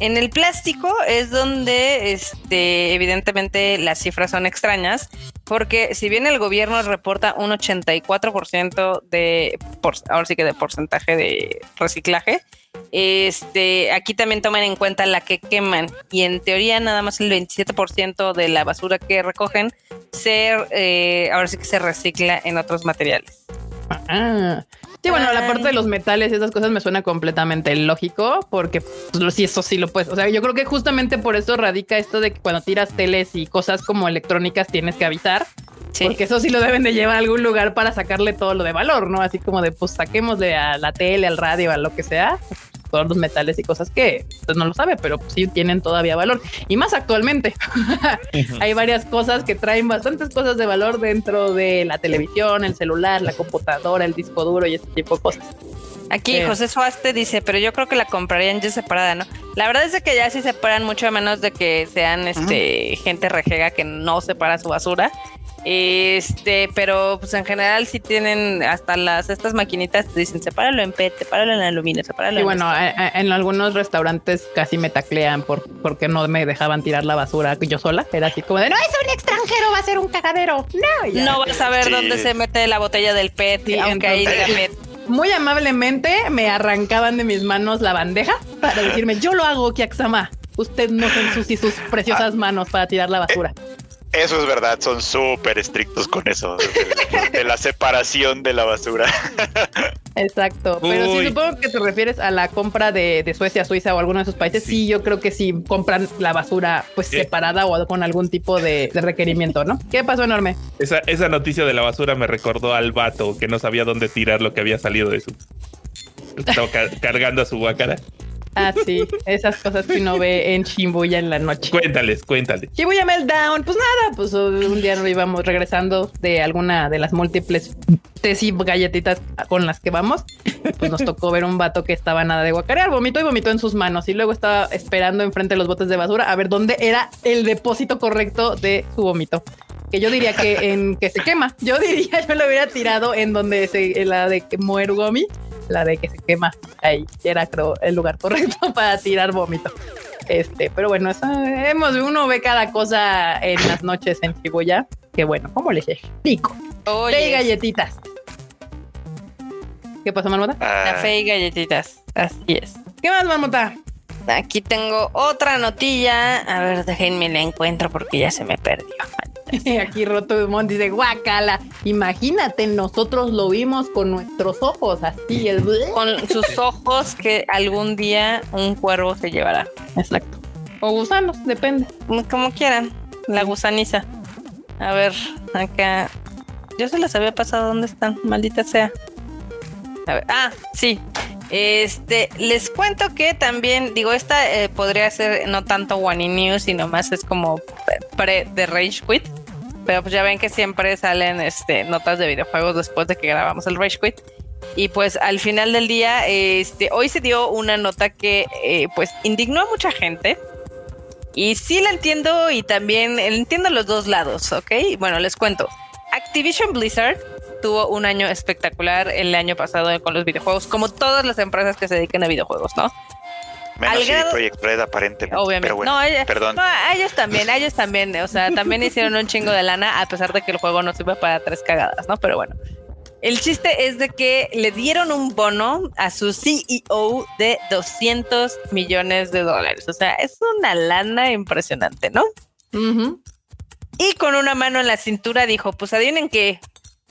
En el plástico es donde, este, evidentemente, las cifras son extrañas, porque si bien el gobierno reporta un 84% de, por- ahora sí que de porcentaje de reciclaje, este, aquí también toman en cuenta la que queman y en teoría nada más el 27% de la basura que recogen se, eh, ahora sí que se recicla en otros materiales. Ah. Sí, bueno, la parte de los metales y esas cosas me suena completamente lógico, porque pues, sí, eso sí lo puedes. O sea, yo creo que justamente por eso radica esto de que cuando tiras teles y cosas como electrónicas tienes que avisar, Sí. porque eso sí lo deben de llevar a algún lugar para sacarle todo lo de valor, ¿no? Así como de, pues saquémosle a la tele, al radio, a lo que sea, todos los metales y cosas que pues, no lo sabe, pero pues, sí tienen todavía valor. Y más actualmente. Hay varias cosas que traen bastantes cosas de valor dentro de la televisión, el celular, la computadora, el disco duro y ese tipo de cosas. Aquí Sí. José Suaste dice, pero yo creo que la comprarían ya separada, ¿no? La verdad es que ya sí separan mucho a menos de que sean este gente rejega que no separa su basura. Este, pero pues en general sí tienen hasta las estas maquinitas te dicen sepáralo en PET, sepáralo en aluminio, sepáralo Y en bueno, esto". eh, eh, en algunos restaurantes casi me taclean por porque no me dejaban tirar la basura yo sola. Era así como de no es un extranjero, va a ser un cagadero. No, ya. no vas a ver Sí. dónde se mete la botella del PET, Sí, aunque ahí diga PET. Muy amablemente me arrancaban de mis manos la bandeja para decirme yo lo hago, Kiaksama. Usted no se ensucie sus preciosas manos para tirar la basura. Eso es verdad, son súper estrictos con eso, de, de la separación de la basura. Exacto. Pero sí, Uy. supongo que te refieres a la compra de, de Suecia, Suiza o alguno de esos países. Sí. yo creo que sí compran la basura pues Eh. separada o con algún tipo de, de requerimiento, ¿no? ¿Qué pasó enorme? Esa, esa noticia de la basura me recordó al vato que no sabía dónde tirar lo que había salido de su. Estaba cargando a su guacara. Ah, sí, esas cosas que uno ve en Shibuya en la noche. Cuéntales, cuéntales. Shibuya Meltdown, pues nada, pues un día nos íbamos regresando de alguna de las múltiples tés y galletitas con las que vamos. Pues nos tocó ver un vato que estaba nada de guacarear, vomitó y vomitó en sus manos y luego estaba esperando enfrente de los botes de basura a ver dónde era el depósito correcto de su vómito. Que yo diría que en que se quema. Yo diría, yo lo hubiera tirado en donde se, en la de que muere Gomi, la de que se quema. Ahí era, creo, el lugar correcto para tirar vómito. Este, pero bueno, eso, hemos, uno ve cada cosa en las noches en Shibuya. Que bueno, ¿cómo les explico? Oye, Té y galletitas. ¿Qué pasó, Marmota? Ah, café y galletitas. Así es. ¿Qué más, Marmota? Aquí tengo otra notilla. A ver, déjenme la encuentro porque ya se me perdió. Aquí Roto Dumont dice, guacala, imagínate, nosotros lo vimos con nuestros ojos, así el... Con sus ojos que algún día un cuervo se llevará. Exacto. O gusanos, depende. Como quieran. La gusaniza. A ver, acá. Yo se las había pasado. ¿Dónde están? Maldita sea. A ver. Ah, sí. Este, les cuento que también, digo, esta eh, podría ser no tanto One News, sino más es como pre de Rage Quit. Pero pues ya ven que siempre salen este, notas de videojuegos después de que grabamos el Rage Quit. Y pues al final del día, este, hoy se dio una nota que eh, pues indignó a mucha gente. Y sí la entiendo y también entiendo los dos lados, ¿ok? Bueno, les cuento. Activision Blizzard tuvo un año espectacular el año pasado con los videojuegos, como todas las empresas que se dedican a videojuegos, ¿no? Menos Al CD grado- Projekt Red aparentemente. Obviamente. Pero bueno, no, ella- perdón. no, a ellos también, a ellos también, o sea, también hicieron un chingo de lana a pesar de que el juego no sirve para tres cagadas, ¿no? Pero bueno. El chiste es de que le dieron un bono a su CEO de 200 millones de dólares. O sea, es una lana impresionante, ¿no? Y con una mano en la cintura dijo, pues adivinen que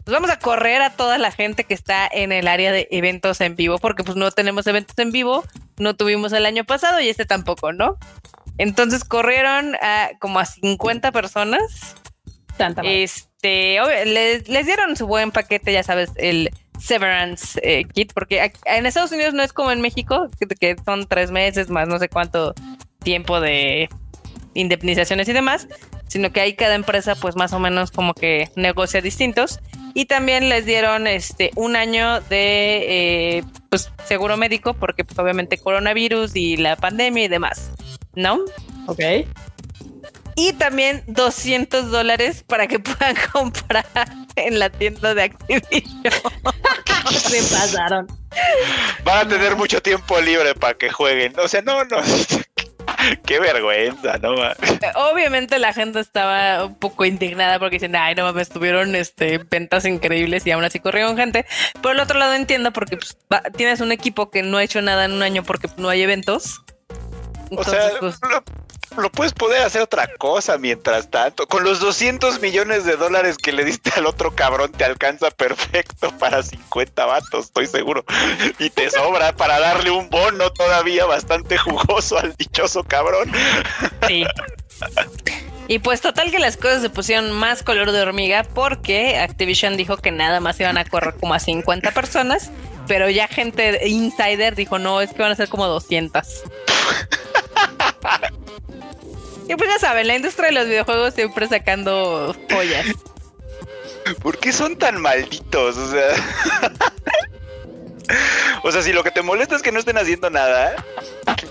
pues vamos a correr a toda la gente que está en el área de eventos en vivo, porque pues no tenemos eventos en vivo, no tuvimos el año pasado y este tampoco, ¿no? Entonces corrieron a como a 50 personas. Tanta. Este, obvio, les, les dieron su buen paquete, ya sabes, el Severance eh, Kit, porque ac- en Estados Unidos no es como en México, que, que son tres meses más no sé cuánto tiempo de indemnizaciones y demás, sino que ahí cada empresa pues más o menos como que negocia distintos. Y también les dieron este un año de eh, pues seguro médico, porque pues, obviamente coronavirus y la pandemia y demás, ¿no? Ok. Y también 200 dólares para que puedan comprar en la tienda de Activision. Se pasaron. Van a tener mucho tiempo libre para que jueguen. O sea, no, no. Qué vergüenza, ¿no? Obviamente la gente estaba un poco indignada porque dicen, ay, no mames, tuvieron este, ventas increíbles y aún así corrieron gente. Por el otro lado entiendo porque pues, va- tienes un equipo que no ha hecho nada en un año porque no hay eventos. O Entonces, sea, pues, lo, puedes poder hacer otra cosa mientras tanto. Con los 200 millones de dólares que le diste al otro cabrón, te alcanza perfecto para 50 vatos, estoy seguro. Y te sobra para darle un bono todavía bastante jugoso al dichoso cabrón. Sí. Y pues total que las cosas se pusieron más color de hormiga porque Activision dijo que nada más iban a correr como a 50 personas, pero ya gente insider dijo, no, es que van a ser como 200. Y pues ya saben, la industria de los videojuegos siempre sacando joyas. ¿Por qué son tan malditos? O sea. O sea, si lo que te molesta es que no estén haciendo nada,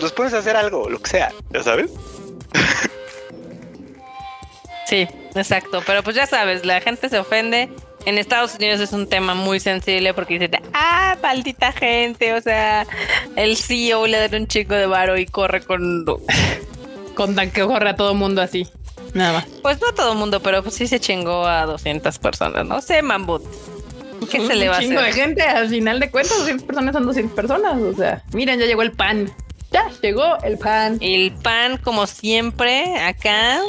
pues puedes hacer algo, lo que sea, ¿ya sabes? Sí, exacto. Pero pues ya sabes, la gente se ofende. En Estados Unidos es un tema muy sensible porque dicen, ah, maldita gente. O sea, el CEO le da un chico de varo y corre con. Con tan que corre a todo mundo así. Nada más. Pues no todo el mundo, pero pues sí se chingó a 200 personas. No sé, Mambut. ¿Qué se le va a Un chingo de hacer? gente. Al final de cuentas, 200 personas son 200 personas. O sea, miren, ya llegó el pan. Ya llegó el pan. El pan, como siempre, acá.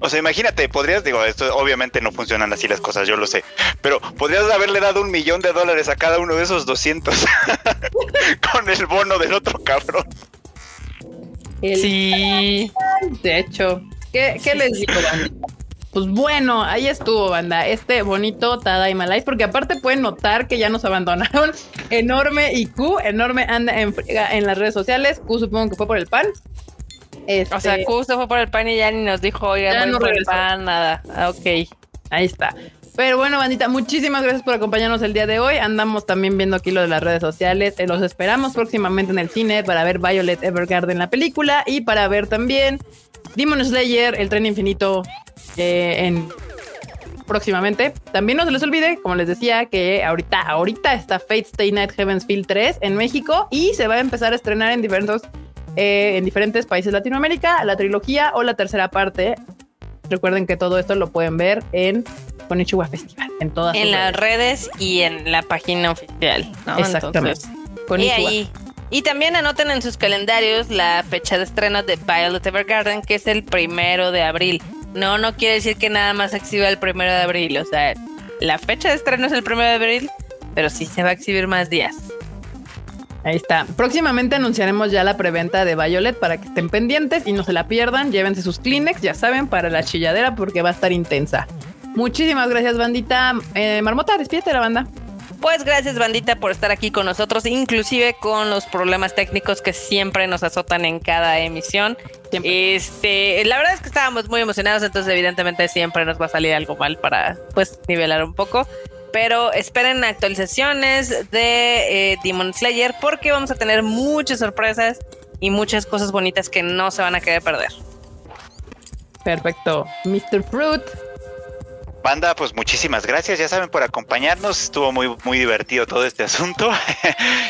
O sea, imagínate, podrías, digo, esto obviamente no funcionan así las cosas, yo lo sé, pero podrías haberle dado un millón de dólares a cada uno de esos 200 con el bono del otro cabrón. El Sí. De hecho, ¿qué, qué les digo, banda? Pues bueno, ahí estuvo, banda. Este bonito Tadaima Life, porque aparte pueden notar que ya nos abandonaron. Enorme y Q, enorme anda en, en las redes sociales. Q supongo que fue por el pan. Este, O sea, se fue por el pan y ya ni nos dijo, Ya no por el pan, nada. Ah, ok. ahí está. Pero bueno, bandita, muchísimas gracias por acompañarnos el día de hoy. Andamos también viendo aquí lo de las redes sociales. Eh, los esperamos próximamente en el cine para ver Violet Evergarden, la película, y para ver también Demon Slayer, el tren infinito, eh, en próximamente. También no se les olvide, como les decía, que ahorita, ahorita está Fate Stay Night Heaven's Field 3 en México y se va a empezar a estrenar en diferentes, eh, en diferentes países de Latinoamérica, la trilogía o la tercera parte. Recuerden que todo esto lo pueden ver en Konichiwa Festival, en todas En las redes. redes y en la página oficial. ¿no? Exactamente. Entonces, y ahí. Y también anoten en sus calendarios la fecha de estreno de Violet Evergarden, que es el primero de abril. No, no quiere decir que nada más se exhiba el primero de abril. O sea, la fecha de estreno es el primero de abril, pero sí se va a exhibir más días. Ahí está. Próximamente anunciaremos ya la preventa de Violet para que estén pendientes y no se la pierdan. Llévense sus Kleenex, ya saben, para la chilladera porque va a estar intensa. Muchísimas gracias, bandita. Eh, Marmota, despídete de la banda. Pues gracias bandita por estar aquí con nosotros, inclusive con los problemas técnicos que siempre nos azotan en cada emisión. Siempre. Este, la verdad es que estábamos muy emocionados, entonces evidentemente siempre nos va a salir algo mal para pues nivelar un poco. Pero esperen actualizaciones de eh, Demon Slayer porque vamos a tener muchas sorpresas y muchas cosas bonitas que no se van a querer perder. Perfecto. Mr. Fruit. Banda, pues muchísimas gracias, ya saben, por acompañarnos. Estuvo muy, muy divertido todo este asunto.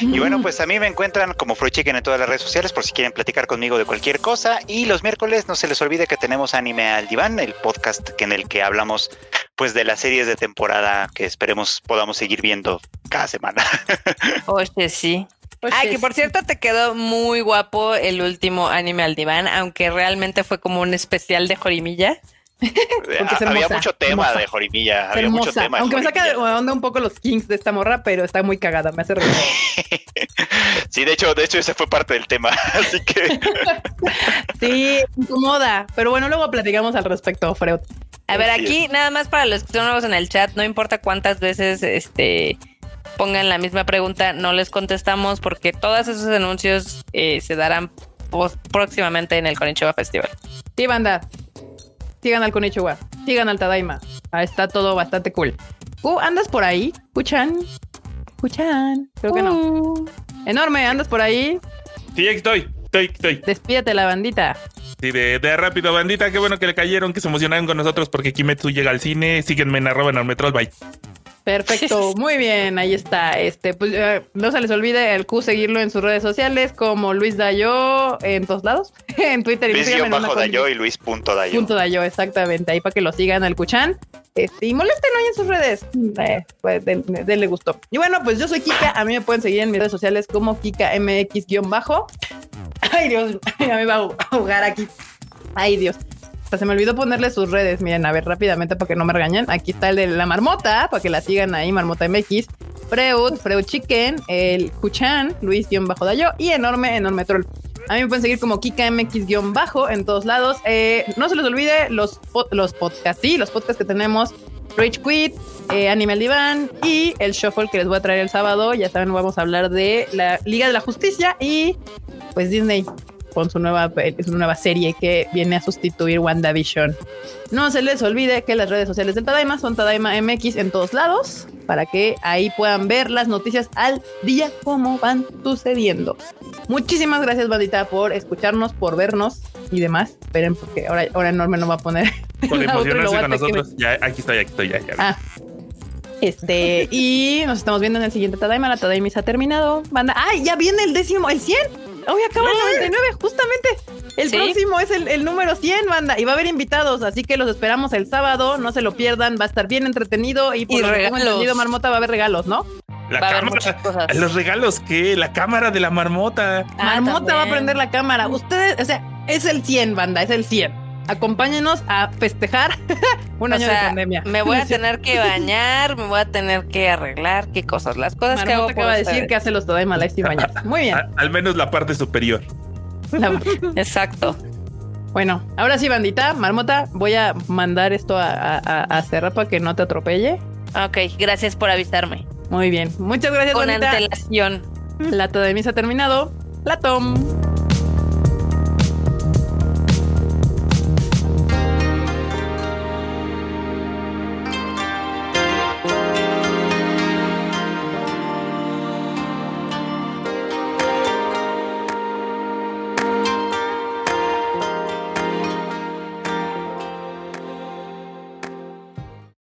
y bueno, pues a mí me encuentran como Fruit Chicken en todas las redes sociales por si quieren platicar conmigo de cualquier cosa. Y los miércoles no se les olvide que tenemos Anime al Diván, el podcast que en el que hablamos pues de las series de temporada que esperemos podamos seguir viendo cada semana. Oye, sí. Oye, Ay, que por cierto te quedó muy guapo el último anime al diván, aunque realmente fue como un especial de Jorimilla. Porque es había mucho tema hermosa. de Jorimilla, Es había mucho tema. Aunque me saca de onda un poco los kings de esta morra, pero está muy cagada. Me hace reír. Sí, de hecho, de hecho ese fue parte del tema, así que Sí, incomoda. Pero bueno, luego platicamos al respecto, Freud. A ver, aquí nada más para los que son nuevos en el chat, no importa cuántas veces este pongan la misma pregunta, no les contestamos porque todos esos anuncios eh, se darán próximamente en el Konichiwa Festival. Sí, banda. Sigan al Konichiwa. Sigan al Tadaima. Ah, está todo bastante cool. Uh, ¿andas por ahí? ¿Escuchan? ¿Escuchan? Creo que no. Uh. Enorme, ¿andas por ahí? Sí, aquí estoy. Estoy, estoy. Despídete la bandita. Sí, de, de rápido, bandita. Qué bueno que le cayeron, que se emocionaron con nosotros porque Kimetsu llega al cine. Síguenme en arroba en el Metrol. Bye. Perfecto, muy bien, ahí está. Este, pues eh, no se les olvide el Q seguirlo en sus redes sociales como Luis Dayo en todos lados, en Twitter y Luis bajo Dayo y Luis punto Dayo. Punto Dayo, exactamente, ahí para que lo sigan al Cuchan. Este, y moléstenlo ahí en sus redes. Eh, pues den- denle gusto. Y bueno, pues yo soy Kika. A mí me pueden seguir en mis redes sociales como KikaMX-bajo. Ay, Dios, ya me va a jugar aquí. Ay, Dios. Hasta se me olvidó ponerle sus redes. Miren, a ver, rápidamente para que no me regañen. Aquí está el de la marmota, para que la sigan ahí, Marmota MX. Freud, Freud Chicken, el Cuchan, Luis-Dayo y enorme, enorme troll. A mí me pueden seguir como KikaMX-bajo en todos lados. Eh, no se les olvide los, los podcasts, sí, los podcasts que tenemos. Rage Quit, eh, Animal Divan y el Shuffle que les voy a traer el sábado. Ya saben, vamos a hablar de la Liga de la Justicia y pues Disney con su nueva, su nueva serie que viene a sustituir WandaVision. No se les olvide que las redes sociales del Tadaima son Tadaima MX en todos lados para que ahí puedan ver las noticias al día como van sucediendo. Muchísimas gracias, bandita, por escucharnos, por vernos y demás. Esperen, porque ahora, ahora Enorme no va a poner. Por emocionarse con nosotros. Ya, aquí estoy, aquí estoy. Ya, ya. Ah. Este, y nos estamos viendo en el siguiente Tadaima. La Tadaima se ha terminado. Banda. ¡Ay! Ya viene el décimo, el 100. Hoy acaba el 99, justamente. El Sí. próximo es el, el número 100, banda. Y va a haber invitados, así que los esperamos el sábado. No se lo pierdan. Va a estar bien entretenido. Y por Y lo que tengo entendido, Marmota va a haber regalos, ¿no? La Va cámara. cosas. Los regalos, ¿qué? La cámara de la marmota. Ah, Marmota va a también. prender la cámara. Ustedes, o sea, es el 100, banda, es el 100. Acompáñenos a festejar un O año sea, de pandemia. Me voy a tener que bañar, me voy a tener que arreglar, qué cosas, las cosas que hago acaba de decir que hace los Tadaima Live sin bañarse. Muy bien. A- al menos la parte superior. La- Exacto. Bueno, ahora sí, bandita, Marmota, voy a mandar esto a, a, a- a cerrar para que no te atropelle. Ok, gracias por avisarme. Muy bien. Muchas gracias, Con bandita. antelación. La se ha terminado. La Tom.